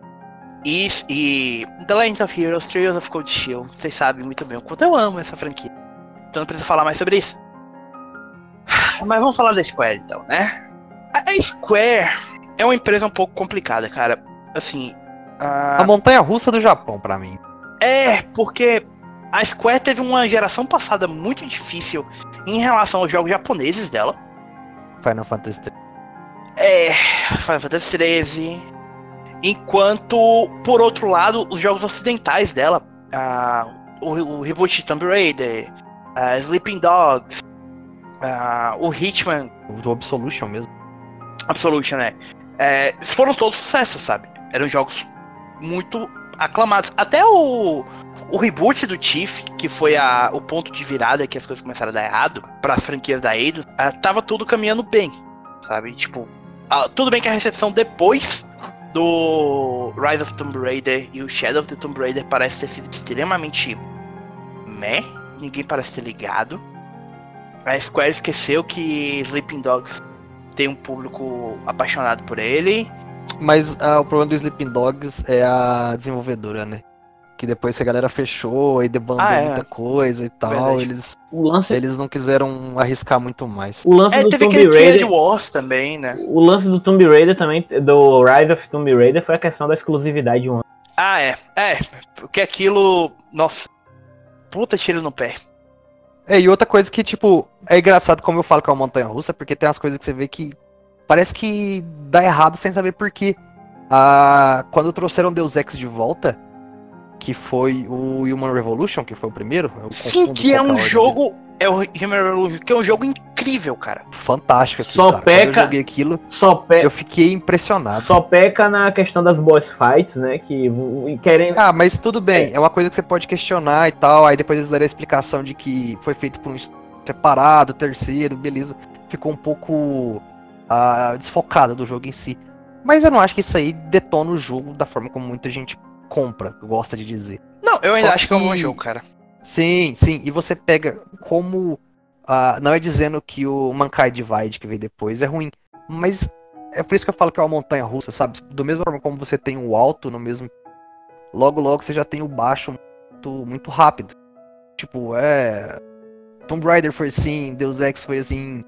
Speaker 1: E, e The Legend of Heroes, Trails of Cold Shield, vocês sabem muito bem o quanto eu amo essa franquia. Então não precisa falar mais sobre isso. Mas vamos falar da Square então, né? A Square é uma empresa um pouco complicada, cara. Assim. a-
Speaker 2: A montanha russa do Japão, pra mim.
Speaker 1: é, porque a Square teve uma geração passada muito difícil em relação aos jogos japoneses dela.
Speaker 2: Final Fantasy III.
Speaker 1: É, Final Fantasy XIII. Enquanto, por outro lado, os jogos ocidentais dela, ah, o, o reboot de Tomb Raider, ah, Sleeping Dogs, ah, o Hitman
Speaker 2: O Absolution mesmo.
Speaker 1: Absolution, né? É, foram todos sucessos, sabe? Eram jogos muito aclamados. Até o, o reboot do Tiff, que foi a, o ponto de virada que as coisas começaram a dar errado para as franquias da Eidos, ah, tava tudo caminhando bem, sabe? Tipo, ah, tudo bem que a recepção depois do Rise of Tomb Raider e o Shadow of the Tomb Raider parece ter sido extremamente meh, ninguém parece ter ligado. A Square esqueceu que Sleeping Dogs tem um público apaixonado por ele.
Speaker 2: Mas ah, o problema do Sleeping Dogs é a desenvolvedora, né? Que depois que a galera fechou e debandou
Speaker 1: Ah, é.
Speaker 2: muita coisa e tal,
Speaker 1: Verdade.
Speaker 2: eles,
Speaker 3: O lance,
Speaker 2: eles não quiseram arriscar muito mais.
Speaker 3: o lance
Speaker 1: É,
Speaker 3: do
Speaker 1: teve
Speaker 3: Tomb
Speaker 1: aquele
Speaker 3: Raider.
Speaker 1: Wars também, né?
Speaker 3: O lance do Tomb Raider também, do Rise of Tomb Raider, foi a questão da exclusividade de um ano.
Speaker 1: Ah, é. É, porque aquilo. Nossa. Puta tiro no pé.
Speaker 2: É, e outra coisa que, tipo, é engraçado como eu falo com a montanha russa, porque tem umas coisas que você vê que parece que dá errado sem saber por quê. Ah, quando trouxeram Deus Ex de volta, que foi o Human Revolution, que foi o primeiro. Eu
Speaker 1: Sim, que é um jogo. É o Human Revolution, que é um jogo incrível, cara.
Speaker 2: fantástico aquilo,
Speaker 3: Só
Speaker 2: cara. Quando
Speaker 3: peca-
Speaker 2: eu joguei aquilo,
Speaker 3: Só, pe
Speaker 2: eu fiquei impressionado.
Speaker 3: só peca na questão das boss fights, né? Que querem.
Speaker 2: Ah, mas tudo bem, é uma coisa que você pode questionar e tal, aí depois eles deram a explicação de que foi feito por um separado, terceiro, beleza. Ficou um pouco ah, desfocado do jogo em si. Mas eu não acho que isso aí detona o jogo da forma como muita gente compra, gosta de dizer.
Speaker 1: Não, eu ainda
Speaker 2: Só
Speaker 1: acho que é um bom
Speaker 2: que-
Speaker 1: jogo, cara.
Speaker 2: Sim, sim, e você pega como. ah, não é dizendo que o Mankind Divide que veio depois é ruim, mas é por isso que eu falo que é uma montanha russa, sabe? Do mesmo forma como você tem o alto no mesmo. Logo, logo você já tem o baixo muito, muito rápido. Tipo, é. Tomb Raider foi assim, Deus Ex foi assim,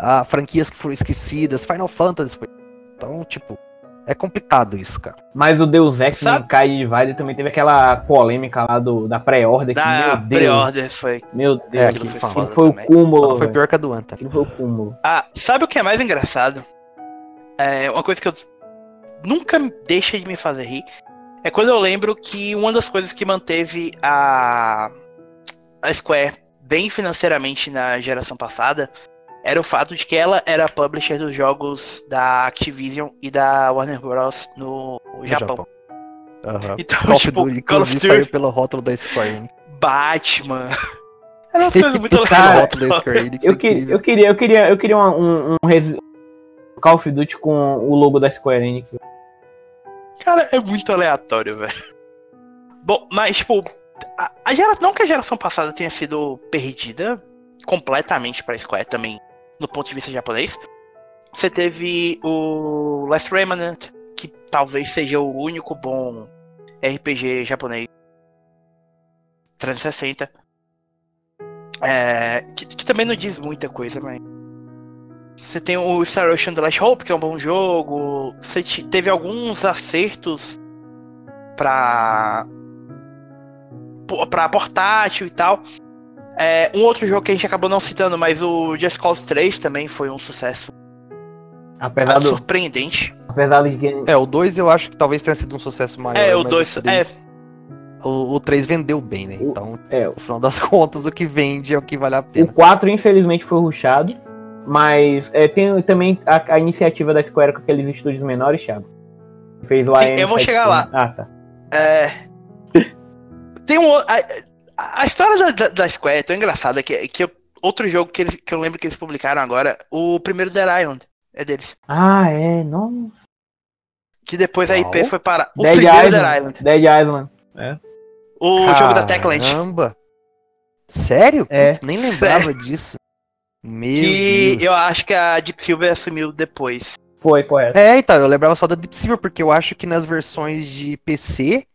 Speaker 2: ah, franquias que foram esquecidas, Final Fantasy foi. Então, tipo, é complicado isso, cara.
Speaker 3: Mas o Deus Ex Mankind Divide também teve aquela polêmica lá do, da pré-order. que,
Speaker 1: Da
Speaker 3: Meu Deus.
Speaker 1: pre-order foi.
Speaker 3: Meu Deus.
Speaker 2: É,
Speaker 1: aquilo foi
Speaker 2: foi
Speaker 3: Aquilo
Speaker 1: foda
Speaker 3: foi o.
Speaker 2: Só
Speaker 3: cúmulo.
Speaker 2: não foi pior que a do Anta.
Speaker 3: Aquilo foi o cúmulo.
Speaker 1: Ah, sabe o que é mais engraçado? É uma coisa que eu nunca deixa de me fazer rir. É quando eu lembro que uma das coisas que manteve a, a Square bem financeiramente na geração passada era o fato de que ela era a publisher dos jogos da Activision e da Warner Bros. no
Speaker 2: no
Speaker 1: Japão.
Speaker 2: Aham.
Speaker 1: Então,
Speaker 2: Call
Speaker 1: tipo,
Speaker 2: Duty,
Speaker 1: Call of
Speaker 2: inclusive,
Speaker 1: Duty,
Speaker 2: saiu pelo rótulo da Square Enix.
Speaker 1: Batman. Era uma coisa muito legal.
Speaker 2: rótulo da Square Enix,
Speaker 3: Eu, que, eu queria, eu queria, eu queria um, um, um Call of Duty com o logo da Square Enix.
Speaker 1: Cara, é muito aleatório, velho. Bom, mas, tipo, a, a gera... não que a geração passada tenha sido perdida completamente pra Square também, no ponto de vista japonês. Você teve o Last Remnant, que talvez seja o único bom RPG japonês 360. É, que, que também não diz muita coisa, mas. Você tem o Star Ocean The Last Hope, que é um bom jogo. Você te- teve alguns acertos pra. pra portátil e tal. É, um outro jogo que a gente acabou não citando, mas o Just Cause 3 também foi um sucesso
Speaker 3: Apesar, do,
Speaker 1: surpreendente.
Speaker 3: apesar de que.
Speaker 2: É, o 2 eu acho que talvez tenha sido um sucesso maior.
Speaker 1: É, o
Speaker 2: mas
Speaker 1: 2 é,
Speaker 2: três- O, o 3 vendeu bem, né?
Speaker 3: O-
Speaker 2: Então,
Speaker 3: é,
Speaker 2: no final das contas, o que vende é o que vale a
Speaker 3: O
Speaker 2: pena.
Speaker 3: 4, infelizmente, foi ruxado. Mas é, tem também a, a iniciativa da Square com aqueles estúdios menores, Thiago. Fez lá
Speaker 1: Sim, eu vou chegar lá.
Speaker 3: Ah, tá.
Speaker 1: É. Tem um. A, história da, da, da Square é tão engraçada que, que eu- outro jogo que, eles, que eu lembro que eles publicaram agora, o primeiro Dead Island, é deles.
Speaker 3: Ah, é. Nossa.
Speaker 1: Que depois a IP foi para o
Speaker 3: Dead
Speaker 1: primeiro
Speaker 3: Island.
Speaker 1: Dead Island.
Speaker 3: Dead Island.
Speaker 1: O jogo da Techland.
Speaker 2: Caramba! Sério?
Speaker 3: É.
Speaker 2: Putz, nem lembrava disso. Meu
Speaker 1: Que
Speaker 2: Deus.
Speaker 1: eu acho que a Deep Silver assumiu depois.
Speaker 3: Foi, correto.
Speaker 2: É, então, eu lembrava só da Deep Silver, porque eu acho que nas versões de PC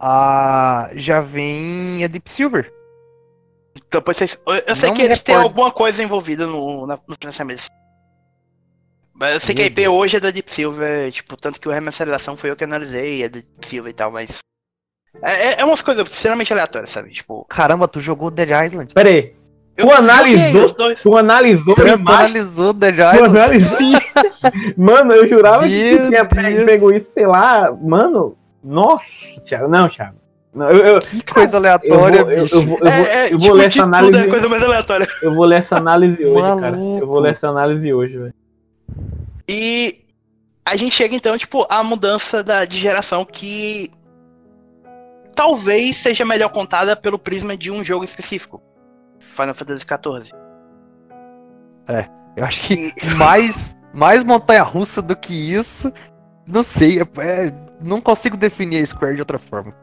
Speaker 2: a... já vem a Deep Silver.
Speaker 1: Então, depois vocês, eu, eu sei que eles têm alguma coisa envolvida no, na- no financiamento. Mas eu sei que a IP
Speaker 2: Deus.
Speaker 1: hoje é da Deep Silver, tipo, tanto que o remasterização foi eu que analisei, é da Deep Silver e tal, mas. É, é, é umas coisas extremamente aleatórias, sabe? Tipo.
Speaker 2: Caramba, tu jogou Dead Island?
Speaker 3: Pera aí.
Speaker 1: Eu
Speaker 3: Tu analisou? Tu analisou
Speaker 2: Tu analisou Dead
Speaker 3: Tu
Speaker 2: Island?
Speaker 3: analisou? Mano, eu jurava que tu tinha
Speaker 2: Deus.
Speaker 3: pego isso, sei lá. Mano, nossa, Thiago. Não, Thiago. Não, eu, eu,
Speaker 2: Que coisa
Speaker 3: eu,
Speaker 2: aleatória,
Speaker 3: vou, eu,
Speaker 2: bicho.
Speaker 3: eu vou, eu vou,
Speaker 1: É, é,
Speaker 3: eu vou
Speaker 1: tipo,
Speaker 3: ler essa
Speaker 1: tudo
Speaker 3: análise.
Speaker 1: é coisa mais aleatória.
Speaker 3: Eu vou ler essa análise hoje, cara. Eu
Speaker 2: Maluco.
Speaker 3: vou ler essa análise hoje, velho.
Speaker 1: E a gente chega então, tipo, à mudança da, de geração que talvez seja melhor contada pelo prisma de um jogo específico. Final Fantasy XIV.
Speaker 2: Eu acho que mais, mais montanha-russa do que isso, não sei, é- é- não consigo definir a Square de outra forma.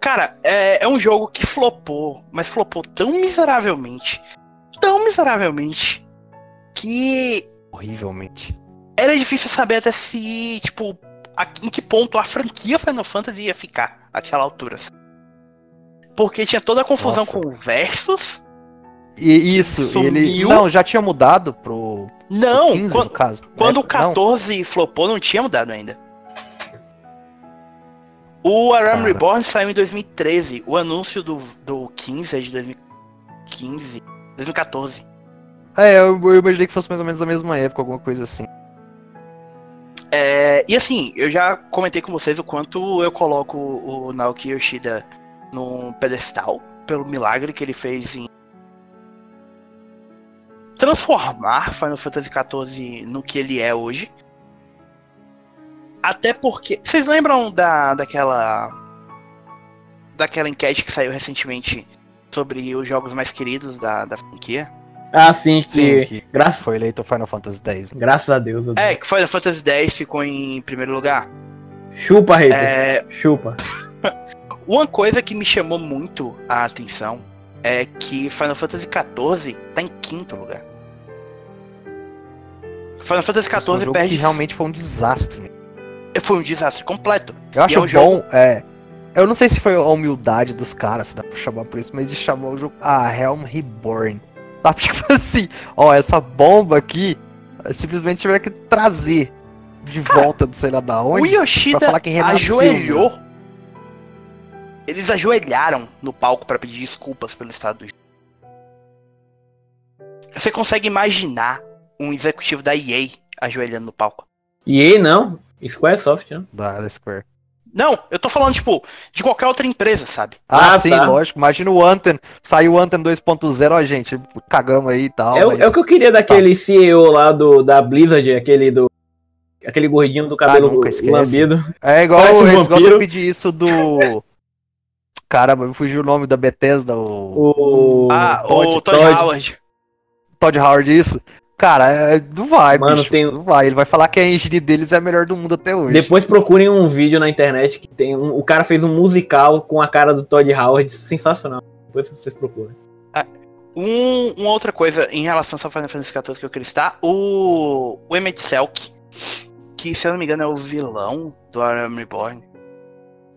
Speaker 1: Cara, é, é um jogo que flopou, mas flopou tão miseravelmente, tão miseravelmente, que
Speaker 2: Horrivelmente.
Speaker 1: era difícil saber até se, tipo, a- em que ponto a franquia Final Fantasy ia ficar àquela altura. Porque tinha toda a confusão
Speaker 2: Nossa.
Speaker 1: com o Versus.
Speaker 2: E isso, ele.
Speaker 1: Sumiu.
Speaker 2: Não, já tinha mudado pro, pro
Speaker 1: Não,
Speaker 2: 15,
Speaker 1: quan-
Speaker 2: no caso.
Speaker 1: Quando o
Speaker 2: É, não.
Speaker 1: 14 flopou, não tinha mudado ainda. O Aram. Reborn saiu em 2013. O anúncio do, do 15 é de 2015. 2014.
Speaker 2: É, eu, eu imaginei que fosse mais ou menos da mesma época, alguma coisa assim.
Speaker 1: É, e assim, eu já comentei com vocês o quanto eu coloco o Naoki Yoshida num pedestal pelo milagre que ele fez em transformar Final Fantasy XIV no que ele é hoje. Até porque. Vocês lembram da, daquela. Daquela enquete que saiu recentemente sobre os jogos mais queridos da, da franquia?
Speaker 3: Ah, sim, que,
Speaker 2: Sim, que
Speaker 3: graças,
Speaker 2: foi eleito o Final Fantasy X.
Speaker 3: graças a Deus. eu-
Speaker 1: É, que Final Fantasy X ficou em primeiro lugar.
Speaker 3: Chupa, hater.
Speaker 1: É,
Speaker 3: Chupa.
Speaker 1: uma coisa que me chamou muito a atenção é que Final Fantasy XIV tá em quinto lugar. Final Fantasy
Speaker 2: Esse foi um
Speaker 1: XIV perde.
Speaker 2: que realmente foi um desastre.
Speaker 1: Foi um desastre completo.
Speaker 2: Eu acho
Speaker 1: é um
Speaker 2: bom,
Speaker 1: jogo-
Speaker 2: é. Eu não sei se foi a humildade dos caras, se dá pra chamar por isso, mas de chamar o jogo a Helm Reborn. Sabe, tipo assim, ó, essa bomba aqui, simplesmente tiver que trazer de volta do sei lá da
Speaker 1: O
Speaker 2: onde.
Speaker 1: Yoshida
Speaker 2: pra falar que renasceu
Speaker 1: ajoelhou.
Speaker 2: mesmo.
Speaker 1: Eles ajoelharam no palco pra pedir desculpas pelo estado do jogo. Você consegue imaginar um executivo da EA ajoelhando no palco?
Speaker 3: E aí, não. Squaresoft, né?
Speaker 2: Da, da Square.
Speaker 1: Não, eu tô falando, tipo, de qualquer outra empresa, sabe?
Speaker 2: Ah,
Speaker 3: Ah,
Speaker 2: sim,
Speaker 3: tá.
Speaker 2: lógico. Imagina o Anthem, saiu o Anthem 2.0, ó, gente, cagamos aí e tal.
Speaker 3: É, o-
Speaker 2: mas-
Speaker 3: é o que eu queria daquele CEO lá do, da Blizzard, aquele do. Aquele gordinho do cabelo
Speaker 2: Ah, nunca esquece.
Speaker 3: lambido.
Speaker 2: É igual
Speaker 3: um
Speaker 2: de pedir isso do. Caramba, me fugiu o nome da Bethesda, o.
Speaker 3: O.
Speaker 1: ah,
Speaker 2: Todd-
Speaker 1: o Todd,
Speaker 3: Todd.
Speaker 1: Howard.
Speaker 2: Todd Howard, isso. Cara, é- não vai,
Speaker 3: Mano,
Speaker 2: bicho.
Speaker 3: tem-
Speaker 2: Não vai. Ele vai falar que a engine deles é a melhor do mundo até hoje.
Speaker 3: Depois procurem um vídeo na internet que tem. Um, o cara fez um musical com a cara do Todd Howard. Sensacional. Depois vocês procuram.
Speaker 1: Um, uma outra coisa em relação ao Final Fantasy XIV que eu queria citar, o, o Emmett Selk, que se eu não me engano é o vilão do Arkham Reborn,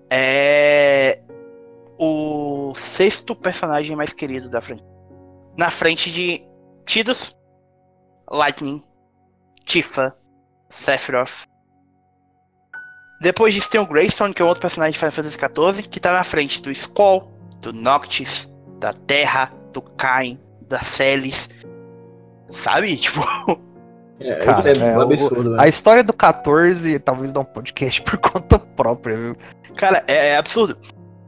Speaker 1: é o sexto personagem mais querido da franquia. Na frente de Tidus, Lightning, Tifa, Sephiroth. Depois disso tem o Greystone, que é um outro personagem de Final Fantasy XIV, que tá na frente do Skull, do Noctis, da Terra, do Cain, da Celis. Sabe? Tipo,
Speaker 3: É,
Speaker 2: Cara,
Speaker 3: isso é,
Speaker 2: é,
Speaker 3: um
Speaker 2: o-
Speaker 3: absurdo, velho.
Speaker 2: A história do 14, talvez dá um podcast por conta própria, viu?
Speaker 1: cara, é, é absurdo.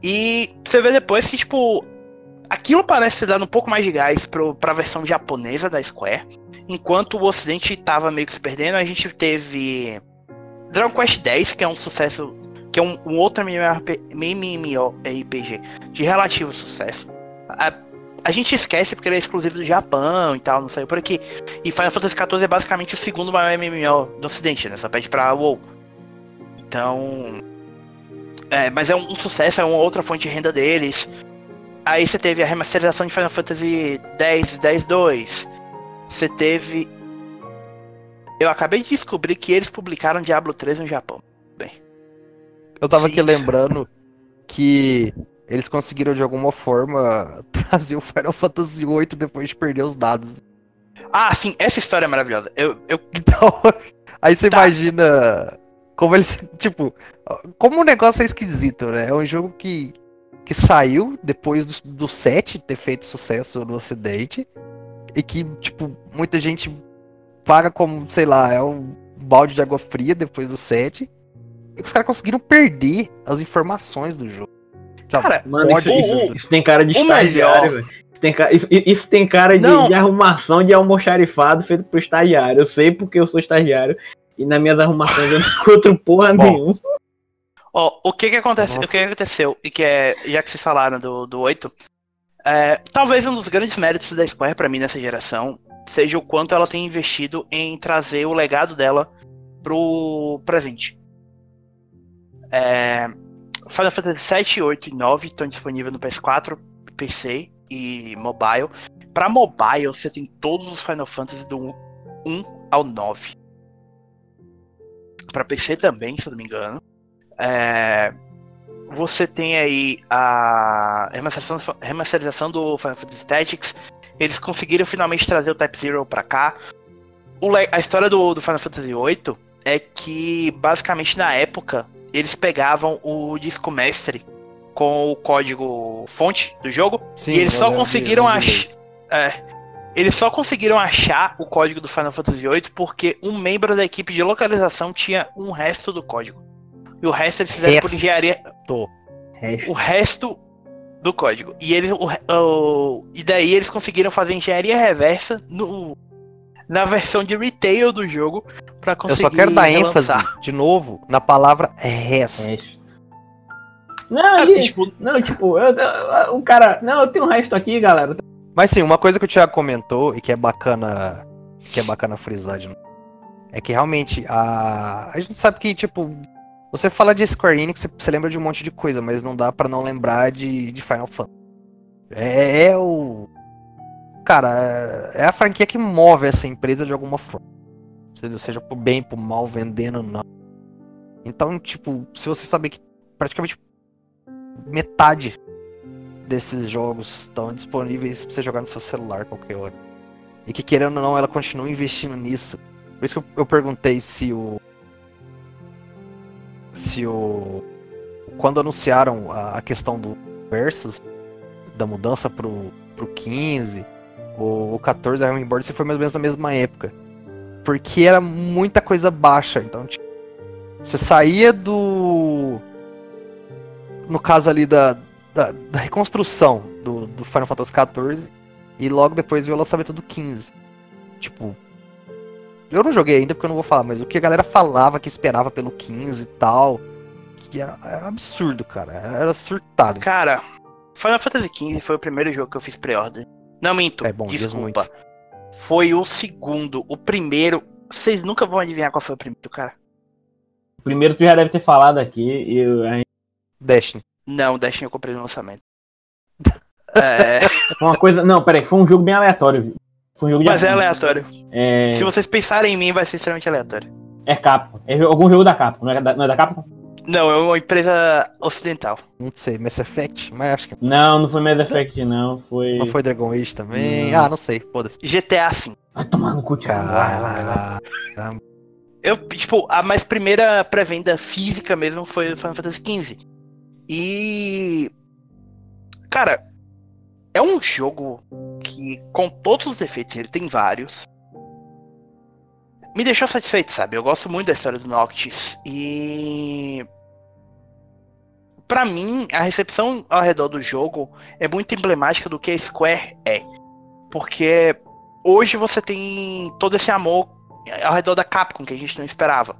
Speaker 1: E você vê depois que, tipo, aquilo parece dado um pouco mais de gás pro, pra versão japonesa da Square. Enquanto o ocidente tava meio que se perdendo, a gente teve Dragon Quest X, que é um sucesso, que é um, um outro MMORP MMORPG de relativo sucesso. A, a gente esquece porque ele é exclusivo do Japão e tal, não saiu por aqui. E Final Fantasy XIV é basicamente o segundo maior MMO do ocidente, né? Só pede pra WoW. Então... É, mas é um, um sucesso, é uma outra fonte de renda deles. Aí você teve a remasterização de Final Fantasy X, 10-2. Você teve. Eu acabei de descobrir que eles publicaram Diablo 3 no Japão.
Speaker 2: Eu tava
Speaker 1: Sim.
Speaker 2: aqui lembrando que eles conseguiram de alguma forma trazer o Final Fantasy VIII depois de perder os dados.
Speaker 1: Ah, sim, essa história é maravilhosa. Eu, eu,
Speaker 2: Então, aí você
Speaker 1: Tá.
Speaker 2: imagina como eles. Tipo, como o negócio é esquisito, né? É um jogo que, que saiu depois do, do 7 ter feito sucesso no Ocidente. E que, tipo, muita gente paga como, sei lá, é um balde de água fria depois do 7. E os caras conseguiram perder as informações do jogo.
Speaker 1: Cara,
Speaker 3: Mano, isso,
Speaker 2: Pode-
Speaker 3: isso- isso tem cara de estagiário, velho. Isso tem, ca- isso, isso tem cara de, de arrumação de almoxarifado feito pro estagiário. Eu sei porque eu sou estagiário. E nas minhas arrumações eu não encontro porra
Speaker 2: Bom.
Speaker 3: nenhuma.
Speaker 1: Ó, o que que acontece,
Speaker 2: Nossa.
Speaker 1: o que que aconteceu, e que é, já que vocês falaram do, do 8, é, talvez um dos grandes méritos da Square pra mim nessa geração seja o quanto ela tem investido em trazer o legado dela pro presente. É, Final Fantasy 7, 8 e 9 estão disponíveis no PS4, PC e mobile. Pra mobile, você tem todos os Final Fantasy do 1 ao 9. Pra PC também, se eu não me engano. É, você tem aí a remasterização, remasterização do Final Fantasy Tactics. Eles conseguiram finalmente trazer o Type Zero pra cá. O a história do, do Final Fantasy VIII é que, basicamente, na época, eles pegavam o disco mestre com o código fonte do jogo
Speaker 2: Sim,
Speaker 1: e eles só conseguiram
Speaker 2: lembro de
Speaker 1: ach-
Speaker 2: isso.
Speaker 1: é, eles só conseguiram achar o código do Final Fantasy VIII porque um membro da equipe de localização tinha um resto do código. E o resto eles fizeram por
Speaker 2: Resto.
Speaker 1: engenharia.
Speaker 2: Tô.
Speaker 3: Resto.
Speaker 1: O resto do código. E eles. O, o- e daí eles conseguiram fazer engenharia reversa no, na versão de retail do jogo pra
Speaker 2: Eu
Speaker 1: conseguir.
Speaker 2: só quero dar ênfase,
Speaker 1: relançar.
Speaker 2: de novo, na palavra resto.
Speaker 3: Resto. Não,
Speaker 1: É,
Speaker 3: e-
Speaker 1: tipo,
Speaker 3: não, tipo, eu, eu- o cara. Não, eu tenho um resto aqui, galera.
Speaker 2: Mas sim, uma coisa que o Thiago comentou e que é bacana, que é bacana frisar de novo, é que realmente a a gente sabe que tipo você fala de Square Enix, você, lembra de um monte de coisa, mas não dá pra não lembrar de, de Final Fantasy. É, é o cara, é a franquia que move essa empresa de alguma forma. Seja, pro bem, pro mal, vendendo não. Então, tipo, se você saber que praticamente metade desses jogos estão disponíveis pra você jogar no seu celular qualquer hora. E que querendo ou não, ela continua investindo nisso. Por isso que eu, eu perguntei se o. Se o. Quando anunciaram a, questão do Versus, da mudança pro, pro 15, o, o 14, a Rimeboard, se foi mais ou menos na mesma época. Porque era muita coisa baixa. Então, tipo, você saía do. No caso ali da, da, da reconstrução do, do Final Fantasy XIV e logo depois veio o lançamento do 15. Tipo, eu não joguei ainda porque eu não vou falar, mas o que a galera falava que esperava pelo 15 e tal, que era, era absurdo, cara. Era surtado.
Speaker 1: Cara, Final Fantasy XV foi o primeiro jogo que eu fiz pré-order. Não minto,
Speaker 2: É bom,
Speaker 1: desculpa. Foi o segundo. O primeiro. Vocês nunca vão adivinhar qual foi o primeiro, cara.
Speaker 3: Primeiro tu já deve ter falado aqui. E eu-
Speaker 2: Destiny.
Speaker 1: Não, o Destiny eu comprei no lançamento. É,
Speaker 3: foi uma coisa. Não, peraí, foi um jogo bem aleatório. Foi um jogo de
Speaker 1: mas é
Speaker 3: ação.
Speaker 1: aleatório.
Speaker 3: É,
Speaker 1: Se vocês pensarem em mim, vai ser extremamente aleatório.
Speaker 3: é Capcom. É algum jogo da Capcom, não é da, não é da Capcom?
Speaker 1: Não, é uma empresa ocidental.
Speaker 2: Não sei, Mass Effect, mas acho que
Speaker 3: Não, não foi Mass Effect, não. Foi.
Speaker 2: não foi Dragon Age também.
Speaker 3: Não.
Speaker 2: Ah, não sei, foda-se.
Speaker 1: GTA V.
Speaker 3: Vai tomar no cu, Thiago. Vai, vai, vai.
Speaker 2: Cara,
Speaker 1: Eu, tipo, a mais primeira pré-venda física mesmo foi o Final Fantasy XV. E. Cara, é um jogo que, com todos os defeitos, ele tem vários. Me deixou satisfeito, sabe? Eu gosto muito da história do Noctis. E. Pra mim, a recepção ao redor do jogo é muito emblemática do que a Square é. Porque hoje você tem todo esse amor ao redor da Capcom que a gente não esperava.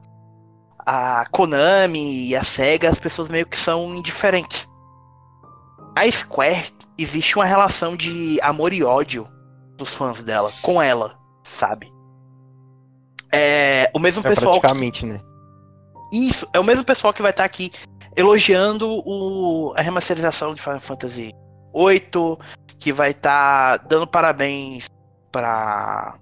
Speaker 1: A Konami e a Sega, as pessoas meio que são indiferentes. A Square, existe uma relação de amor e ódio dos fãs dela com ela, sabe? É o mesmo
Speaker 2: é
Speaker 1: pessoal que
Speaker 2: praticamente, né?
Speaker 1: isso, é o mesmo pessoal que vai estar aqui elogiando o, a remasterização de Final Fantasy VIII, que vai estar dando parabéns para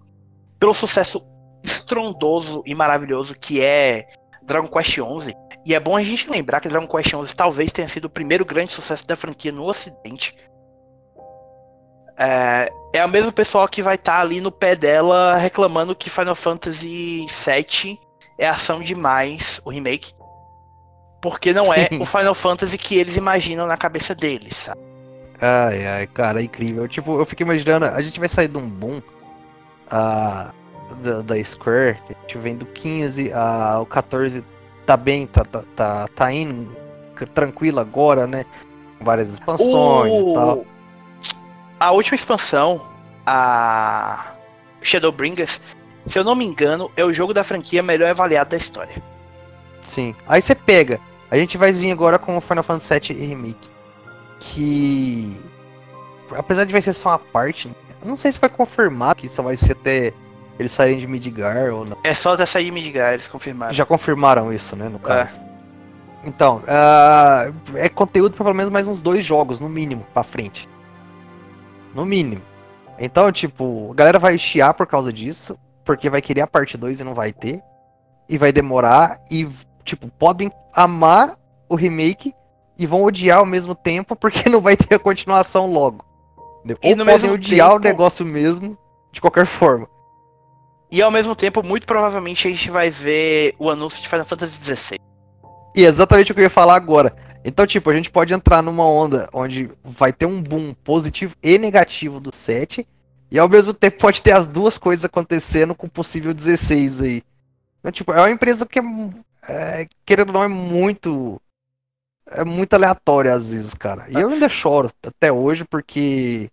Speaker 1: pelo sucesso estrondoso e maravilhoso que é Dragon Quest XI. E é bom a gente lembrar que Dragon Quest XI talvez tenha sido o primeiro grande sucesso da franquia no Ocidente. É, é o mesmo pessoal que vai estar ali no pé dela reclamando que Final Fantasy VII é ação demais, o remake. Porque não é
Speaker 2: Sim.
Speaker 1: o Final Fantasy que eles imaginam na cabeça deles, sabe?
Speaker 2: Ai, ai, cara, é incrível. Tipo, eu fico imaginando, a gente vai sair de um boom ah, da, da Square, a gente vem do 15, ah, o 14 tá bem, tá, tá, tá, tá indo tranquilo agora, né? Várias expansões e tal.
Speaker 1: A última expansão, a Shadowbringers, se eu não me engano, é o jogo da franquia melhor avaliado da história.
Speaker 2: Sim. Aí você pega. A gente vai vir agora com o Final Fantasy VII Remake. Que. Apesar de vai ser só uma parte, eu não sei se vai confirmar que só vai ser até eles saírem de Midgar ou não.
Speaker 1: É só até sair de Midgar, eles confirmaram.
Speaker 2: Já confirmaram isso, né, no caso. Então, ah, é conteúdo pra pelo menos mais uns dois jogos, no mínimo, pra frente. No mínimo. Então, tipo, a galera vai chiar por causa disso, porque vai querer a parte 2 e não vai ter. E vai demorar, e, tipo, podem amar o remake e vão odiar ao mesmo tempo, porque não vai ter a continuação logo.
Speaker 1: E
Speaker 2: Ou podem odiar o
Speaker 1: tempo-
Speaker 2: negócio mesmo, de qualquer forma.
Speaker 1: E ao mesmo tempo, muito provavelmente a gente vai ver o anúncio de Final Fantasy XVI.
Speaker 2: E é exatamente o que eu ia falar agora. Então, tipo, a gente pode entrar numa onda onde vai ter um boom positivo e negativo do 7. E ao mesmo tempo pode ter as duas coisas acontecendo com possível 16 aí. Então, tipo, é uma empresa que é, é, querendo ou não, é muito. É muito aleatória às vezes, cara. E eu ainda choro até hoje porque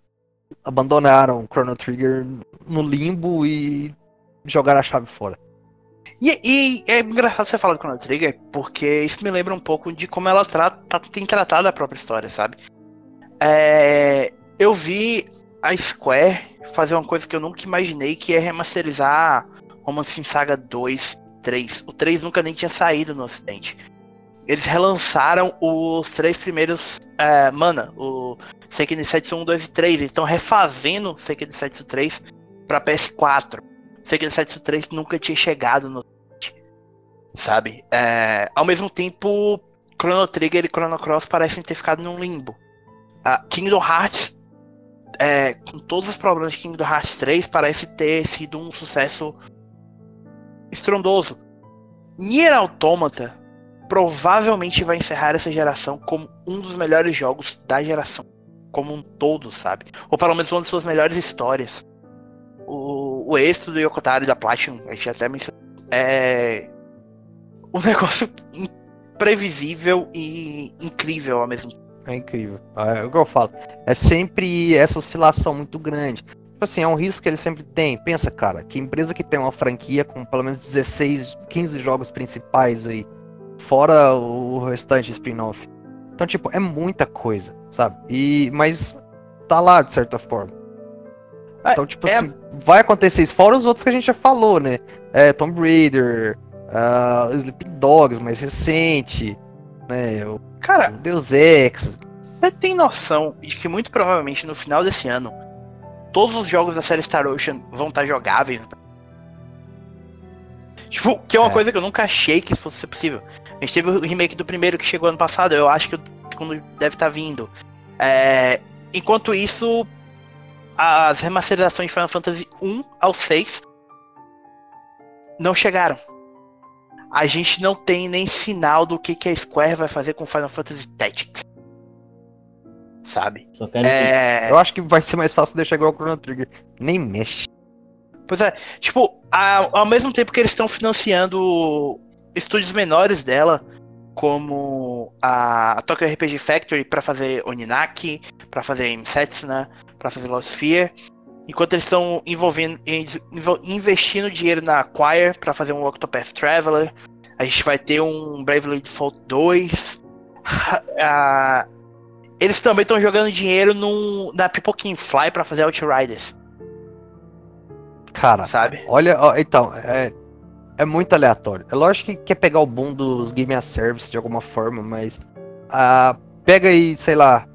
Speaker 2: abandonaram o Chrono Trigger no limbo e jogaram a chave fora.
Speaker 1: E, e é engraçado você falar do Chrono Trigger, porque isso me lembra um pouco de como ela trata, tem tratado a própria história, sabe? É, eu vi a Square fazer uma coisa que eu nunca imaginei, que é remasterizar Romance Saga 2, 3. O 3 nunca nem tinha saído no ocidente. Eles relançaram os três primeiros. É, mana, o Seiken Setsu 1, 2 e 3. Eles estão refazendo Seiken Setsu 3 para PS4. Seiken Setsu 3 nunca tinha chegado no sabe? É, ao mesmo tempo, Chrono Trigger e Chrono Cross parecem ter ficado num limbo. Uh, Kingdom Hearts, é, com todos os problemas de Kingdom Hearts 3, parece ter sido um sucesso estrondoso. Nier Automata provavelmente vai encerrar essa geração como um dos melhores jogos da geração, como um todo, sabe? Ou pelo menos uma das suas melhores histórias. O, o êxito do Yokotaro da Platinum, a gente até mencionou, é um negócio imprevisível e incrível ao mesmo tempo.
Speaker 2: É incrível. É o que eu falo. É sempre essa oscilação muito grande. Tipo assim, é um risco que ele sempre tem. Pensa, cara, que empresa que tem uma franquia com pelo menos 16, 15 jogos principais aí, fora o restante spin-off. Então, tipo, é muita coisa, sabe? E, mas tá lá, de certa forma. É, então, tipo é... assim, vai acontecer isso. Fora os outros que a gente já falou, né? É, Tomb Raider, uh, Sleep Dogs mais recente, né? O,
Speaker 1: Cara,
Speaker 2: Deus Ex.
Speaker 1: Você tem noção de que muito provavelmente no final desse ano todos os jogos da série Star Ocean vão estar jogáveis? Tipo, que é uma é. coisa que eu nunca achei que isso fosse ser possível. A gente teve o remake do primeiro que chegou ano passado, eu acho que o segundo deve estar vindo. É, enquanto isso, as remasterizações de Final Fantasy 1 ao 6 não chegaram a gente não tem nem sinal do que, que a Square vai fazer com Final Fantasy Tactics. Sabe?
Speaker 2: É... Eu acho que vai ser mais fácil deixar igual o Chrono Trigger. Nem mexe.
Speaker 1: Pois é, tipo, a, ao mesmo tempo que eles estão financiando estúdios menores dela, como a, a Tokyo RPG Factory para fazer Oninaki, para fazer Setsuna, para fazer Lost Sphere, enquanto eles estão envolvendo, investindo dinheiro na Acquire para fazer um Octopath Traveler. A gente vai ter um Bravely Default 2. ah, eles também estão jogando dinheiro no, na Pipoquin Fly para fazer Outriders.
Speaker 2: Cara, sabe? Olha, ó, então, é, é muito aleatório. É lógico que quer pegar o boom dos Game as Service de alguma forma, mas ah, pega aí, sei lá,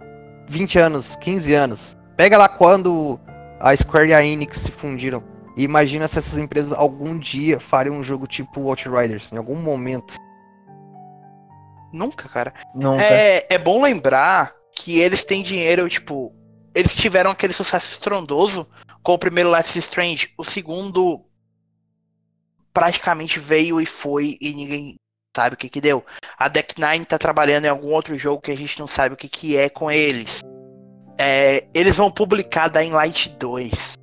Speaker 2: 20 anos, 15 anos. Pega lá quando a Square e a Enix se fundiram. E imagina se essas empresas algum dia fariam um jogo tipo Outriders, em algum momento.
Speaker 1: Nunca, cara.
Speaker 3: Nunca.
Speaker 1: É, é bom lembrar que eles têm dinheiro, tipo. Eles tiveram aquele sucesso estrondoso com o primeiro Life is Strange. O segundo praticamente veio e foi e ninguém sabe o que que deu. A Deck Nine tá trabalhando em algum outro jogo que a gente não sabe o que que é com eles. É, eles vão publicar Dying Light 2.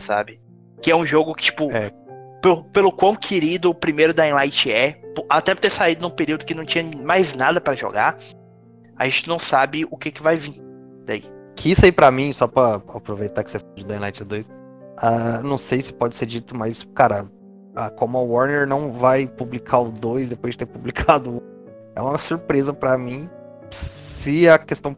Speaker 1: Sabe? Que é um jogo que, tipo, é. pelo, pelo quão querido o primeiro Dying Light é, até por ter saído num período que não tinha mais nada para jogar, a gente não sabe o que, que vai vir daí.
Speaker 2: Que isso aí pra mim, só pra aproveitar que você falou de Dying Light 2, uh, ah, não sei se pode ser dito, mas, cara, como a Warner não vai publicar o 2 depois de ter publicado o é uma surpresa para mim se a questão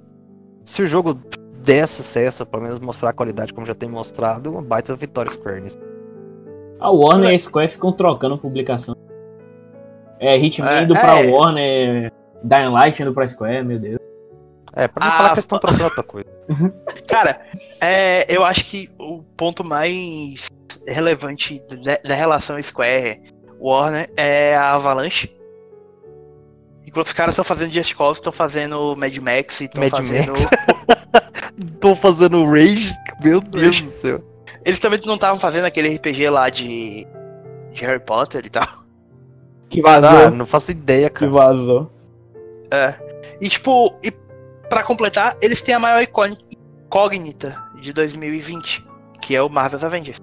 Speaker 2: se o jogo der sucesso, pelo menos mostrar a qualidade como já tem mostrado, uma baita vitória Square nisso.
Speaker 3: A Warner e a Square ficam trocando publicação. É, Hitman é, indo é, pra é. Warner, Dying Light indo pra Square, meu Deus.
Speaker 2: É, pra não ah, falar que eles estão trocando outra coisa.
Speaker 1: Cara, é, eu acho que o ponto mais relevante da relação Square Warner é a Avalanche. Enquanto os caras estão fazendo Just Cause, estão fazendo Mad Max e estão fazendo.
Speaker 2: Estão fazendo Rage? Meu Deus do céu.
Speaker 1: Eles também não estavam fazendo aquele RPG lá de... de Harry Potter e tal.
Speaker 2: Que vazou. Ah, não faço ideia, cara.
Speaker 3: Que vazou.
Speaker 1: É. E tipo, e pra completar, eles têm a maior incógnita de 2020, que é o Marvel's Avengers.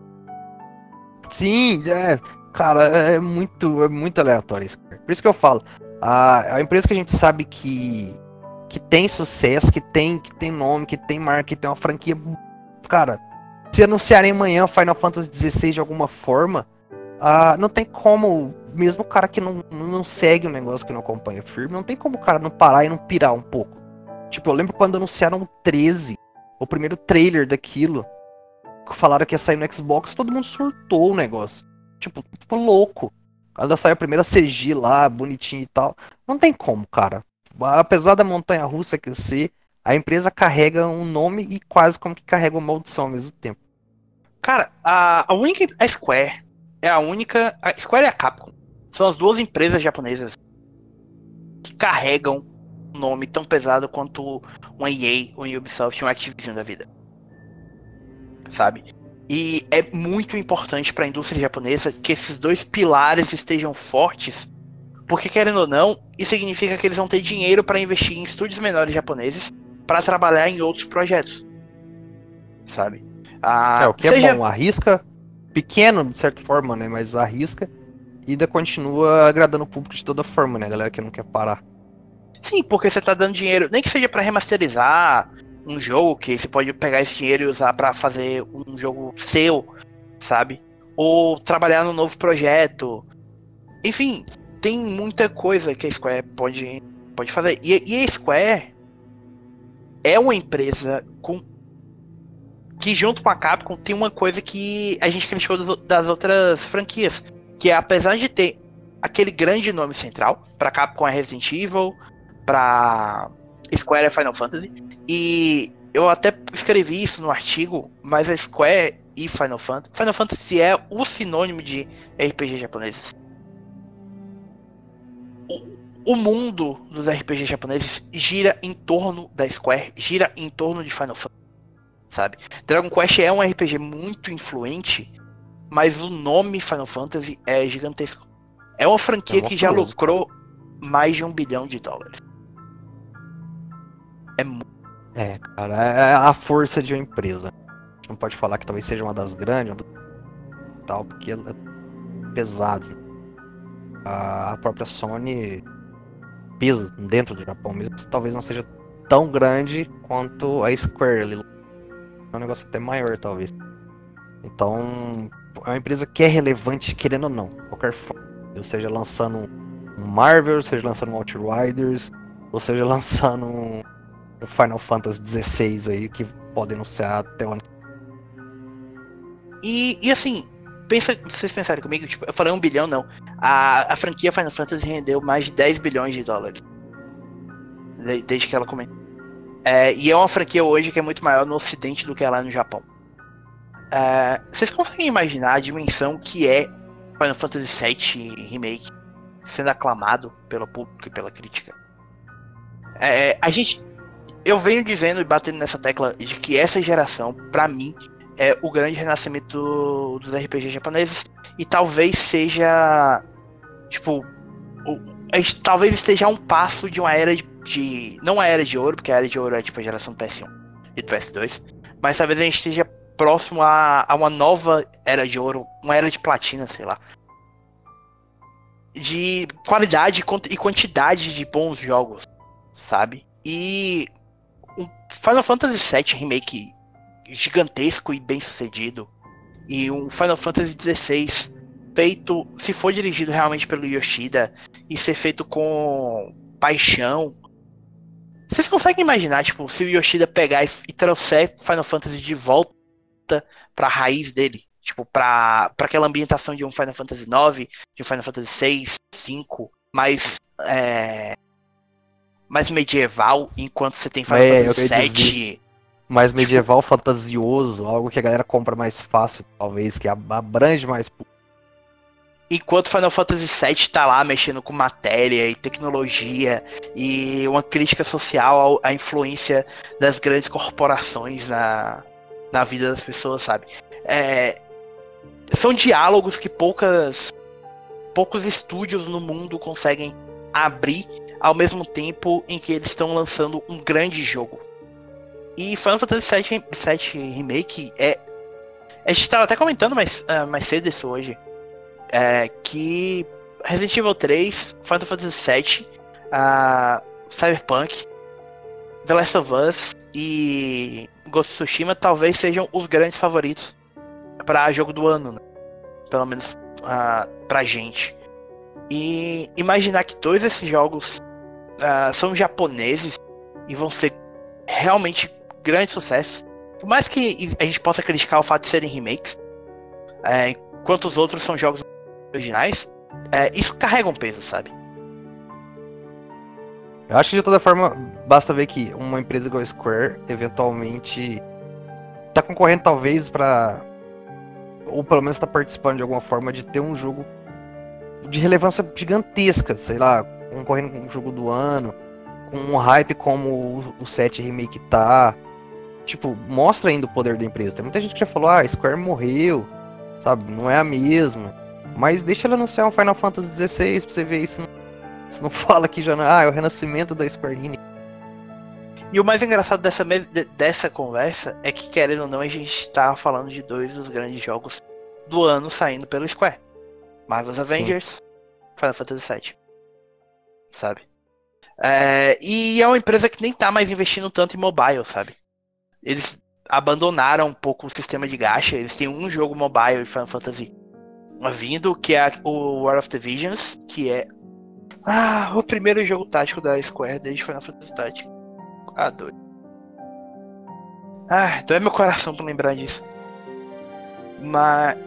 Speaker 2: Sim, é, cara, é muito, é muito aleatório isso. Por isso que eu falo, a, a empresa que a gente sabe que, que tem sucesso, que tem, que tem nome, que tem marca, que tem uma franquia, cara, se anunciarem amanhã Final Fantasy XVI de alguma forma, uh, não tem como, mesmo o cara que não, não segue o negócio, que não acompanha firme, não tem como o cara não parar e não pirar um pouco. Tipo, eu lembro quando anunciaram o 13, o primeiro trailer daquilo, que falaram que ia sair no Xbox, todo mundo surtou o negócio. Tipo, ficou louco. Quando saiu a primeira CG lá, bonitinho e tal. Não tem como, cara. Apesar da montanha russa aquecer, a empresa carrega um nome e quase como que carrega uma maldição ao mesmo tempo.
Speaker 1: Cara, a, a única. A Square é a única. A Square e a Capcom são as duas empresas japonesas que carregam um nome tão pesado quanto um EA, um Ubisoft, um Activision da vida. Sabe? E é muito importante para a indústria japonesa que esses dois pilares estejam fortes, porque querendo ou não, isso significa que eles vão ter dinheiro para investir em estúdios menores japoneses para trabalhar em outros projetos. Sabe?
Speaker 2: Ah, é, o que é seja... é bom, arrisca, pequeno de certa forma, né, mas arrisca e ainda continua agradando o público de toda forma, né, galera que não quer parar.
Speaker 1: Sim, porque você tá dando dinheiro, nem que seja para remasterizar, um jogo que você pode pegar esse dinheiro e usar para fazer um jogo seu, sabe? Ou trabalhar num novo projeto. Enfim, tem muita coisa que a Square pode, pode fazer. E, e a Square é uma empresa com que junto com a Capcom tem uma coisa que a gente criticou das outras franquias, que é apesar de ter aquele grande nome central, para Capcom é Resident Evil, para Square é Final Fantasy. E eu até escrevi isso no artigo, mas a Square e Final Fantasy. Final Fantasy é o sinônimo de RPG japoneses. O, o mundo dos RPG japoneses gira em torno da Square, gira em torno de Final Fantasy. Sabe? Dragon Quest é um RPG muito influente, mas o nome Final Fantasy é gigantesco. É uma franquia é que já lucrou mais de um bilhão de dólares.
Speaker 2: É É, cara, é a força de uma empresa. A gente não pode falar que talvez seja uma das grandes, tal, porque é pesadas. Né? A própria Sony pesa dentro do Japão, mesmo talvez não seja tão grande quanto a Square. É um negócio até maior, talvez. Então, é uma empresa que é relevante, querendo ou não, qualquer forma. Ou seja, lançando um Marvel, seja lançando um Outriders, ou seja, lançando um o Final Fantasy XVI aí, que pode anunciar até o ano.
Speaker 1: E, e assim, pensa, vocês pensaram comigo, tipo, eu falei um bilhão, não. A, a franquia Final Fantasy rendeu mais de 10 bilhões de dólares. Desde que ela começou. É, e é uma franquia hoje que é muito maior no ocidente do que é lá no Japão. É, vocês conseguem imaginar a dimensão que é Final Fantasy VII Remake sendo aclamado pelo público e pela crítica? É, a gente eu venho dizendo e batendo nessa tecla de que essa geração, para mim, é o grande renascimento dos RPGs japoneses e talvez seja tipo o, talvez esteja um passo de uma era de, de, não a era de ouro, porque a era de ouro é tipo a geração do PS1 e do PS2, mas talvez a gente esteja próximo a, a uma nova era de ouro, uma era de platina, sei lá. De qualidade e quantidade de bons jogos, sabe? E um Final Fantasy VII Remake gigantesco e bem sucedido. E um Final Fantasy XVI feito, se for dirigido realmente pelo Yoshida e ser feito com paixão. Vocês conseguem imaginar, tipo, se o Yoshida pegar e, e trouxer Final Fantasy de volta pra raiz dele? Tipo, pra, pra aquela ambientação de um Final Fantasy IX, de um Final Fantasy VI, V, mais é, mais medieval, enquanto você tem Final é, Fantasy VII.
Speaker 2: Mais medieval, tipo... fantasioso, algo que a galera compra mais fácil, talvez, que abrange mais.
Speaker 1: Enquanto Final Fantasy VII tá lá mexendo com matéria e tecnologia e uma crítica social à influência das grandes corporações na, na vida das pessoas, sabe? É, são diálogos que poucas poucos estúdios no mundo conseguem abrir ao mesmo tempo em que eles estão lançando um grande jogo. E Final Fantasy VII, VII Remake é. A gente tava até comentando mais, uh, mais cedo isso hoje. É, que Resident Evil 3, Final Fantasy VII, uh, Cyberpunk, The Last of Us e Ghost of Tsushima talvez sejam os grandes favoritos para jogo do ano, né? pelo menos uh, pra gente. E imaginar que dois desses jogos uh, são japoneses e vão ser realmente grandes sucessos. Por mais que a gente possa criticar o fato de serem remakes, é, enquanto os outros são jogos originais, é, isso carrega um peso, sabe?
Speaker 2: Eu acho que de toda forma, basta ver que uma empresa igual a Square, eventualmente, tá concorrendo talvez para ou pelo menos tá participando de alguma forma de ter um jogo de relevância gigantesca, sei lá, concorrendo com o jogo do ano, com um hype como o, o 7 Remake tá. Tipo, mostra ainda o poder da empresa. Tem muita gente que já falou, ah, a Square morreu, sabe? Não é a mesma. Mas deixa ela anunciar um Final Fantasy XVI pra você ver isso. Você não fala que já ah, é o renascimento da Square Enix.
Speaker 1: E o mais engraçado dessa, dessa conversa é que, querendo ou não, a gente tá falando de dois dos grandes jogos do ano saindo pelo Square. Marvel's Avengers, Sim. Final Fantasy VII. Sabe? É, e é uma empresa que nem tá mais investindo tanto em mobile, sabe? Eles abandonaram um pouco o sistema de gacha. Eles têm um jogo mobile de Final Fantasy vindo, que é o War of the Visions, que é ah, o primeiro jogo tático da Square desde Final Fantasy Tactics. Ah, doido. Ah, é meu coração pra lembrar disso. Mas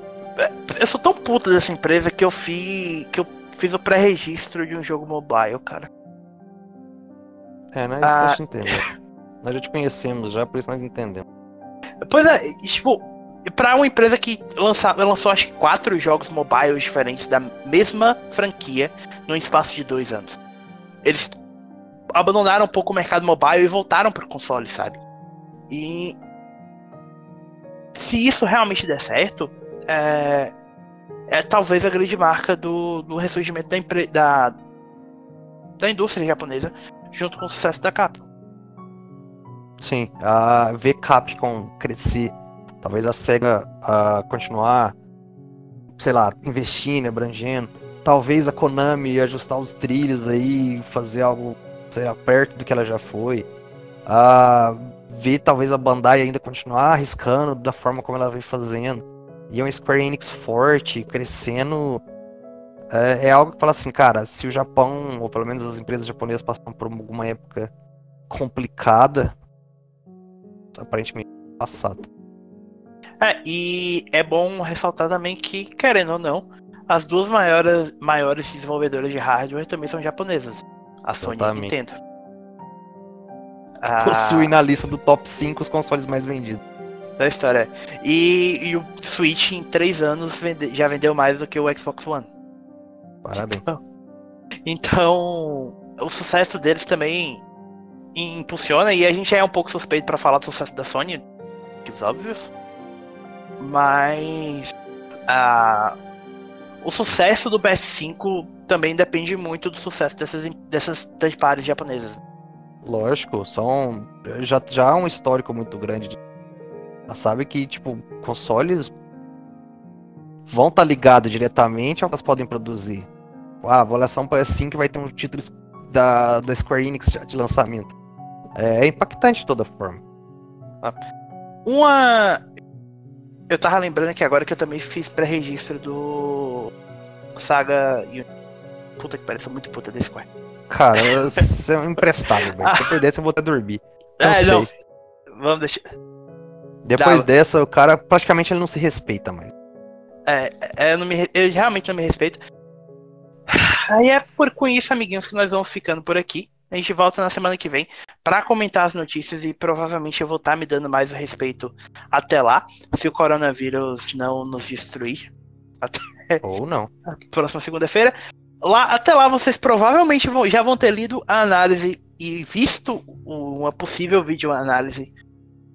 Speaker 1: eu sou tão puta dessa empresa que eu fiz que eu fiz o pré-registro de um jogo mobile, cara.
Speaker 2: É, nós ah, a entendemos. nós já te conhecemos já, por isso nós entendemos.
Speaker 1: Pois é, tipo, pra uma empresa que lança, lançou acho que quatro jogos mobile diferentes da mesma franquia no espaço de dois anos. Eles abandonaram um pouco o mercado mobile e voltaram pro console, sabe? E se isso realmente der certo, é, é talvez a grande marca do, do ressurgimento da, da, da indústria japonesa junto com o sucesso da Capcom.
Speaker 2: Sim, a ver Capcom crescer, talvez a SEGA continuar, sei lá, investindo, abrangendo, talvez a Konami ajustar os trilhos aí, fazer algo, sei lá, perto do que ela já foi, ver talvez a Bandai ainda continuar arriscando da forma como ela vem fazendo, e um Square Enix forte, crescendo, é, é, algo que fala assim, cara, se o Japão, ou pelo menos as empresas japonesas passam por alguma época complicada, aparentemente passado.
Speaker 1: É, e é bom ressaltar também que, querendo ou não, as duas maiores, maiores desenvolvedoras de hardware também são japonesas. A Sony e a Nintendo.
Speaker 2: Possui ah, na lista do top 5 os consoles mais vendidos.
Speaker 1: Da história. E, e o Switch em 3 anos vende, já vendeu mais do que o Xbox One.
Speaker 2: Parabéns.
Speaker 1: Então, o sucesso deles também impulsiona e a gente é um pouco suspeito para falar do sucesso da Sony, os óbvios. Mas a o sucesso do PS5 também depende muito do sucesso dessas dessas três pares japonesas.
Speaker 2: Lógico, são já já há um histórico muito grande. Já sabe que tipo consoles vão estar tá ligados diretamente ao que elas podem produzir. Ah, vou lançar um PS5 que vai ter um título da, da Square Enix de lançamento. É, é impactante de toda forma.
Speaker 1: Ah. Uma. Eu tava lembrando aqui agora que eu também fiz pré-registro do Saga Puta que pariu, sou muito puta desse Square.
Speaker 2: Cara, você é um emprestável, velho. Se eu perder, você vou até dormir.
Speaker 1: Eu é, sei. não. Vamos deixar.
Speaker 2: Depois Dá. dessa, o cara praticamente ele não se respeita mais.
Speaker 1: É, é eu, não me, eu realmente não me respeito. Aí é por com isso, amiguinhos, que nós vamos ficando por aqui. A gente volta na semana que vem para comentar as notícias e provavelmente eu vou estar tá me dando mais a respeito até lá, se o coronavírus não nos destruir.
Speaker 2: Até Ou não.
Speaker 1: Próxima segunda-feira. Lá, até lá vocês provavelmente vão, já vão ter lido a análise e visto uma possível vídeo análise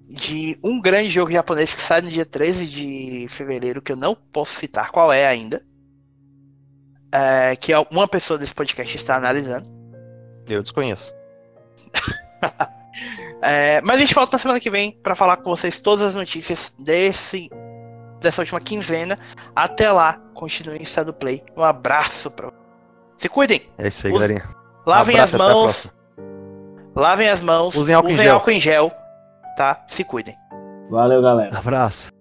Speaker 1: de um grande jogo japonês que sai no dia 13 de fevereiro, que eu não posso citar qual é ainda é, que uma pessoa desse podcast está analisando.
Speaker 2: Eu desconheço.
Speaker 1: É, mas a gente volta na semana que vem pra falar com vocês todas as notícias desse dessa última quinzena. Até lá, continuem estado play. Um abraço vocês. Se cuidem.
Speaker 2: É isso aí, galerinha.
Speaker 1: Lavem
Speaker 2: Abraço,
Speaker 1: as mãos. Lavem as mãos.
Speaker 2: Usem álcool em gel.
Speaker 1: álcool em gel. Tá? Se cuidem.
Speaker 3: Valeu, galera.
Speaker 2: Abraço.